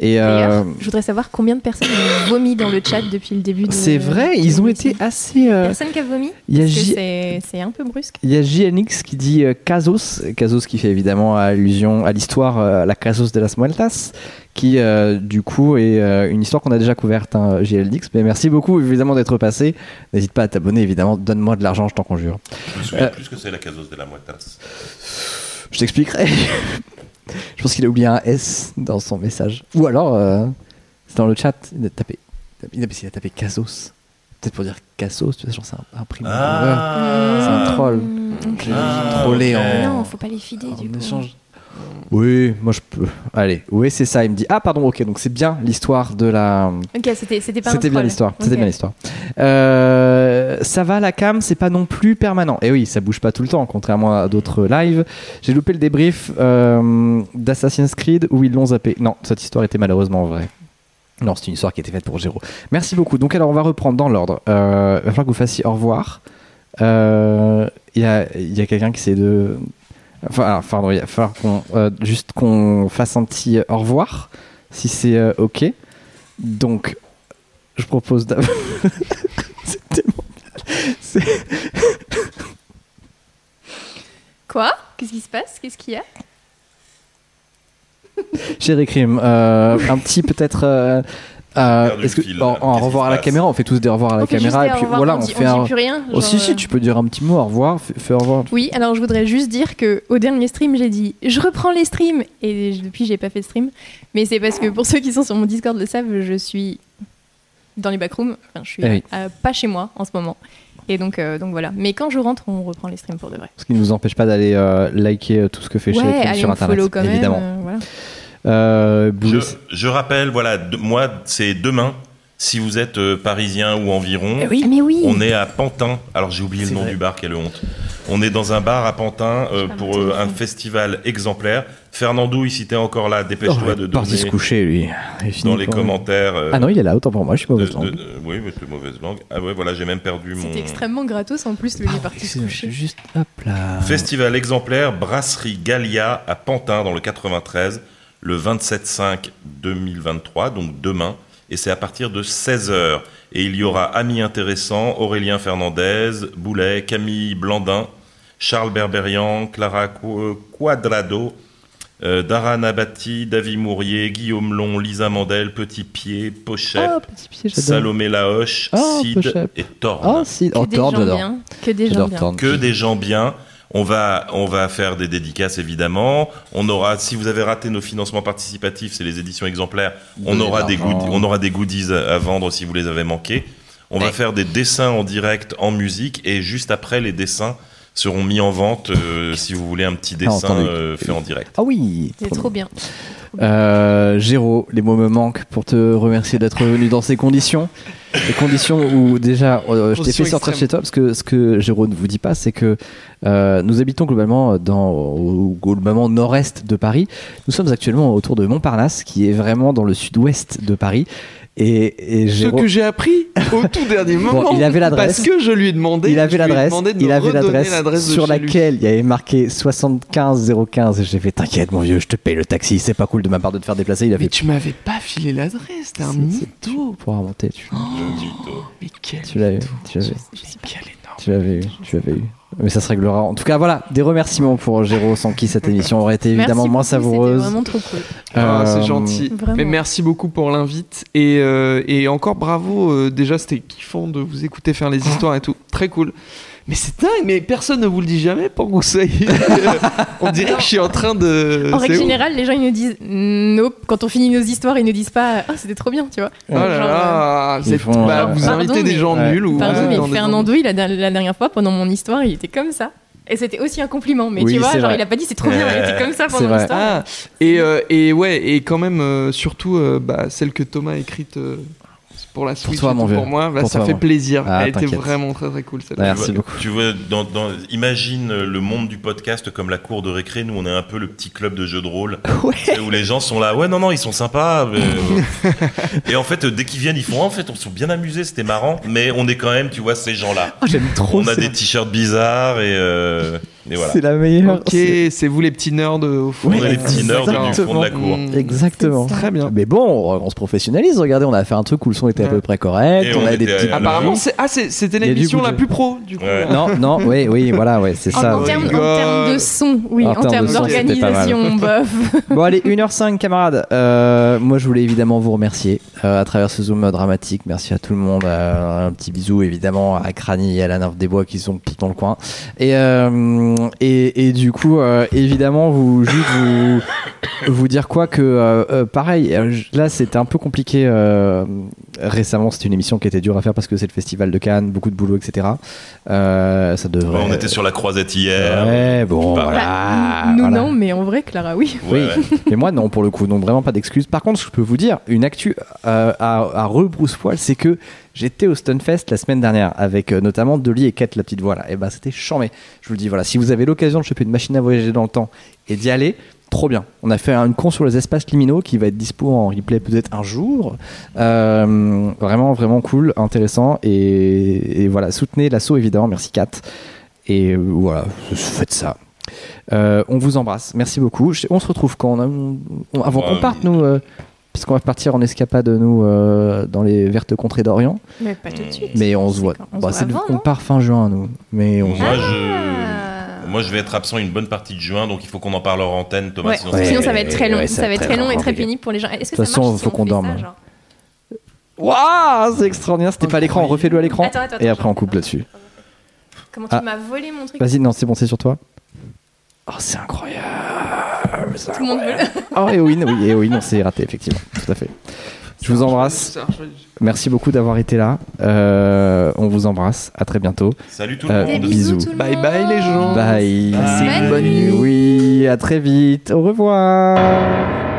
Et euh, je voudrais savoir combien de personnes ont vomi dans le chat depuis le début de. c'est vrai, de ils ont été assez. euh, Personne qui a vomi J- c'est un peu brusque. Il y a JNX qui dit euh, Casos, Casos qui fait évidemment allusion à l'histoire, euh, la Casos de las Muertas, qui euh, du coup est euh, une histoire qu'on a déjà couverte, hein, JLX. Mais merci beaucoup évidemment d'être passé. N'hésite pas à t'abonner évidemment, donne-moi de l'argent, je t'en conjure. Je me souviens Euh, plus que c'est la Casos de la Muertas. Je t'expliquerai. je pense qu'il a oublié un S dans son message. Ou alors, euh, c'est dans le chat, il a tapé. Il a, il a tapé Casos. Peut-être pour dire Cassos, tu vois, genre c'est un, un prix. Ah. C'est un troll. Mm, J'ai Ah, trollé en, Non, faut pas les fider en du coup. échange. Oui, moi je peux. Allez, oui, c'est ça. Il me dit Ah, pardon, ok, donc c'est bien l'histoire de la. Ok, c'était pas C'était bien l'histoire. C'était bien l'histoire. Euh, ça va, la cam, c'est pas non plus permanent. Et oui, ça bouge pas tout le temps, contrairement à d'autres lives. J'ai loupé le débrief euh, d'Assassin's Creed où ils l'ont zappé. Non, cette histoire était malheureusement vraie. Non, c'est une histoire qui était faite pour Géraud. Merci beaucoup. Donc, alors, on va reprendre dans l'ordre. Euh, il va falloir que vous fassiez au revoir. Il y a, y a quelqu'un qui essaie de. Enfin, alors, pardon, il va falloir qu'on, euh, juste qu'on fasse un petit euh, au revoir, si c'est euh, OK. Donc, je propose d'avoir. c'est tellement. C'est- Quoi? Qu'est-ce qui se passe? Qu'est-ce qu'il y a? Chéri Crime, euh, un petit peut-être. Euh, euh, est-ce que, fil, en, en revoir à la caméra, on fait tous des au revoir à la caméra, et puis revoir, voilà, on on, dit- fait on un. dit plus rien. Oh, si, genre, si, tu peux dire un petit mot au revoir, fais, fais au revoir. Oui, alors je voudrais juste dire que au dernier stream, j'ai dit je reprends les streams et je- depuis j'ai pas fait de stream. Mais c'est parce que pour ceux qui sont sur mon Discord le savent, je suis dans les backrooms. Enfin, je suis Eh oui. euh, pas chez moi en ce moment. Et donc, euh, donc voilà. Mais quand je rentre, on reprend les streams pour de vrai. Ce qui ne nous empêche pas d'aller euh, liker euh, tout ce que fait Chéri ouais, allez, sur on internet. follow quand même. évidemment. euh, voilà. Euh, Je, je rappelle, voilà, de- moi, c'est demain. Si vous êtes euh, parisien ou environ, oui, mais oui. on est à Pantin. Alors j'ai oublié le nom vrai. du bar, quelle honte. On est dans un bar à Pantin euh, pour euh, un festival exemplaire. Fernando, ici t'es encore là, dépêche-toi de Oh, parti se donner coucher, lui. Il dans les pour- commentaires. euh, Ah non, il est là, autant pour moi, je suis de- mauvais de- de- oui, mais c'est mauvaise langue. Ah ouais, voilà, j'ai même perdu mon. C'était extrêmement gratos en plus, le il est parti se coucher. juste, hop là. Festival exemplaire Brasserie Gallia à Pantin dans le 93, le 27-5-2023, donc demain, et c'est à partir de 16h. Et il y aura Amis Intéressants, Aurélien Fernandez, Boulet, Camille Blandin, Charles Berberian, Clara Qu- Quadrado, euh, Dara Nabati, David Mourier, Guillaume Long, Lisa Mandel, Petit Pied, Pochette, Oh, petit pied, j'adore. Salomé Lahoche, Oh, Sid Pochette. et Torn Oh, si, Que oh, des Thorne, gens bien. Que des gens bien. Thorne. que des gens bien. On va, on va faire des dédicaces évidemment. On aura, si vous avez raté nos financements participatifs, c'est les éditions exemplaires. On Donnez aura de des goodies, on aura des goodies à à vendre si vous les avez manqués. On va faire des dessins en direct en musique et juste après les dessins seront mis en vente euh, si vous voulez un petit dessin entendu. euh, fait en direct. Ah oui. C'est trop bien. Euh, Géraud, les mots me manquent pour te remercier d'être venu dans ces conditions. Les conditions où déjà euh, je t'ai fait sortir de chez toi parce que ce que Géraud ne vous dit pas, c'est que euh, nous habitons globalement dans au, globalement nord-est de Paris. Nous sommes actuellement autour de Montparnasse, qui est vraiment dans le sud-ouest de Paris. Et, et Ce que j'ai appris au tout dernier moment. il avait l'adresse. Parce que je lui ai demandé. il avait l'adresse, il avait l'adresse sur laquelle il y avait marqué 75 015 et j'ai fait t'inquiète mon vieux, je te paye le taxi, c'est pas cool de ma part de te faire déplacer. Il a Mais fait tu m'avais pas filé l'adresse, t'es un mytho. pour remonter, tu, Mais quel tu l'avais, tu l'avais. quel énorme. Tu l'avais eu, tu l'avais eu. Mais ça se réglera. En tout cas, voilà, des remerciements pour Géraud, sans qui cette émission aurait été évidemment Merci moins beaucoup, savoureuse. C'était vraiment trop cool. Ah, Euh, c'est gentil. Vraiment. Mais merci beaucoup pour l'invite. Et, euh, et encore bravo. euh, déjà, c'était kiffant de vous écouter faire les histoires et tout. Très cool. Mais c'est dingue, mais personne ne vous le dit jamais pour que vous soyez. On dirait que je suis en train de. En règle générale, les gens ils nous disent nope. Quand on finit nos histoires, ils nous disent pas ah c'était trop bien, tu vois. Oh là Genre, font, bah, euh, vous Pardon, invitez des gens Ouais. nuls ou Pardon, mais Fernando, il a, la dernière fois pendant mon histoire, il était comme ça. Et c'était aussi un compliment. Mais Oui, tu vois, genre vrai. il a pas dit c'est trop bien, il était comme ça pendant l'histoire. Ah, et, euh, et ouais, et quand même, euh, surtout euh, bah, celle que Thomas a écrite euh, pour la Switch toi, mon vieux. pour moi, bah, Pour ça toi, fait plaisir. Ah, Elle était vraiment très très cool. Merci tu vois, beaucoup. Tu vois, dans, dans- imagine euh, le monde du podcast comme la cour de récré. Nous, on est un peu le petit club de jeux de rôle Ouais. Où les gens sont là. Ouais, non, non, ils sont sympas. mais, euh, et en fait, dès qu'ils viennent, ils font. En fait, on s'est bien amusés, c'était marrant. Mais on est quand même, tu vois, ces gens-là. Oh, J'aime trop On a ça. des t-shirts bizarres et, euh, et voilà. C'est la meilleure. Ok, c'est- vous les petits nerds euh, au fond. Est les petits nerds du fond de la cour. Mm. Exactement. Très bien. Mais bon, on se professionnalise. Regardez, on a fait un truc où le son était à peu près correct. Et on, on a des petits. Apparemment, c'est ah, c'est- c'était l'émission la plus pro du coup. Ouais. Non, non, oui, oui, voilà, ouais, c'est ça. en termes, en God. termes de son, oui, En en, termes d'organisation, bof. Bon allez, 1h05 camarades. Euh, moi je voulais évidemment vous remercier euh, à travers ce zoom dramatique. Merci à tout le monde. Euh, un petit bisou évidemment à Crani et à la Nerve des Bois qui sont tout dans le coin. Et et, et du coup, euh, évidemment, vous juste vous vous dire quoi que euh, euh, pareil. euh, Là, c'était un peu compliqué. euh, récemment, c'était une émission qui était dure à faire parce que c'est le festival de Cannes, beaucoup de boulot, etc. Euh, ça devrait. On était sur la croisette hier. Ouais, bon, Bah, voilà. Bah, nous voilà. non, mais en vrai, Clara, oui. Ouais, Oui. ouais. Mais moi, non, pour le coup, donc vraiment pas d'excuses. Par contre, je peux vous dire, une actu euh, à, à rebrousse-poil, c'est que j'étais au Stunfest la semaine dernière avec euh, notamment Dolly et Kate, la petite voix là. Et ben, c'était chambé. Je vous le dis, voilà, si vous avez l'occasion de choper une machine à voyager dans le temps et d'y aller, trop bien. On a fait une con sur les espaces liminaux qui va être dispo en replay peut-être un jour. Euh, vraiment, vraiment cool, intéressant. Et, et voilà, soutenez l'assaut évidemment. Merci Kate. Et euh, voilà, faites ça. Euh, on vous embrasse. Merci beaucoup. Je- On se retrouve quand? On a- on- avant Ouais, qu'on parte, nous, euh, parce qu'on va partir en escapade, nous, euh, dans les vertes contrées d'Orient. Mais pas tout de suite. Mais on se voit. quand On Bah, se c'est voit avant, on part fin juin, nous. Mais on se Moi, voit. je... Moi, je vais être absent une bonne partie de juin, donc il faut qu'on en parle hors antenne, Thomas. Ouais, Sinon, Ouais. Sinon, ça va être très long. ouais, ça va être très long et très pénible pour les gens. Est-ce que De toute ça façon, marche si faut on qu'on fait dorme. Waouh, c'est extraordinaire. C'était pas à l'écran. Refais-le à l'écran. Attends, attends, Et après, on coupe là-dessus. Comment tu Ah. m'as volé mon truc Vas-y, non, c'est bon, c'est sur toi. Oh, c'est incroyable. Tout le monde veut. Oh, héroïne, oui, héroïne, on s'est raté, effectivement. Tout à fait. Je vous embrasse. Merci beaucoup d'avoir été là. Euh, on vous embrasse. À très bientôt. Salut tout le Euh, monde. bisous. bisous tout le Bye monde. bye les gens. Bye. Bye. Bonne nuit. Oui, à très vite. Au revoir.